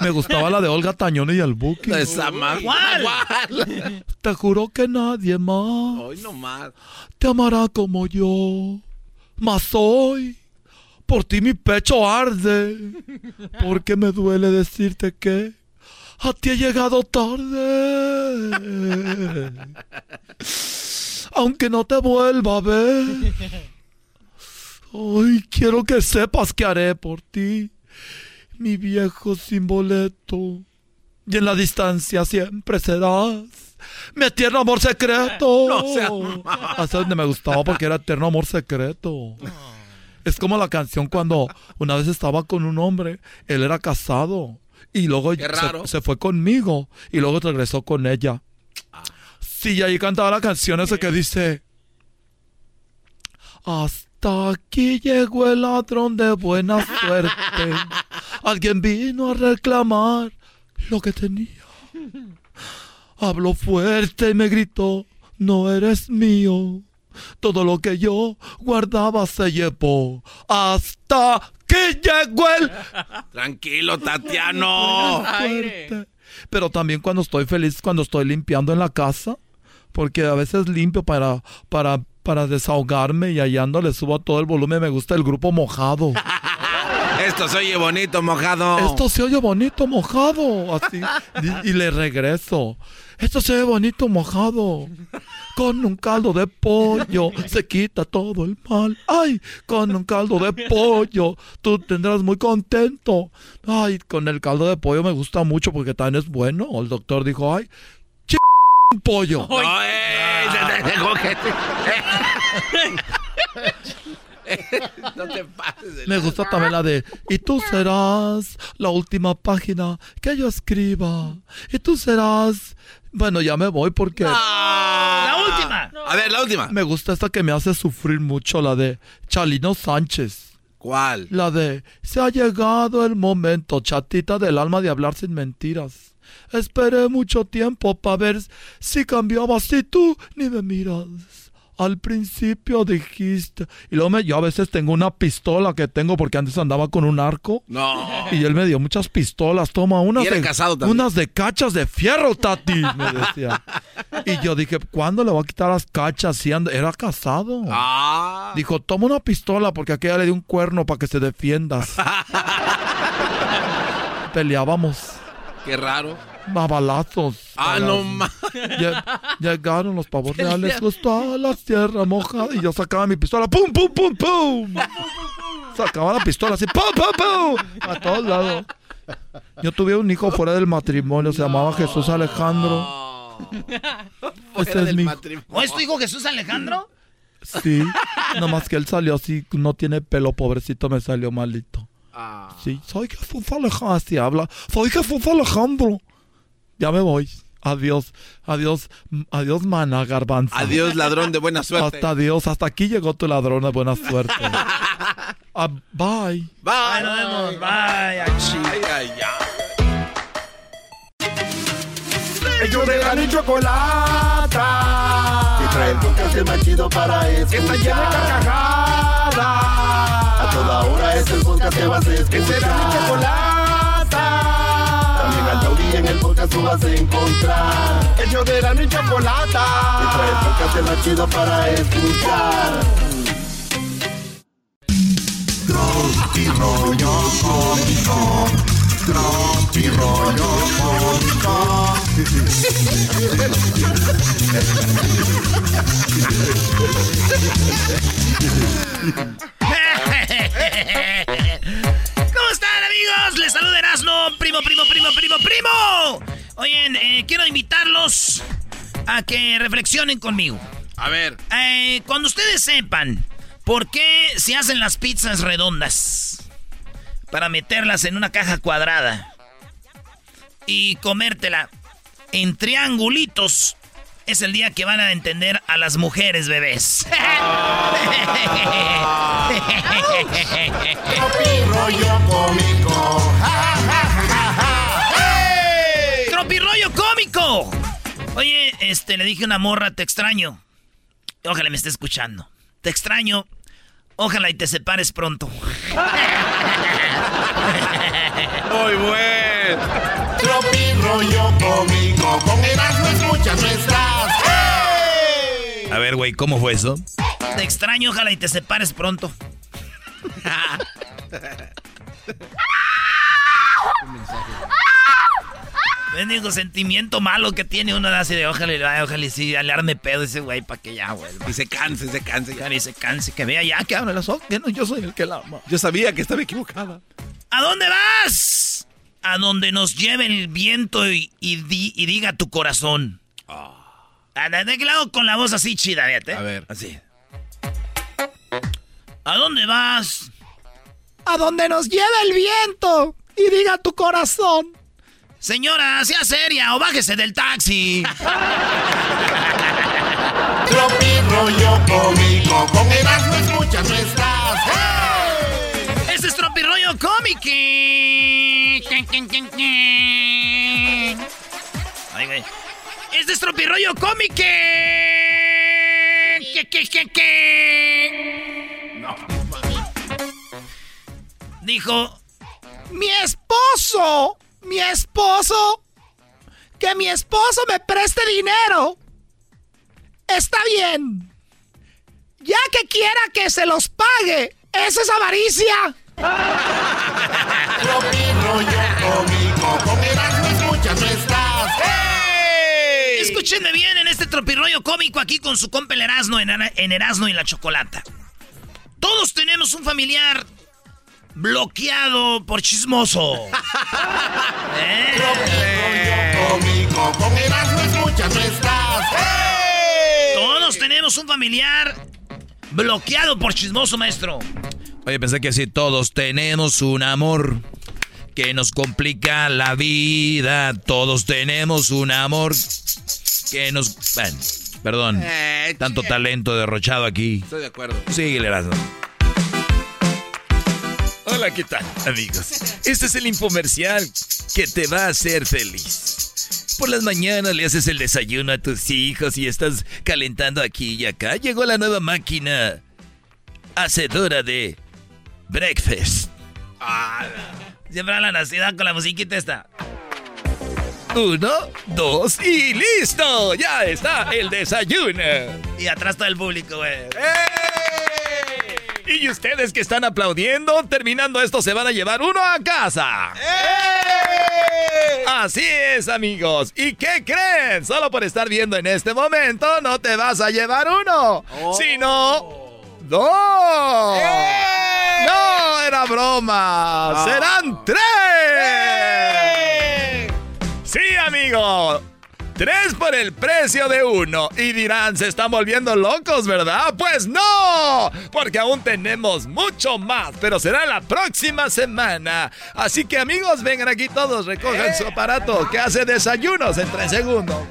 Me gustaba la de Olga Tañón y el Buki. Esa más. ¿Cuál? Te juro que nadie más Hoy no más. te amará como yo. Mas hoy, por ti mi pecho arde. Porque me duele decirte que a ti he llegado tarde. Aunque no te vuelva a ver. Hoy quiero que sepas que haré por ti, mi viejo sin boleto. Y en la distancia siempre serás mi eterno amor secreto. No malo. Hasta donde me gustaba porque era eterno amor secreto. Es como la canción cuando una vez estaba con un hombre, él era casado y luego se-. Se, fue conmigo y luego regresó con ella. Sí, y ahí cantaba la canción esa que dice Hasta aquí llegó el ladrón de buena suerte. Alguien vino a reclamar lo que tenía. Habló fuerte y me gritó, no eres mío. Todo lo que yo guardaba se llevó. Hasta que llegó el... Tranquilo, Tatiano. Pero también cuando estoy feliz, cuando estoy limpiando en la casa, porque a veces limpio para, para, para desahogarme y hallando le subo a todo el volumen. Me gusta el grupo mojado. Esto se oye bonito, mojado. Esto se oye bonito mojado. Así. Y, y le regreso. Esto se oye bonito mojado. Con un caldo de pollo se quita todo el mal. Ay, con un caldo de pollo tú tendrás muy contento. Ay, con el caldo de pollo me gusta mucho porque también es bueno. El doctor dijo, ay, pollo. No, eh, No te pases. de Me gusta también la de Y tú serás la última página que yo escriba. Y tú serás. Bueno, ya me voy porque. La última. A ver, la última. Me gusta esta que me hace sufrir mucho, la de Chalino Sánchez. ¿Cuál? La de Se ha llegado el momento, chatita del alma, de hablar sin mentiras. Esperé mucho tiempo para ver si cambiabas y tú ni me miras. Al principio dijiste. Y luego me, yo a veces tengo una pistola que tengo porque antes andaba con un arco. No. Y él me dio muchas pistolas. Toma unas Y era de, casado también. unas de cachas de fierro, Tati. Me decía. Y yo dije, ¿cuándo le voy a quitar las cachas? Si era casado. Ah. Dijo, toma una pistola porque aquella le dio un cuerno para que se defiendas. Peleábamos Qué raro. A balazos. Ah, A no más. Lle- Llegaron los pavos reales, a la tierra mojada y yo sacaba mi pistola, ¡pum, pum, pum, pum! Sacaba la pistola así, ¡pum, pum, pum! A todos lados. Yo tuve un hijo fuera del matrimonio, se llamaba Jesús Alejandro. Ese es mi hijo. ¿O es tu hijo Jesús Alejandro? Sí, nomás que él salió así, no tiene pelo, pobrecito, me salió malito. Sí, soy Jesús Alejandro, así habla. Soy Jesús Alejandro. Ya me voy. Adiós, adiós, adiós, mana garbanzo. Adiós, ladrón de buena suerte. Hasta adiós, hasta aquí llegó tu ladrón de buena suerte. Ah, bye. Bye. nos vemos. Bye. Ay, ay, ay. Ellos de la ni chocolata. Que trae el podcast más chido para escuchar. Está llena de carcajadas. A toda hora es el podcast que vas a escuchar. Que será mi chocolata. Taurí en el podcast tú vas a encontrar. Ellos de la ni chocolata. Que trae el podcast el más chido para escuchar. Tropi rollo cómico. Tropi rollo cómico. ¿Cómo están, amigos? Les saluda Erasmo, primo, primo, primo. Oyen, eh, quiero invitarlos a que reflexionen conmigo. A ver. Eh, cuando ustedes sepan por qué se hacen las pizzas redondas para meterlas en una caja cuadrada y comértela en triangulitos, es el día que van a entender a las mujeres bebés. rollo cómico. ¡Tropirollo cómico! Oye, este, le dije a una morra, te extraño. Ojalá me esté escuchando. Te extraño. Ojalá y te separes pronto. Muy buen. Tropirollo cómico. Con Erasmo escuchas nuestras. A ver, güey, ¿cómo fue eso? Te extraño, ojalá y te separes pronto. Bendigo sentimiento malo que tiene uno así de ojalá ojalá y sí, le arme pedo ese güey para que ya vuelva. Y se canse, se canse. Ya. Y se canse, que vea ya que abre los ojos, que no, yo soy el que la ama. Yo sabía que estaba equivocada. ¿A dónde vas? A donde nos lleve el viento y, y di- y diga tu corazón. Ah, ¿De de qué lado con la voz así chida, fíjate? A ver. Así. ¿A dónde vas? A donde nos lleve el viento y diga tu corazón. Señora, sea seria o bájese del taxi. Tropirollo cómico. Con Erasmo escuchas nuestras. Este es Tropirollo Cómico. Ay, güey. Este es Tropirollo Cómico. ¿Qué, qué, qué, qué? Dijo, mi esposo, mi esposo, que mi esposo me preste dinero. Está bien. Ya que quiera que se los pague, eso es avaricia. Tropirollo cómico. Con Erasmo escuchas nuestras. Escúchenme bien en este tropirroyo cómico aquí con su compa el Erasmo en, en Erasmo y la Chocolata. Todos tenemos un familiar bloqueado por chismoso. ¿Eh? Todos tenemos un familiar bloqueado por chismoso, maestro. Oye, pensé que así todos tenemos un amor que nos complica la vida. Todos tenemos un amor que nos... Bueno, perdón. Eh, Tanto talento derrochado aquí. Estoy de acuerdo. Síguele, Erasmo. Hola, ¿qué tal, amigos? Este es el infomercial que te va a hacer feliz. Por las mañanas le haces el desayuno a tus hijos y estás calentando aquí y acá. Llegó la nueva máquina hacedora de breakfast. Siempre hablan así, da con la musiquita esta. Uno, dos y listo. Ya está el desayuno. Y atrás todo el público, güey. Y ustedes que están aplaudiendo, terminando esto se van a llevar uno a casa. Así es, amigos. ¿Y qué creen? Solo por estar viendo en este momento no te vas a llevar uno, sino dos. No, era broma. Serán tres. Sí, amigo. Tres por el precio de uno. Y dirán, se están volviendo locos, ¿verdad? Pues no, porque aún tenemos mucho más, pero será la próxima semana. Así que amigos, vengan aquí todos, recojan su aparato que hace desayunos en tres segundos.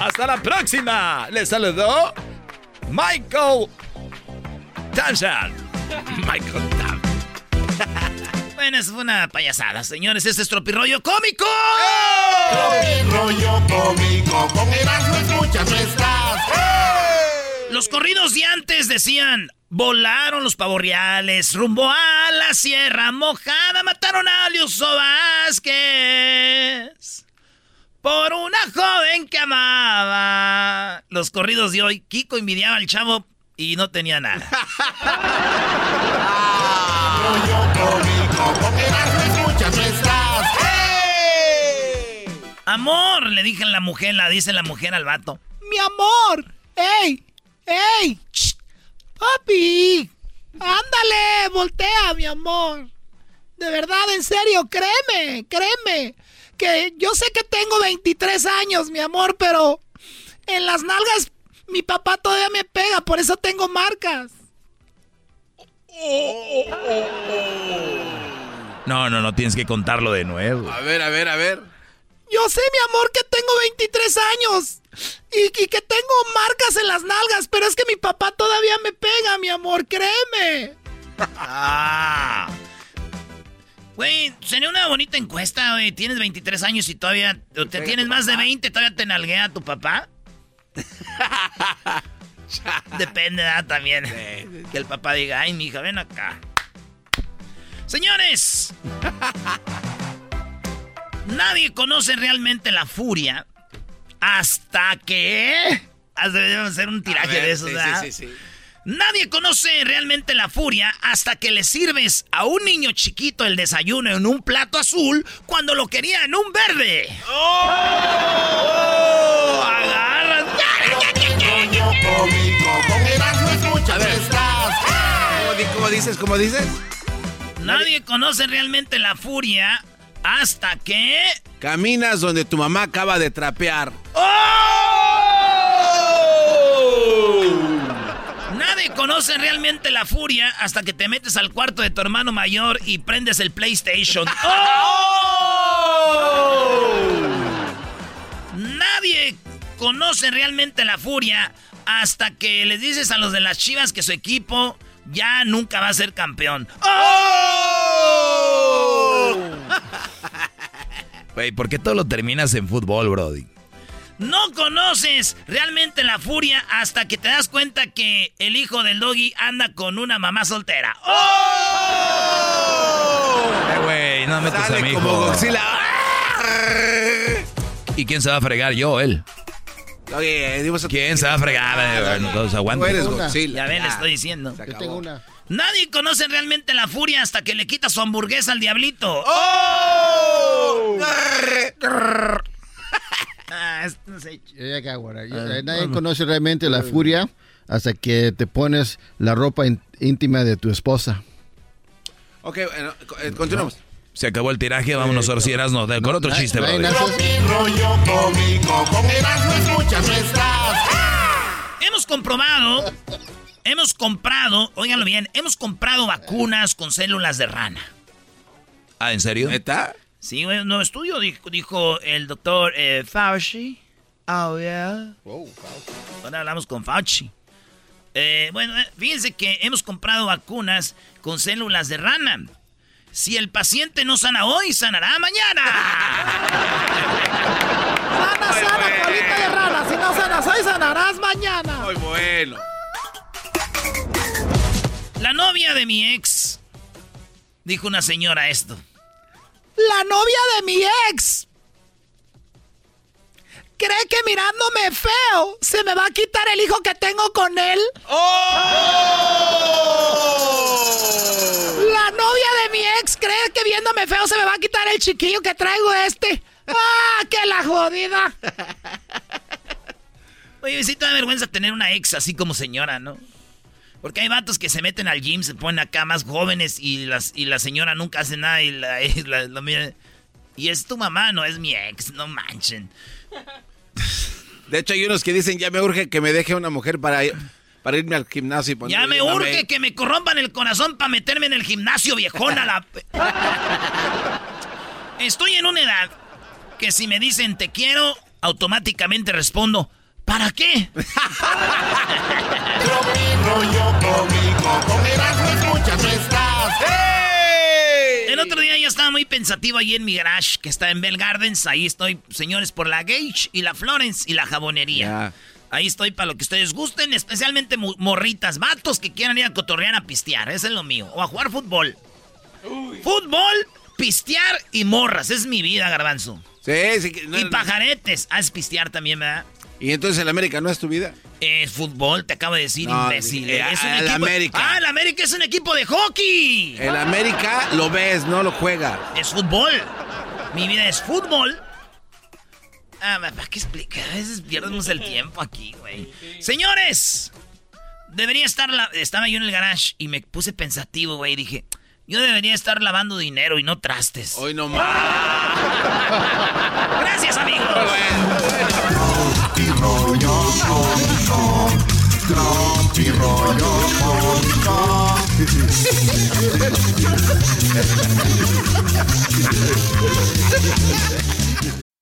Hasta la próxima. Les saludó Michael Tanshan. Michael Tam. Bueno, fue una payasada, señores. Este es Tropirroyo Cómico. Tropirollo cómico. Con escuchas. Los corridos de antes decían, volaron los pavorreales rumbo a la Sierra Mojada, mataron a Liuso Vázquez por una joven que amaba. Los corridos de hoy, Kiko envidiaba al chavo y no tenía nada. Amor, le dije a la mujer, la dice la mujer al vato. Mi amor, ey, ey, ch, papi, ándale, voltea, mi amor. De verdad, en serio, créeme, créeme. Que yo sé que tengo 23 años, mi amor, pero en las nalgas mi papá todavía me pega, por eso tengo marcas. No, no, no, tienes que contarlo de nuevo. A ver, a ver, a ver. Yo sé, mi amor, que tengo 23 años y, y, que tengo marcas en las nalgas, pero es que mi papá todavía me pega, mi amor, créeme. Ah. Güey, sería una bonita encuesta, güey. Tienes 23 años y todavía te tienes más de 20, todavía te nalguea tu papá. Depende, ¿verdad? También. Que el papá diga, ay, mi hija, ven acá. Señores, nadie conoce realmente la furia hasta que. Debemos hacer un tiraje ver, de esos, sí, sí, sí, sí. Nadie conoce realmente la furia hasta que le sirves a un niño chiquito el desayuno en un plato azul cuando lo quería en un verde. ¡Oh! Agarras. A ver. ¿Cómo, di- cómo dices? ¿Cómo dices? Nadie conoce realmente la furia hasta que. Caminas donde tu mamá acaba de trapear. Nadie conoce realmente la furia hasta que te metes al cuarto de tu hermano mayor y prendes el PlayStation. ¡Oh! Nadie conoce realmente la furia hasta que les dices a los de las chivas que su equipo ya nunca va a ser campeón. ¡Oh! Güey, ¿por qué todo lo terminas en fútbol, Brody? No conoces realmente la furia hasta que te das cuenta que el hijo del doggy anda con una mamá soltera. ¡Oh! Eh, güey, no metas Sale a mi como hijo. Godzilla. ¿Y quién se va a fregar? Yo, él. A- ¿Quién se va a fregar? Eh, Entonces aguanta. Tú eres Una. Godzilla. Ya ven, le estoy diciendo. Yo tengo una. Nadie conoce realmente la furia hasta que le quita su hamburguesa al diablito. ¡Oh! Ah, eh, Nadie conoce realmente la furia hasta que te pones la ropa íntima de tu esposa. Ok, eh, continuamos. Se acabó el tiraje, vámonos ahora de- con otro chiste, nace- rollo cómico, con Erasmo escuchas nuestras. Hemos comprobado, hemos comprado, óiganlo bien, hemos comprado vacunas con células de rana. Ah, ¿en serio? ¿Neta? Sí, un nuevo estudio, dijo, dijo el doctor eh, Fauci. Oh, yeah. Ahora hablamos con Fauci. Eh, bueno, eh, fíjense que hemos comprado vacunas con células de rana. Si el paciente no sana hoy, sanará mañana. Sana, sana, colita de rana. Si no sanas hoy, sanarás mañana. Muy bueno. La novia de mi ex, dijo una señora esto. La novia de mi ex. ¿Cree que mirándome feo se me va a quitar el hijo que tengo con él? La novia de mi ex cree que viéndome feo se me va a quitar el chiquillo que traigo este. ¡Ah, qué la jodida! Oye, sí te da vergüenza tener una ex así como señora, ¿no? Porque hay vatos que se meten al gym, se ponen acá más jóvenes y, las, y la señora nunca hace nada y la, y la- la mira- Y es tu mamá, no es mi ex, no manchen. De hecho, hay unos que dicen, ya me urge que me deje una mujer para, para irme al gimnasio y ponerme Ya me urge que me corrompan el corazón para meterme en el gimnasio, viejona. La... Estoy en una edad que si me dicen te quiero, automáticamente respondo, ¿para qué? rollo cómico, con Erasmo escuchas nuestras. El otro día yo estaba muy pensativo ahí en mi garage, que está en Bell Gardens. Ahí estoy, señores, por la Gage y la Florence y la jabonería. Ahí estoy para lo que ustedes gusten, especialmente morritas, vatos que quieran ir a cotorrear a pistear. Ese es lo mío. O a jugar fútbol. Fútbol, pistear y morras. Es mi vida, garbanzo. Sí, sí. no- y pajaretes. Haz pistear también, ¿verdad? Y entonces el América no es tu vida. Es fútbol, te acabo de decir, No, imbécil. eh, es un el equipo... América. Ah, el América es un equipo de hockey. El América lo ves, no lo juega. Es fútbol. Mi vida es fútbol. Ah, ¿para qué explicar? A veces pierdemos el tiempo aquí, güey. Señores, debería estar la... Estaba yo en el garage y me puse pensativo, güey. Dije, Yo debería estar lavando dinero y no trastes. Hoy no más. Gracias, Thank you.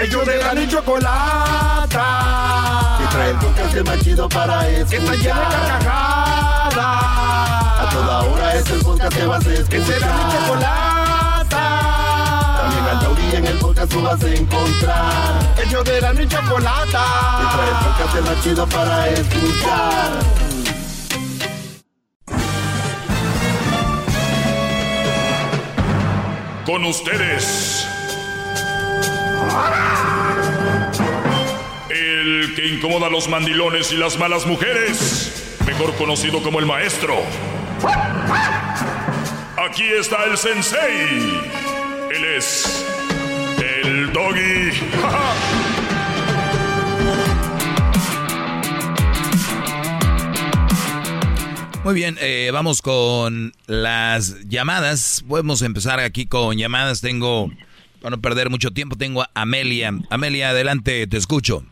Ellos de la ni chocolata. Que trae el podcast más chido para escuchar. Que está llena de carcajadas. A toda hora es el podcast que vas a escuchar. Que será mi chocolata. También al taurí en el podcast tú vas a encontrar. Ellos de la ni chocolata. Que trae el podcast más chido para escuchar. Con ustedes. El que incomoda a los mandilones y las malas mujeres, mejor conocido como el maestro. Aquí está el sensei. Él es el doggy. Muy bien, eh, vamos con las llamadas. Podemos empezar aquí con llamadas. Tengo, para no perder mucho tiempo, tengo a Amelia. Amelia, adelante, te escucho.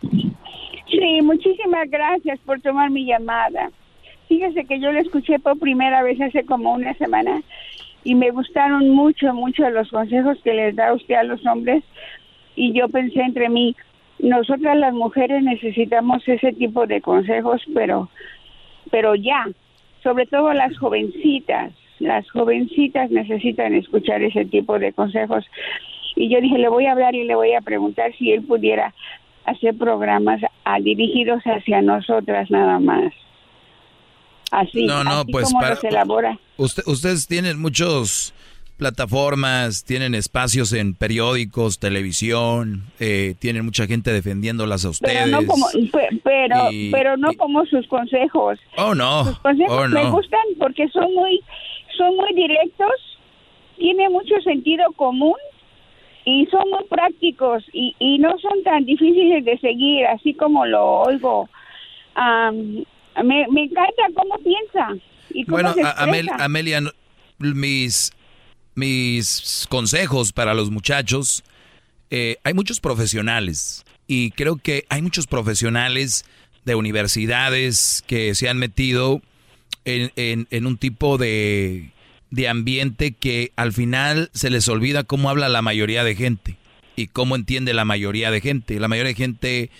Sí, muchísimas gracias por tomar mi llamada. Fíjese que yo lo escuché por primera vez hace como una semana y me gustaron mucho, mucho los consejos que les da usted a los hombres y yo pensé entre mí, nosotras las mujeres necesitamos ese tipo de consejos, pero pero ya, sobre todo las jovencitas, las jovencitas necesitan escuchar ese tipo de consejos. Y yo dije, le voy a hablar y le voy a preguntar si él pudiera hacer programas a, dirigidos hacia nosotras nada más. Así, No, no, así pues como para- los elabora. Usted- ustedes tienen muchos plataformas, tienen espacios en periódicos, televisión, eh, tienen mucha gente defendiéndolas a ustedes. Pero no como, pe- pero, Y- pero no como sus consejos. Oh, no. Sus consejos Oh, me no. gustan porque son muy, son muy directos, tiene mucho sentido común y son muy prácticos y, y no son tan difíciles de seguir, así como lo oigo. Me, me encanta cómo piensa y cómo Bueno, se Amel-. Amelia, mis, mis consejos para los muchachos, eh, hay muchos profesionales y creo que hay muchos profesionales de universidades que se han metido en, en- en un tipo de, de ambiente que al final se les olvida cómo habla la mayoría de gente y cómo entiende la mayoría de gente. La mayoría de gente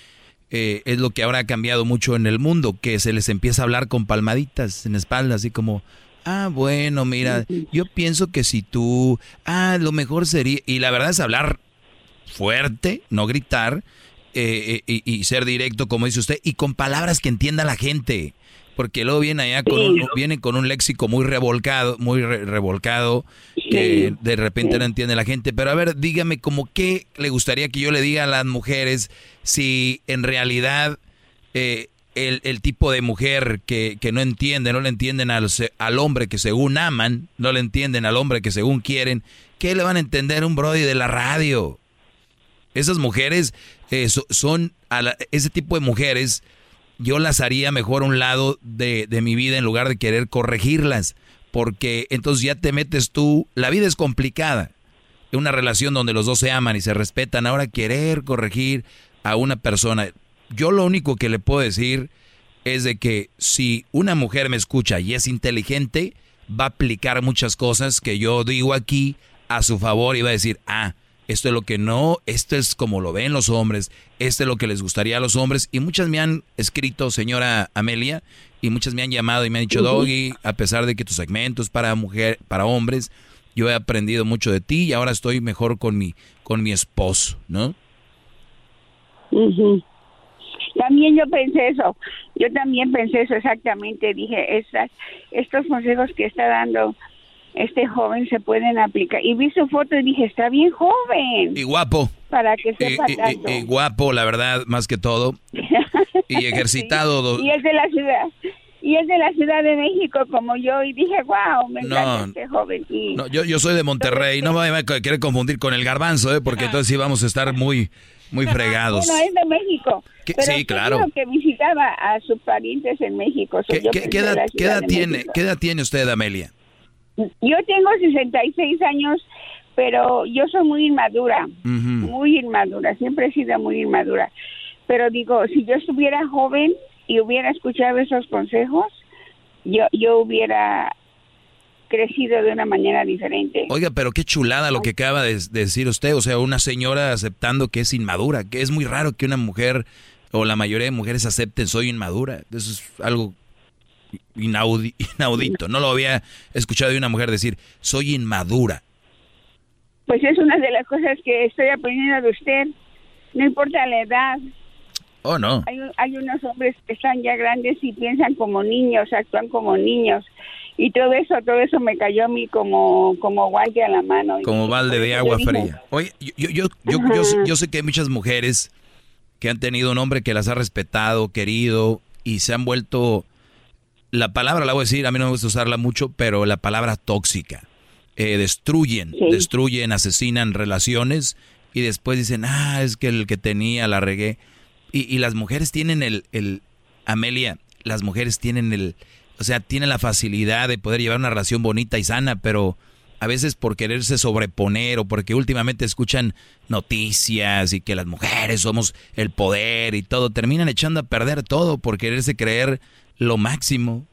eh, es lo que ahora ha cambiado mucho en el mundo, que se les empieza a hablar con palmaditas en espalda, así como, ah, bueno, mira, yo pienso que si tú, ah, lo mejor sería, y la verdad es hablar fuerte, no gritar, eh, eh, y ser directo, como dice usted, y con palabras que entienda la gente. Porque luego viene allá con un, viene con un léxico muy revolcado, muy re- revolcado, que de repente no entiende la gente. Pero a ver, dígame, como qué le gustaría que yo le diga a las mujeres si en realidad eh, el, el tipo de mujer que, que no entiende, no le entienden al, al hombre que según aman, no le entienden al hombre que según quieren, ¿qué le van a entender un brody de la radio? Esas mujeres eh, so- son, a la- ese tipo de mujeres, yo las haría mejor a un lado de, de mi vida en lugar de querer corregirlas, porque entonces ya te metes tú, la vida es complicada, una relación donde los dos se aman y se respetan, ahora querer corregir a una persona, yo lo único que le puedo decir es de que si una mujer me escucha y es inteligente, va a aplicar muchas cosas que yo digo aquí a su favor y va a decir, ah, esto es lo que no, esto es como lo ven los hombres, esto es lo que les gustaría a los hombres. Y muchas me han escrito, señora Amelia, y muchas me han llamado y me han dicho, Doggy, a pesar de que tu segmento es para mujer, para hombres, yo he aprendido mucho de ti y ahora estoy mejor con mi, con mi esposo, ¿no? También yo pensé eso, yo también pensé eso exactamente, dije, estas, estos consejos que está dando este joven se pueden aplicar. Y vi su foto y dije, está bien joven. Y guapo. Para que sepa y, y, y, guapo, la verdad, más que todo. y ejercitado. Y es de la ciudad. Y es de la Ciudad de México como yo y dije, wow, me encanta este joven. No, yo, yo soy de Monterrey, no me quiere confundir con el garbanzo, ¿eh? porque entonces sí vamos a estar muy, muy fregados. Bueno, es de México. Pero sí, claro. que visitaba a sus parientes en México. ¿Qué, ¿qué, ¿qué edad, ¿qué edad tiene, ¿Qué edad tiene usted, Amelia? Yo tengo 66 años, pero yo soy muy inmadura, muy inmadura, siempre he sido muy inmadura. Pero digo, si yo estuviera joven y hubiera escuchado esos consejos, yo, yo hubiera crecido de una manera diferente. Oiga, pero qué chulada lo que acaba de, decir usted, o sea, una señora aceptando que es inmadura, que es muy raro que una mujer o la mayoría de mujeres acepten soy inmadura. Eso es algo inaudito. No lo había escuchado de una mujer decir, soy inmadura. Pues es una de las cosas que estoy aprendiendo de usted. No importa la edad. Oh, no. Hay, hay unos hombres que están ya grandes y piensan como niños, actúan como niños. Y todo eso, todo eso me cayó a mí como, como guante a la mano. Como balde de agua fría. Oye, yo, yo, yo, yo, yo sé que hay muchas mujeres que han tenido un hombre que las ha respetado, querido, y se han vuelto la palabra la voy a decir, a mí no me gusta usarla mucho, pero la palabra tóxica. Eh, destruyen, destruyen, asesinan relaciones y después dicen, ah, es que el que tenía la regué. Y, y las mujeres tienen el, el, Amelia, las mujeres tienen el, o sea, tienen la facilidad de poder llevar una relación bonita y sana, pero a veces por quererse sobreponer o porque últimamente escuchan noticias y que las mujeres somos el poder y todo, terminan echando a perder todo por quererse creer lo máximo.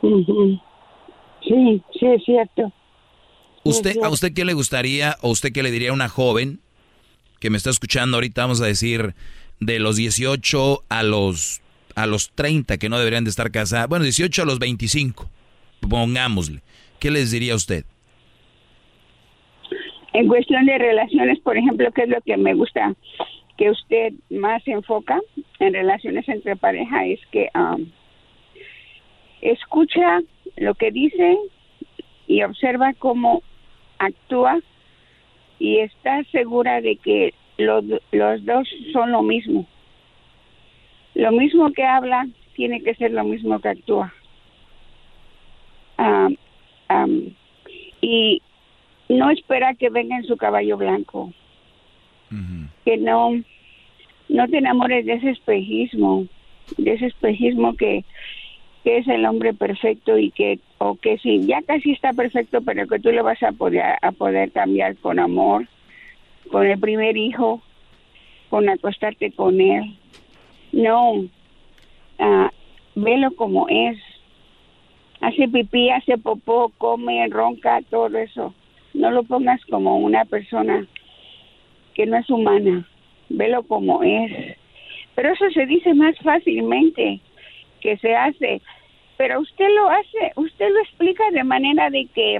Sí, sí, es cierto. ¿Usted, ¿A usted qué le gustaría o usted qué le diría a una joven que me está escuchando ahorita, vamos a decir, de los 18 a los, a los 30 que no deberían de estar casadas? Bueno, 18 a los 25, pongámosle. ¿Qué les diría a usted? En cuestión de relaciones, por ejemplo, ¿qué es lo que me gusta? Que usted más enfoca en relaciones entre pareja es que um, escucha lo que dice y observa cómo actúa y está segura de que los, los dos son lo mismo. Lo mismo que habla tiene que ser lo mismo que actúa. Um, um, y no espera que venga en su caballo blanco que no, no te enamores de ese espejismo, de ese espejismo que, que es el hombre perfecto y que, o que sí, ya casi está perfecto, pero que tú lo vas a poder, a poder cambiar con amor, con el primer hijo, con acostarte con él. No, uh, velo como es. Hace pipí, hace popó, come, ronca, todo eso. No lo pongas como una persona que no es humana, velo como es. Pero eso se dice más fácilmente que se hace. Pero usted lo hace, usted lo explica de manera de que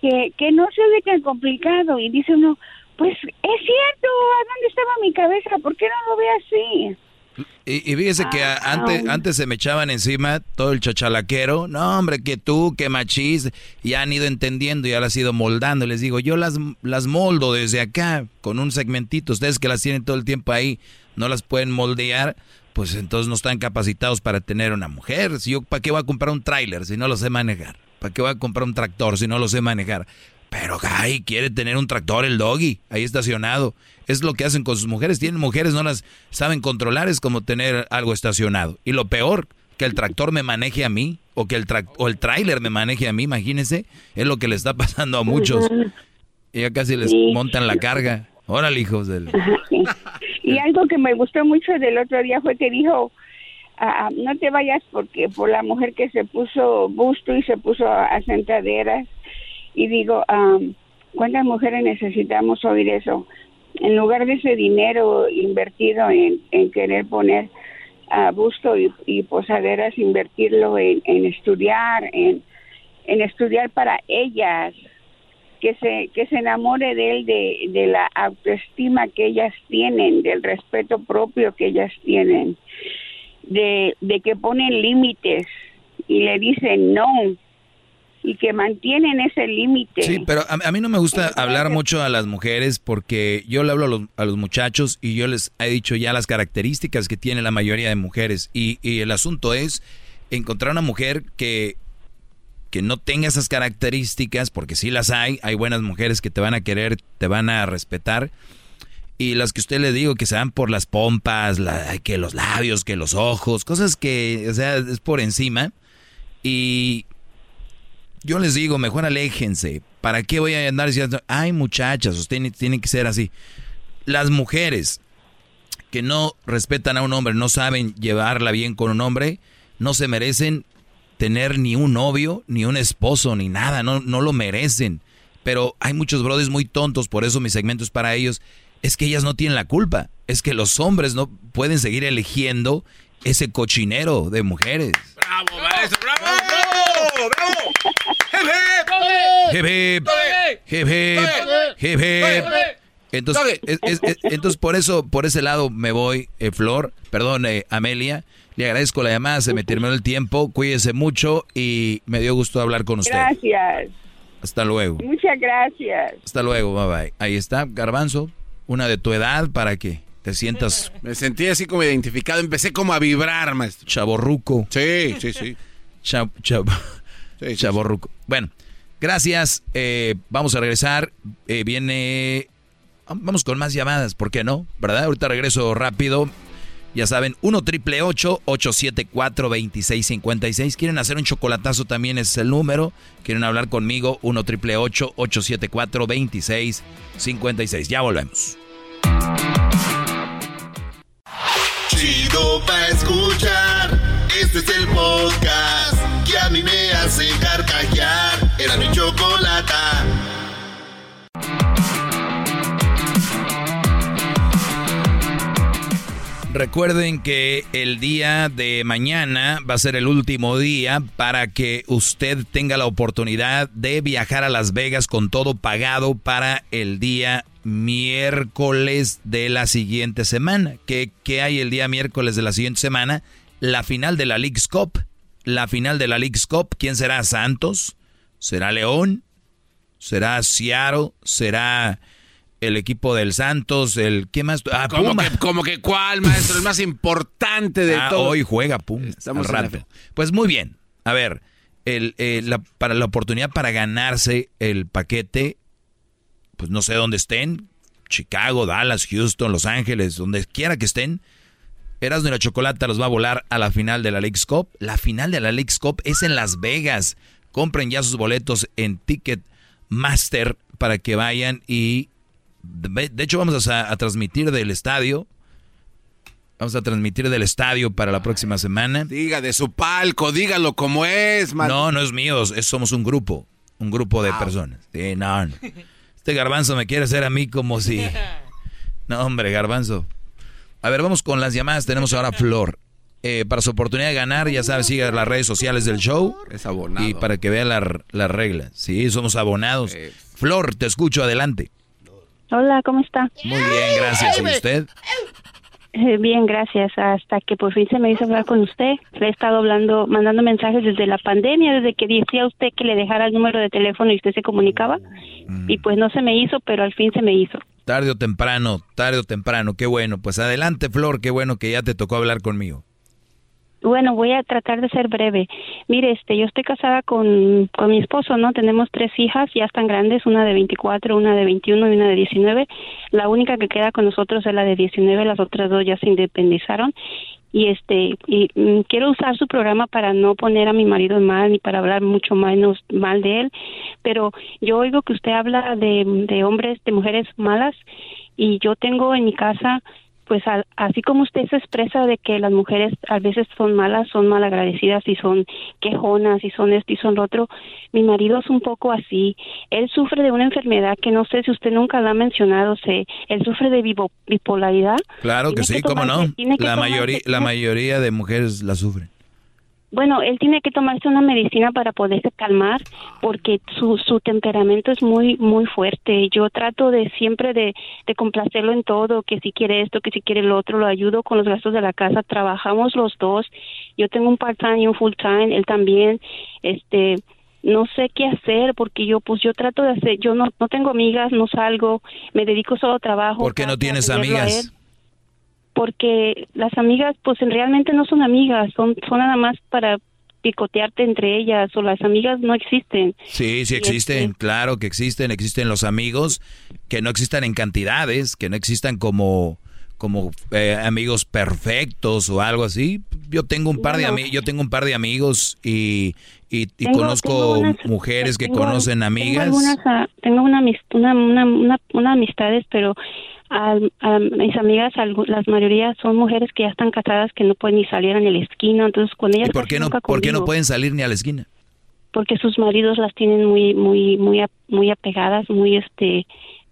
que, que no se ve tan complicado y dice uno, pues es cierto, ¿a dónde estaba mi cabeza? ¿Por qué no lo ve así? Y, y fíjese que Ah, antes, antes se me echaban encima todo el chachalaquero. No, hombre, que tú, que machis. Ya han ido entendiendo, ya las han ido moldando. Les digo, yo las, las moldo desde acá con un segmentito. Ustedes que las tienen todo el tiempo ahí, no las pueden moldear. Pues entonces no están capacitados para tener una mujer. Si yo, ¿para qué voy a comprar un tráiler si no lo sé manejar? ¿Para qué voy a comprar un tractor si no lo sé manejar? Pero, ay, quiere tener un tractor el doggy ahí estacionado. Es lo que hacen con sus mujeres. Tienen mujeres, no las saben controlar, es como tener algo estacionado. Y lo peor, que el tractor me maneje a mí, o que el, tra o el tráiler me maneje a mí, imagínense, es lo que le está pasando a muchos. Y ya casi les Sí. montan la carga. Órale, hijos del... Sí. Y algo que me gustó mucho del otro día fue que dijo, ah, no te vayas porque por la mujer que se puso busto y se puso a sentaderas. Y digo, ah, ¿cuántas mujeres necesitamos oír eso? En lugar de ese dinero invertido en, en querer poner a busto y, posaderas, invertirlo en, en estudiar, en, en estudiar para ellas, que se, que se enamore de él, de, de la autoestima que ellas tienen, del respeto propio que ellas tienen, de, de que ponen límites y le dicen no y que mantienen ese límite. Sí, pero a, a mí no me gusta hablar mucho a las mujeres porque yo le hablo a los, a los muchachos y yo les he dicho ya las características que tiene la mayoría de mujeres. Y, y el asunto es encontrar una mujer que que no tenga esas características, porque sí las hay, hay buenas mujeres que te van a querer, te van a respetar, y las que usted le digo que se van por las pompas, la, que los labios, que los ojos, cosas que, o sea, es por encima, y yo les digo, mejor aléjense, ¿para qué voy a andar diciendo, ay muchachas, usted tiene que ser así? Las mujeres que no respetan a un hombre, no saben llevarla bien con un hombre, no se merecen tener ni un novio, ni un esposo, ni nada, no, no lo merecen. Pero hay muchos brothers muy tontos, por eso mi segmento es para ellos. Es que ellas no tienen la culpa. Es que los hombres no pueden seguir eligiendo ese cochinero de mujeres. ¡Bravo, maestro! ¡Bravo! ¡Bravo! Hip. Entonces, es- es- es- entonces por eso, por ese lado me voy, eh, Flor, perdón, eh, Amelia. Le agradezco la llamada, se me terminó el tiempo, cuídese mucho y me dio gusto hablar con usted. Gracias, Hasta luego. muchas gracias. Hasta luego, bye bye. Ahí está, Garbanzo, una de tu edad para que te sientas Me sentí así como identificado, empecé como a vibrar, maestro. chaborruco. Sí, sí, sí. Cha- cha- chaborruco. Bueno, gracias. eh, vamos a regresar. eh, viene. Vamos con más llamadas, ¿por qué no? ¿Verdad? Ahorita regreso rápido. Ya saben, 1 triple 874 2656. ¿Quieren hacer un chocolatazo? También es el número. ¿Quieren hablar conmigo? 1 triple 874 2656. Ya volvemos. Chido pa' escuchar. Este es el podcast que a mí me hace carcajear. Era mi chocolata. Recuerden que el día de mañana va a ser el último día para que usted tenga la oportunidad de viajar a Las Vegas con todo pagado para el día miércoles de la siguiente semana. ¿Qué, qué hay el día miércoles de la siguiente semana? La final de la League's Cup. La final de la League's Cup. ¿Quién será? ¿Santos? ¿Será León? ¿Será Seattle? ¿Será el equipo del Santos? ¿El qué más? Ah, Como Puma. que, como que cuál, maestro, el más importante de Ah, todo. Hoy juega Pum. Estamos al rato. Pues muy bien. A ver, el, eh, la, para la oportunidad para ganarse el paquete, pues no sé dónde estén. Chicago, Dallas, Houston, Los Ángeles, donde quiera que estén. Erasmo y la Chocolata los va a volar a la final de la League's Cup. La final de la League's Cup es en Las Vegas. Compren ya sus boletos en Ticketmaster para que vayan y... De hecho, vamos a, a transmitir del estadio. Vamos a transmitir del estadio para la próxima semana. Diga de su palco, dígalo como es, man. No, no es mío, es- somos un grupo, un grupo de personas. Sí, no, no. Este garbanzo me quiere hacer a mí como si... No, hombre, garbanzo. A ver, vamos con las llamadas. Tenemos ahora a Flor. Eh, para su oportunidad de ganar, ya sabes, siga las redes sociales del show. Es abonado. Y para que vea la- las reglas. Sí, somos abonados. Flor, te escucho, adelante. Hola, ¿cómo está? Muy bien, gracias. ¿Y usted? Eh, bien, gracias. Hasta que por fin se me hizo hablar con usted. Le he estado hablando, mandando mensajes desde la pandemia, desde que decía usted que le dejara el número de teléfono y usted se comunicaba. Y pues no se me hizo, pero al fin se me hizo. Tarde o temprano, tarde o temprano, qué bueno. Pues adelante, Flor, qué bueno que ya te tocó hablar conmigo. Bueno, voy a tratar de ser breve. Mire, este, yo estoy casada con, con mi esposo, ¿no? Tenemos tres hijas, ya están grandes, una de 24, una de 21 y una de 19. La única que queda con nosotros es la de 19, las otras dos ya se independizaron. Y este, y mm, quiero usar su programa para no poner a mi marido en mal ni para hablar mucho menos mal de él, pero yo oigo que usted habla de, de hombres, de mujeres malas y yo tengo en mi casa pues al- así como usted se expresa de que las mujeres a veces son malas, son malagradecidas y son quejonas y son esto y son lo otro, mi marido es un poco así. Él sufre de una enfermedad que no sé si usted nunca la ha mencionado, sé, él sufre de bipo- bipolaridad. Claro que Tiene sí, cómo tomarse- no. La mayoría, la mayoría de mujeres la sufren. Bueno, él tiene que tomarse una medicina para poderse calmar porque su, su temperamento es muy muy fuerte. Yo trato de siempre de, de complacerlo en todo, que si quiere esto, que si quiere lo otro, lo ayudo con los gastos de la casa, trabajamos los dos. Yo tengo un part-time y un full-time, él también. Este, no sé qué hacer porque yo pues yo trato de hacer, yo no no tengo amigas, no salgo, me dedico solo a trabajo. ¿Por qué no tienes amigas? Porque las amigas pues realmente no son amigas, son son nada más para picotearte entre ellas o las amigas no existen. Sí, sí existen, este- claro que existen, existen los amigos, que no existan en cantidades, que no existan como como eh, amigos perfectos o algo así. Yo tengo un par de Bueno. yo tengo un par de amigos y, y, y Tengo- conozco tengo unas- mujeres que tengo- conocen Tengo amigas. algunas, ah, tengo una, amis- una, una, una, una amistades, pero al- a mis amigas, algu- las mayoría son mujeres que ya están casadas, que no pueden ni salir en la esquina, entonces con ellas ¿Y por qué no, nunca por qué no pueden salir ni a la esquina? Porque sus maridos las tienen muy, muy, muy, muy apegadas, muy, este,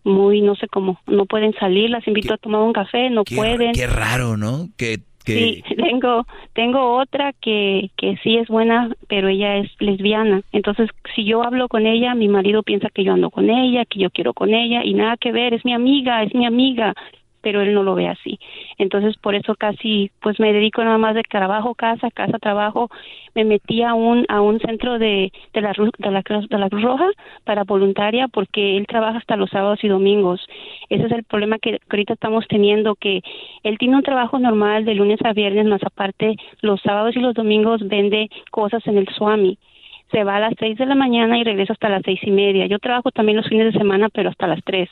muy, no sé cómo, no pueden salir, las invito a tomar un café, no Qué, pueden. qué raro, ¿no? Que, Sí, tengo, tengo otra que, que sí es buena, pero ella es lesbiana. Entonces, si yo hablo con ella, mi marido piensa que yo ando con ella, que yo quiero con ella, y nada que ver, es mi amiga, es mi amiga, pero él no lo ve así. Entonces, por eso casi, pues me dedico nada más de trabajo, casa, casa, trabajo. Me metí a un, a un centro de, de, la, de, la, Cruz- de la Cruz Roja para voluntaria porque él trabaja hasta los sábados y domingos. Ese es el problema que ahorita estamos teniendo, que él tiene un trabajo normal de lunes a viernes, más aparte los sábados y los domingos vende cosas en el Swami. Se va a las seis de la mañana y regresa hasta las seis y media. Yo trabajo también los fines de semana, pero hasta las tres.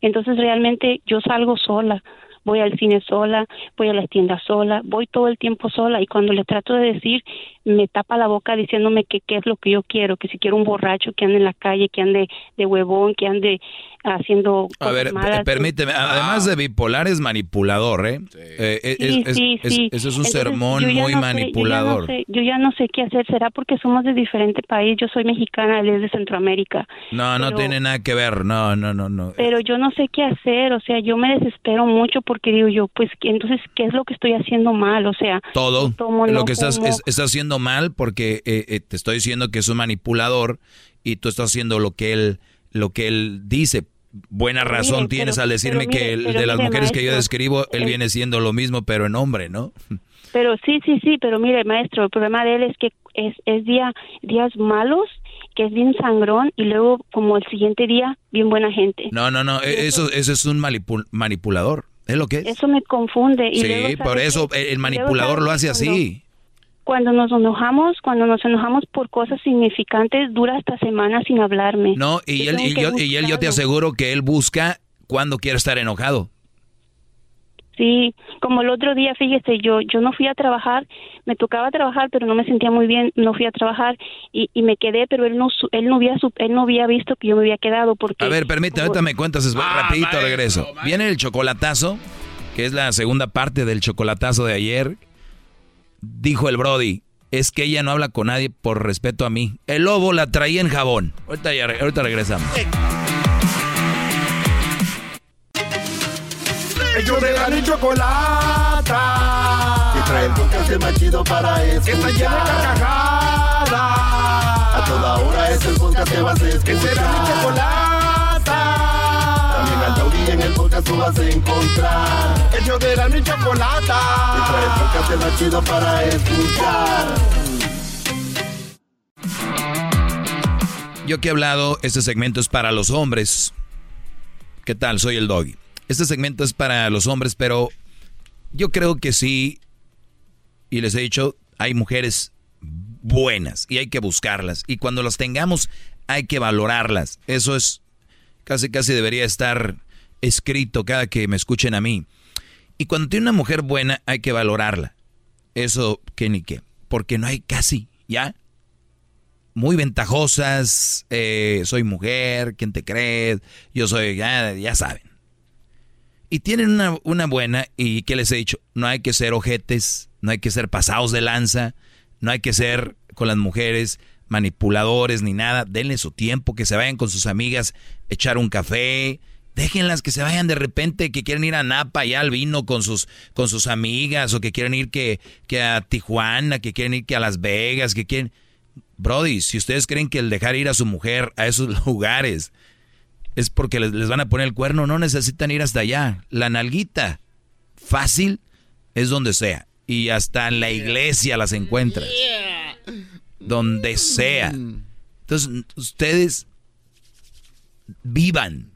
Entonces realmente yo salgo sola. Voy al cine sola, voy a las tiendas sola, voy todo el tiempo sola y cuando le trato de decir, me tapa la boca diciéndome que qué es lo que yo quiero, que si quiero un borracho que ande en la calle, que ande de huevón, que ande haciendo A ver, malas. permíteme, además de bipolar es manipulador, ¿eh? Eh, es- Sí, es- sí, es- sí. Eso es un Entonces, sermón muy no sé- manipulador. yo, ya no sé, yo ya no sé qué hacer. ¿Será porque somos de diferente país? Yo soy mexicana, él es de Centroamérica. No, no Pero- tiene nada que ver, no, no, no, no. Pero yo no sé qué hacer. O sea, yo me desespero mucho porque digo yo, pues, ¿qué- entonces, ¿qué es lo que estoy haciendo mal? O sea, Todo tomo, lo no que estás, es- estás haciendo mal porque eh, eh, te estoy diciendo que es un manipulador y tú estás haciendo lo que él, lo que él dice. Buena razón mire, tienes pero- al decirme que el de las mire, mujeres que yo describo, él viene siendo lo mismo, pero en hombre, ¿no? Pero sí, sí, sí, pero mire, maestro, el problema de él es que es, es día, días malos, que es bien sangrón, y luego, como el siguiente día, bien buena gente. No, no, no, e- eso, eso es un manipul- manipulador, es lo que es. Eso me confunde. Y luego, Sí, ¿sabe por eso el- luego, manipulador ¿sabe lo hace así. Cuando nos enojamos, cuando nos enojamos por cosas significantes, dura hasta semanas sin hablarme. No, y Yo él, y yo, y él yo te aseguro que él busca cuando quiere estar enojado. Sí, como el otro día, fíjese, yo yo no fui a trabajar, me tocaba trabajar, pero no me sentía muy bien, no fui a trabajar y, y me quedé, pero él no su- él no había su- él no había visto que yo me había quedado porque A ver, permíteme, ahorita me cuentas, es- rapidito regreso. Viene el chocolatazo, que es la segunda parte del chocolatazo de ayer. Dijo el Brody, es que ella no habla con nadie por respeto a mí. El lobo la traía en jabón. Ahorita, ya- ahorita regresamos. Ellos de la chocolata. Que trae el podcast más chido para escuchar. Que está llena de carcajadas. A toda hora es el podcast que vas a escuchar. Que será mi chocolata. En el podcast tú vas a encontrar. Ellos de la ni chocolata. Que trae el podcast más chido para escuchar. Yo que he hablado, este segmento es para los hombres. ¿Qué tal? Soy el doggy. Este segmento es para los hombres, pero yo creo que sí, y les he dicho, hay mujeres buenas y hay que buscarlas. Y cuando las tengamos, hay que valorarlas. Eso es, casi casi debería estar escrito cada que me escuchen a mí. Y cuando tiene una mujer buena, hay que valorarla. Eso, que ni qué. Porque no hay casi, ¿ya? muy ventajosas, eh, soy mujer, ¿quién te cree? Yo soy, ya, ya saben. Y tienen una, una buena, y que les he dicho, no hay que ser ojetes, no hay que ser pasados de lanza, no hay que ser con las mujeres manipuladores ni nada, denle su tiempo, que se vayan con sus amigas, echar un café, déjenlas que se vayan de repente, que quieren ir a Napa y al vino con sus, con sus amigas, o que quieren ir que, que a Tijuana, que quieren ir que a Las Vegas, que quieren... Brody, si ustedes creen que el dejar ir a su mujer a esos lugares es porque les, les van a poner el cuerno, no necesitan ir hasta allá. La nalguita fácil es donde sea. Y hasta en la iglesia las encuentras. Donde sea. Entonces, ustedes vivan.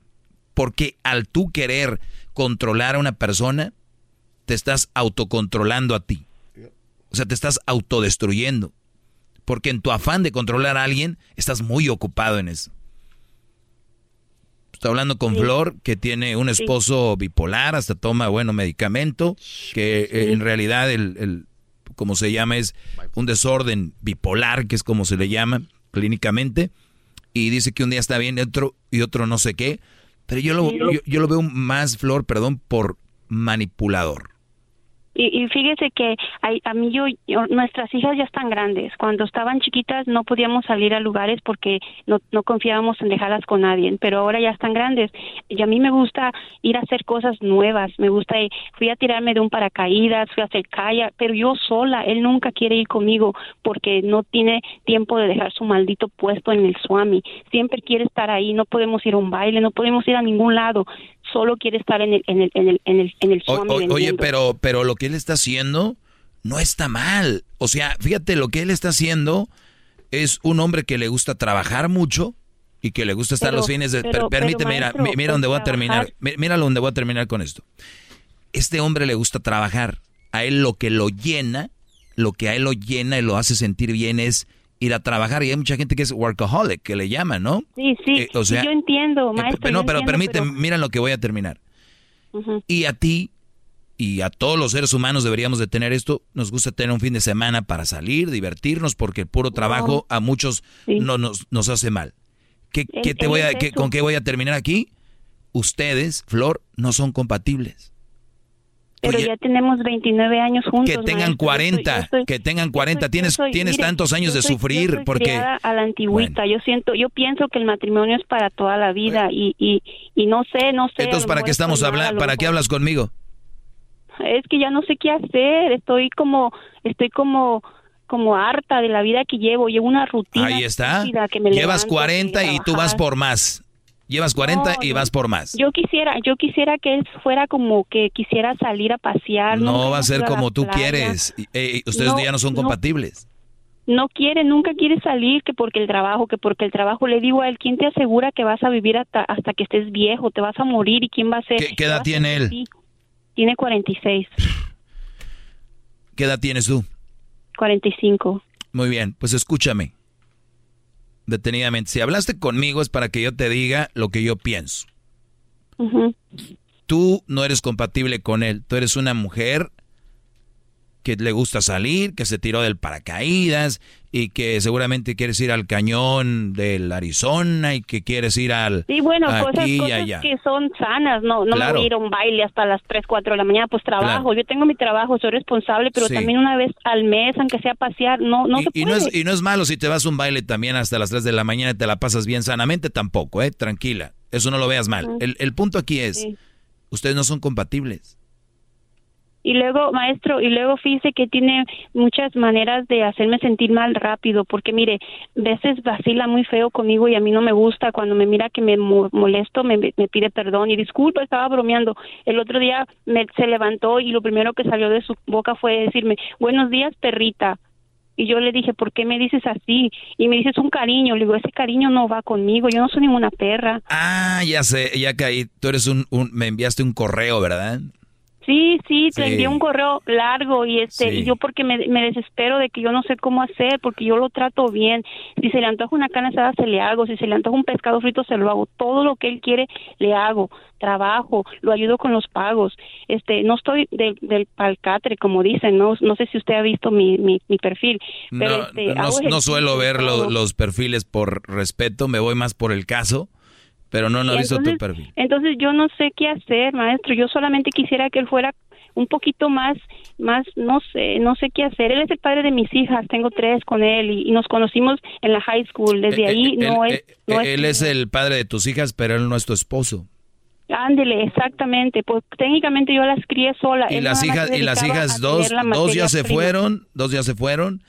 Porque al tú querer controlar a una persona, te estás autocontrolando a ti. O sea, te estás autodestruyendo. Porque en tu afán de controlar a alguien, estás muy ocupado en eso. Estoy hablando con Flor, que tiene un esposo bipolar, hasta toma, bueno, medicamento, que eh, en realidad el, el, como se llama, es un desorden bipolar, que es como se le llama clínicamente, y dice que un día está bien y otro, y otro no sé qué, pero yo lo, yo, yo lo veo más, Flor, perdón, por manipulador. Y, fíjese que hay- a mí yo, yo- nuestras hijas ya están grandes. Cuando estaban chiquitas no podíamos salir a lugares porque no, no confiábamos en dejarlas con nadie, pero ahora ya están grandes. Y a mí me gusta ir a hacer cosas nuevas. Me gusta, ir- fui a tirarme de un paracaídas, fui a hacer kayak, pero yo sola. Él nunca quiere ir conmigo porque no tiene tiempo de dejar su maldito puesto en el Swami. Siempre quiere estar ahí. No podemos ir a un baile, no podemos ir a ningún lado. Solo quiere estar en el, en el, en el, en el, en el O- oye, pero, pero lo que él está haciendo no está mal. O sea, fíjate, lo que él está haciendo es un hombre que le gusta trabajar mucho y que le gusta estar Pero- los fines de... pero- per- permíteme, pero, mira, maestro, mi- mira donde voy a terminar. Mi- Mira donde voy a terminar con esto. Este hombre le gusta trabajar. A él lo que lo llena, lo que a él lo llena y lo hace sentir bien es ir a trabajar. Y hay mucha gente que es workaholic, que le llaman, ¿no? Sí, sí, Eh, o sí, yo entiendo, Eh, maestro. no, yo pero permíteme, mira lo que voy a terminar. Y a ti y a todos los seres humanos deberíamos de tener esto. Nos gusta tener un fin de semana para salir, divertirnos, porque el puro trabajo a muchos no nos, nos hace mal. ¿Qué, qué te voy a, qué-. ¿Con qué voy a terminar aquí? Ustedes, Flor, no son compatibles. Pero Oye, ya tenemos 29 años juntos. que tengan maestro. Yo 40, soy- yo soy- que tengan 40. tienes yo soy- tienes mire, tantos años de sufrir yo porque... a la antigüita. Yo siento, yo pienso que el matrimonio es para toda la vida y, y, y no sé, no sé. Entonces, ¿para qué estamos hablando? ¿Para qué hablas conmigo? Es que ya no sé qué hacer. Estoy como, estoy como, como harta de la vida que llevo. Llevo una rutina. Ahí está. que me Llevas levanto, 40 que y tú vas por más. Llevas 40 No, y no. vas por más. Yo quisiera, yo quisiera que él fuera como que quisiera salir a pasear. No va a ser como tú playa. quieres. Eh, ustedes No, ya no son no. compatibles. no quiere, nunca quiere salir, que porque el trabajo, que porque el trabajo. Le digo a él, ¿quién te asegura que vas a vivir hasta, hasta que estés viejo? ¿Te vas a morir? ¿Y quién va a ser? ¿Qué, qué edad tiene él? Sí, Tiene 46, ¿Qué edad tienes tú? 45. Muy bien, pues escúchame. Detenidamente. Si hablaste conmigo es para que yo te diga lo que yo pienso. Tú no eres compatible con él. Tú eres una mujer que le gusta salir, que se tiró del paracaídas y que seguramente quieres ir al cañón del Arizona y que quieres ir al Sí, bueno, cosas, y cosas allá. que son sanas, no, no Claro. me voy a ir a un baile hasta las 3, 4 de la mañana, pues trabajo, Claro. yo tengo mi trabajo, soy responsable, pero Sí. también una vez al mes, aunque sea pasear, no, no se y, y puede. no es, y no es malo si te vas a un baile también hasta las 3 de la mañana y te la pasas bien sanamente tampoco, ¿eh? Tranquila. Eso no lo veas mal. Ujú. El, el punto aquí es, Sí. ustedes no son compatibles. Y luego, maestro, y luego fíjese que tiene muchas maneras de hacerme sentir mal rápido, porque mire, veces vacila muy feo conmigo y a mí no me gusta. Cuando me mira que me mo- molesto, me, me pide perdón y disculpa, estaba bromeando. El otro día me, se levantó y lo primero que salió de su boca fue decirme, buenos días, perrita. Y yo le dije, ¿por qué me dices así? Y me dices un cariño. Le digo, ese cariño no va conmigo, yo no soy ninguna perra. Ah, ya sé, ya caí. Tú eres un, un- me enviaste un correo, ¿verdad? Sí, sí, te Sí. envié un correo largo y este Sí. y yo porque me, me desespero de que yo no sé cómo hacer porque yo lo trato bien. Si se le antoja una carne asada se le hago, si se le antoja un pescado frito se lo hago. Todo lo que él quiere le hago. Trabajo, lo ayudo con los pagos. Este, no estoy del del palcatre como dicen, no no sé si usted ha visto mi mi, mi perfil, pero No, este no, suelo ver lo- los perfiles por respeto, me voy más por el caso. Pero no, no ha Y visto tu perfil. Entonces yo no sé qué hacer, maestro. Yo solamente quisiera que él fuera un poquito más, más, no sé, no sé qué hacer. Él es el padre de mis hijas, tengo tres con él y, y nos conocimos en la high school. Desde ahí Eh, no él, es, eh, no él es el padre de tus hijas, pero él no es tu esposo. Ándele, exactamente. Pues técnicamente yo las crié sola. Y Él las hijas, y las hijas dos, la dos ya se prima. fueron, dos ya se fueron.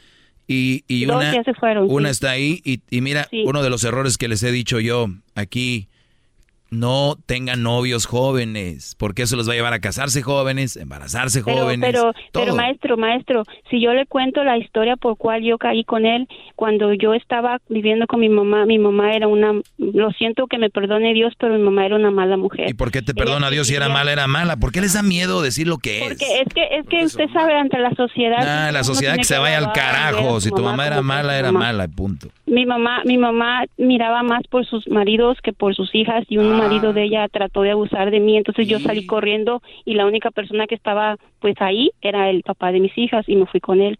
Y, y una, fueron, una sí. está ahí. Y, y mira, Sí. uno de los errores que les he dicho yo aquí, no tengan novios jóvenes, porque eso los va a llevar a casarse jóvenes, embarazarse Pero, jóvenes. pero, todo. pero maestro, maestro, si yo le cuento la historia por cual yo caí con él, cuando yo estaba viviendo con mi mamá, mi mamá era una, lo siento que me perdone Dios, pero mi mamá era una mala mujer. ¿Y por qué te perdona Dios si era mala, era mala? ¿Por qué les da miedo decir lo que es? Porque es que, es que usted sabe ante la sociedad. Ah, la sociedad que se vaya al carajo. Si tu mamá era mala, era mamá. mala, punto. Mi mamá, mi mamá miraba más por sus maridos que por sus hijas y un Ah. marido de ella trató de abusar de mí, entonces yo salí corriendo y la única persona que estaba pues ahí era el papá de mis hijas y me fui con él.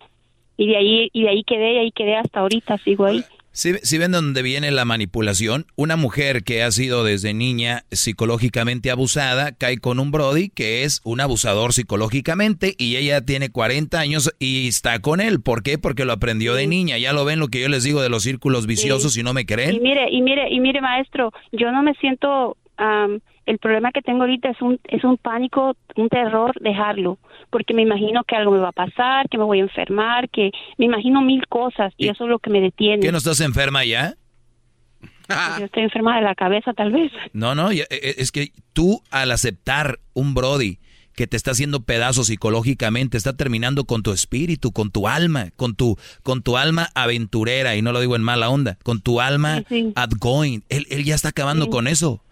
Y de ahí y de ahí quedé y ahí quedé hasta ahorita, sigo ahí. Si, si ven dónde viene la manipulación, una mujer que ha sido desde niña psicológicamente abusada cae con un Brody que es un abusador psicológicamente y ella tiene 40 años y está con él. ¿Por qué? Porque lo aprendió de niña. Ya lo ven lo que yo les digo de los círculos viciosos y no me Y creen. mire, y mire, y mire, maestro, yo no me siento, el problema que tengo ahorita es un, es un pánico, un terror dejarlo, porque me imagino que algo me va a pasar, que me voy a enfermar, que me imagino mil cosas y, eso es lo que me detiene. ¿Qué no estás enferma ya? Pues Yo estoy enferma de la cabeza, tal vez. No, no, ya- eh, es que tú al aceptar un Brody que te está haciendo pedazos psicológicamente, está terminando con tu espíritu, con tu alma, con tu, con tu alma aventurera, y no lo digo en mala onda, con tu alma outgoing. Él, él ya está acabando con eso.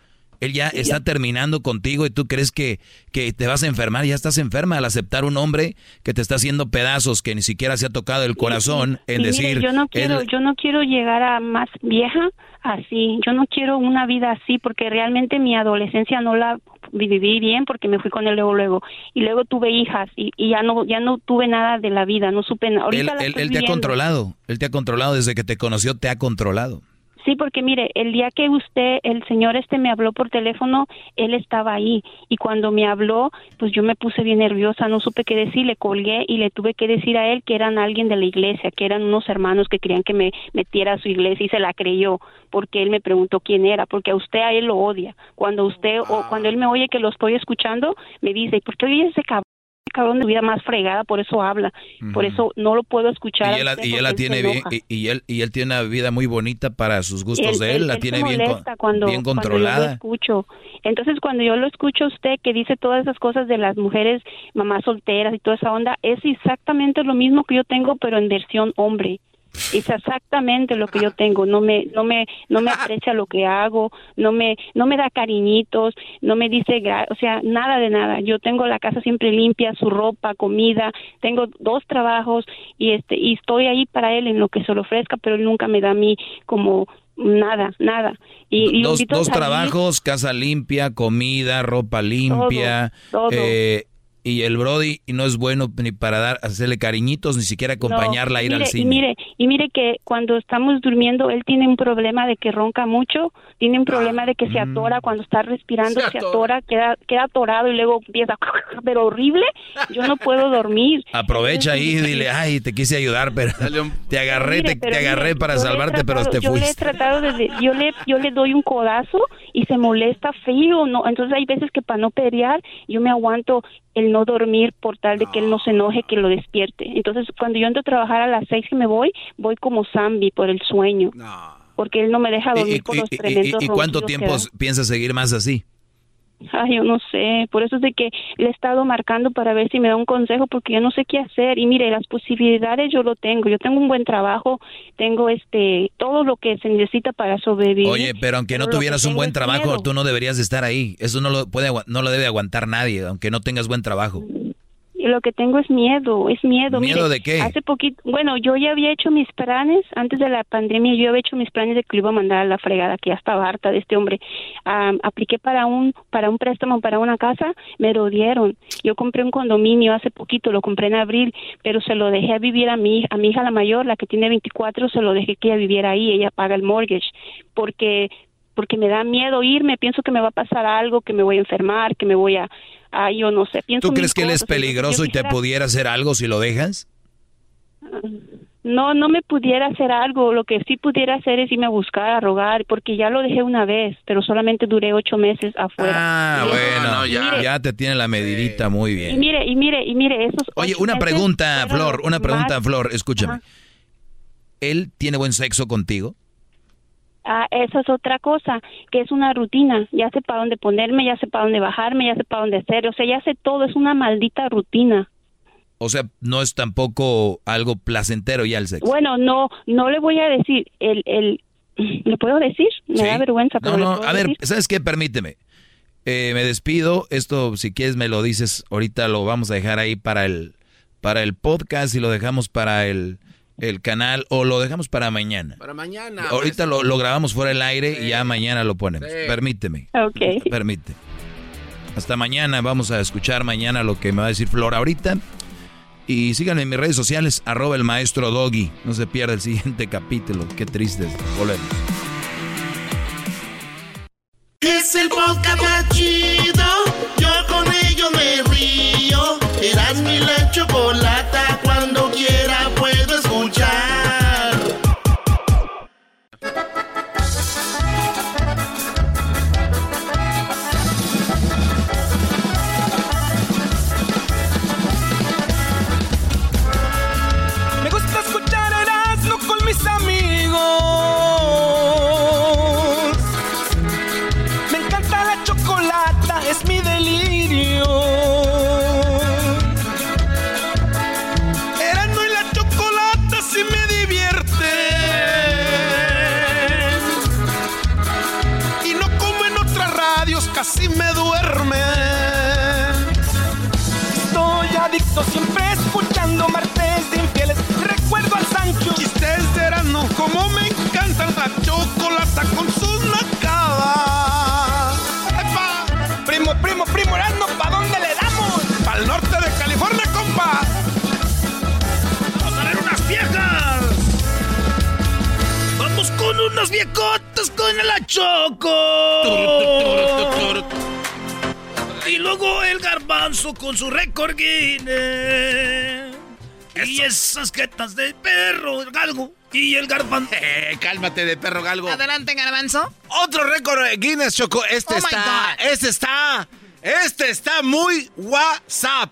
Él ya está terminando contigo y tú crees que, que te vas a enfermar, ya estás enferma al aceptar un hombre que te está haciendo pedazos, que ni siquiera se ha tocado el corazón, en mire, decir... yo no quiero, él- yo no quiero llegar a más vieja así. Yo no quiero una vida así porque realmente mi adolescencia no la viví bien porque me fui con él luego luego y luego tuve hijas y, y ya no ya no tuve nada de la vida, no supe nada. Ahorita él, él- te ha controlado, él te ha controlado desde que te conoció, te ha controlado. Sí, porque mire, el día que usted, el señor este me habló por teléfono, él estaba ahí y cuando me habló, pues yo me puse bien nerviosa, no supe qué decir, le colgué y le tuve que decir a él que eran alguien de la iglesia, que eran unos hermanos que querían que me metiera a su iglesia y se la creyó porque él me preguntó quién era, porque a usted a él lo odia. Cuando usted o cuando él me oye que lo estoy escuchando, me dice, ¿por qué oye ese cabrón? Cabrón de vida más fregada, por eso habla, por eso no lo puedo escuchar. Y él, la- y él tiene bien, y, y él, y él tiene una vida muy bonita para sus gustos Él- de él, él- la tiene bien, con- molesta cuando, bien cuando yo lo controlada. escucho. Entonces, cuando yo lo escucho a usted que dice todas esas cosas de las mujeres mamás solteras y toda esa onda, es exactamente lo mismo que yo tengo, pero en versión hombre. Es exactamente lo que yo tengo. No me, no me, no me aprecia lo que hago, no me, no me da cariñitos, no me dice, gra- o sea, nada de nada. Yo tengo la casa siempre limpia, su ropa, comida, tengo dos trabajos y este, y estoy ahí para él en lo que se le ofrezca, pero él nunca me da a mí como nada, nada. Y, y lo Dos, dos trabajos, casa limpia, comida, ropa limpia, todo. eh, y el Brody no es bueno ni para dar, hacerle cariñitos, ni siquiera acompañarla a ir mire, al cine. Y mire, y mire que cuando estamos durmiendo, él tiene un problema de que ronca mucho, tiene un problema de que se Mm. atora cuando está respirando, Se se, atora. queda, queda atorado y luego empieza, pero horrible, yo no puedo dormir. Aprovecha ahí y dile, ay, te quise ayudar, pero te agarré, Mire, te, pero te agarré mire, para salvarte, pero te yo le he fuiste. tratado de, de- yo le, yo le doy un codazo y se molesta feo, no, entonces hay veces que para no pelear yo me aguanto el no dormir por tal de que él no se enoje, que lo despierte. Entonces cuando yo entro a trabajar a las seis que me voy, voy como zombie por el sueño, porque él no me deja dormir ¿Y, por y- los y- tremendos y- y cuánto tiempo piensas seguir más así? Ay, yo no sé, por eso es de que le he estado marcando para ver si me da un consejo porque yo no sé qué hacer y mire, las posibilidades yo lo tengo, yo tengo un buen trabajo, tengo este todo lo que se necesita para sobrevivir. Oye, pero aunque no Pero tuvieras un buen trabajo, miedo. tú no deberías de estar ahí. Eso no lo puede, no lo debe aguantar nadie, aunque no tengas buen trabajo. Lo que tengo es miedo, es miedo. ¿Miedo Mire, de qué? Hace poquito, bueno, yo ya había hecho mis planes, antes de la pandemia, yo había hecho mis planes de que lo iba a mandar a la fregada, que ya estaba harta de este hombre. Am, apliqué para un, para un préstamo para una casa, me lo dieron. Yo compré un condominio hace poquito, lo compré en abril, pero se lo dejé a vivir a mi, a mi hija la mayor, la que tiene 24, se lo dejé que ella viviera ahí, ella paga el mortgage, porque porque me da miedo irme, pienso que me va a pasar algo, que me voy a enfermar, que me voy a, a yo no sé, pienso ¿Tú crees que él es peligroso y te quisiera- pudiera hacer algo si lo dejas? No, no me pudiera hacer algo. Lo que sí pudiera hacer es irme a buscar, a rogar, porque ya lo dejé una vez, pero solamente duré ocho meses afuera. Ah, Y- bueno, Mire, ya te tiene la medidita muy Y bien. mire, y mire, y mire, esos. Oye, una pregunta, Flor, una pregunta, más- Flor, escúchame. Ajá. ¿Él tiene buen sexo contigo? Ah, esa es otra cosa, que es una rutina. Ya sé para dónde ponerme, ya sé para dónde bajarme, ya sé para dónde hacer. O sea, ya sé todo, es una maldita rutina. O sea, no es tampoco algo placentero ya el sexo. Bueno, no, no le voy a decir, el, el, ¿le puedo decir? Me Sí. da vergüenza, pero No, no, a ver, decir. ¿sabes qué? Permíteme. Eh, me despido. Esto, si quieres, me lo dices. Ahorita lo vamos a dejar ahí para el, para el podcast y lo dejamos para el, el canal o lo dejamos para mañana. Para mañana. Ahorita lo, lo grabamos fuera del aire y ya mañana lo ponemos. Sí. Permíteme. Ok. Permite. Hasta mañana. Vamos a escuchar mañana lo que me va a decir Flor ahorita. Y síganme en mis redes sociales, arroba el maestro Doggy. No se pierda el siguiente capítulo. Qué triste. Volvemos. Es el podcast más chido. Yo con ello me río. Eras mi la. Con la choco! Y luego el garbanzo con su récord Guinness. Y esas jetas de perro, el galgo. Y el garbanzo. Eh, cálmate de perro galgo. Adelante, garbanzo. Otro récord eh, Guinness, Choco. Este Oh, está. Este está. Este está muy WhatsApp.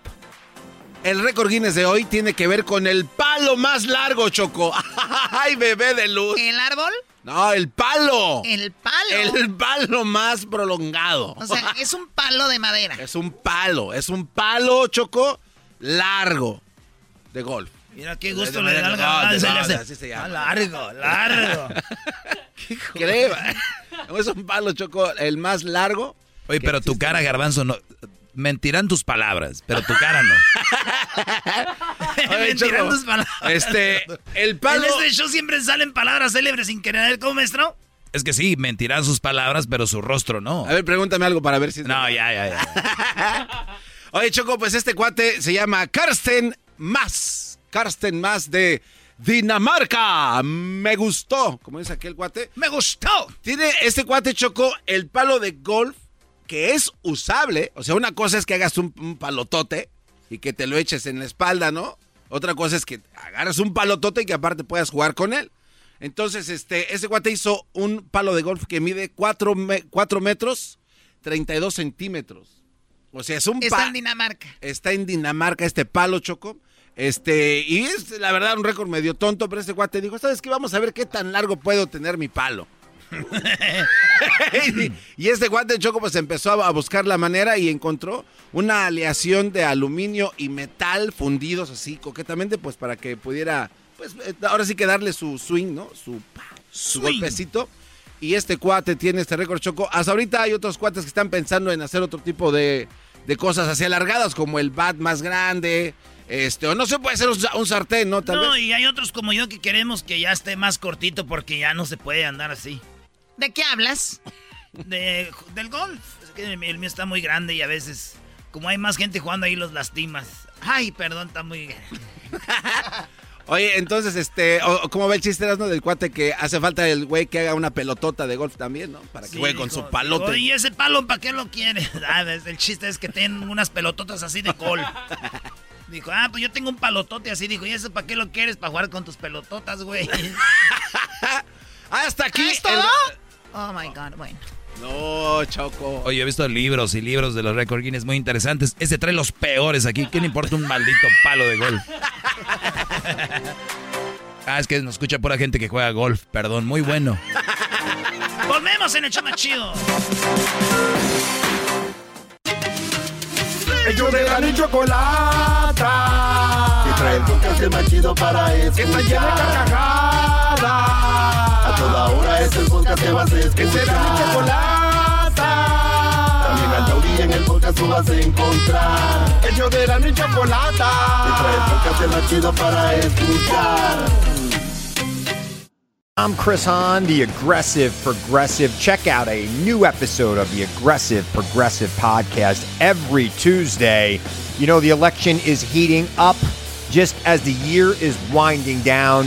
El récord Guinness de hoy tiene que ver con el palo más largo, Choco. ¡Ay, bebé de luz! ¿El árbol? No, el palo. El palo. El palo más prolongado. O sea, es un palo de madera. Es un palo. Es un palo, Choco, largo de golf. Mira qué gusto le de- da al llama. Ah, largo, largo. Creo. Es un palo, Choco, el más largo. Oye, pero tu cara, Garbanzo, no. Mentirán tus palabras, pero tu cara no. Oye, Mentirán Choco, tus palabras. Este, el palo. En este show siempre salen palabras célebres sin querer. ¿Cómo, maestro? Es que sí, mentirán sus palabras, pero su rostro no. A ver, pregúntame algo para ver si. No, ya, ya, ya. Oye, Choco, pues este cuate se llama Karsten Mas. Karsten Mas de Dinamarca. Me gustó. Como dice aquel cuate. Me gustó. Tiene este cuate, Choco, el palo de golf que es usable. O sea, una cosa es que hagas un, un palotote y que te lo eches en la espalda, ¿no? Otra cosa es que agarras un palotote y que aparte puedas jugar con él. Entonces, este, este cuate hizo un palo de golf que mide 4 metros 32 centímetros. O sea, es un Está en Dinamarca. Está en Dinamarca este palo, Choco. Este, y es la verdad un récord medio tonto, pero este cuate dijo, ¿sabes qué? Vamos a ver qué tan largo puedo tener mi palo. y este guante Choco pues empezó a buscar la manera y encontró una aleación de aluminio y metal fundidos así coquetamente pues para que pudiera pues eh, ahora sí que darle su swing, ¿no? Su, su Swing. golpecito. Y este cuate tiene este récord Choco. Hasta ahorita hay otros cuates que están pensando en hacer otro tipo de, de cosas así alargadas como el bat más grande. Este, o no se puede hacer un, sa- un sartén, ¿no? Tal no, vez. y hay otros como yo que queremos que ya esté más cortito porque ya no se puede andar así. ¿De qué hablas? De, del golf. Es que el mío está muy grande y a veces, como hay más gente jugando ahí, los lastimas. Ay, perdón, está muy... Oye, entonces, este, ¿cómo ve el chiste Erasmo, del cuate que hace falta el güey que haga una pelotota de golf también, ¿no? Para que Sí, juegue con dijo, su palote. Oye, ese palo, ¿para qué lo quiere? Ah, es- el chiste es que tienen unas pelototas así de golf. Dijo, ah, pues yo tengo un palotote así. Dijo, ¿y eso para qué lo quieres? Para jugar con tus pelototas, güey. Hasta aquí. ¿Es todo? el- Oh my God, bueno. No, Choco. Oye, he visto libros y libros de los récord Guinness muy interesantes. Ese trae los peores aquí. ¿Qué le importa un maldito palo de golf? Ah, es que nos escucha pura gente que juega golf. Perdón, muy bueno. Volvemos en el más chido. Ellos de la y chocolata. Que trae el podcast más chido para escuchar. Que está llena de carcajadas. A toda hora es el podcast que vas a escuchar. Que será mi chocolata. También al taurí en el podcast tú vas a encontrar. Ellos de la y chocolata. Que trae el podcast más chido para escuchar. I'm Chris Hahn, the Aggressive Progressive. Check out a new episode of the Aggressive Progressive podcast every Tuesday. You know, the election is heating up just as the year is winding down.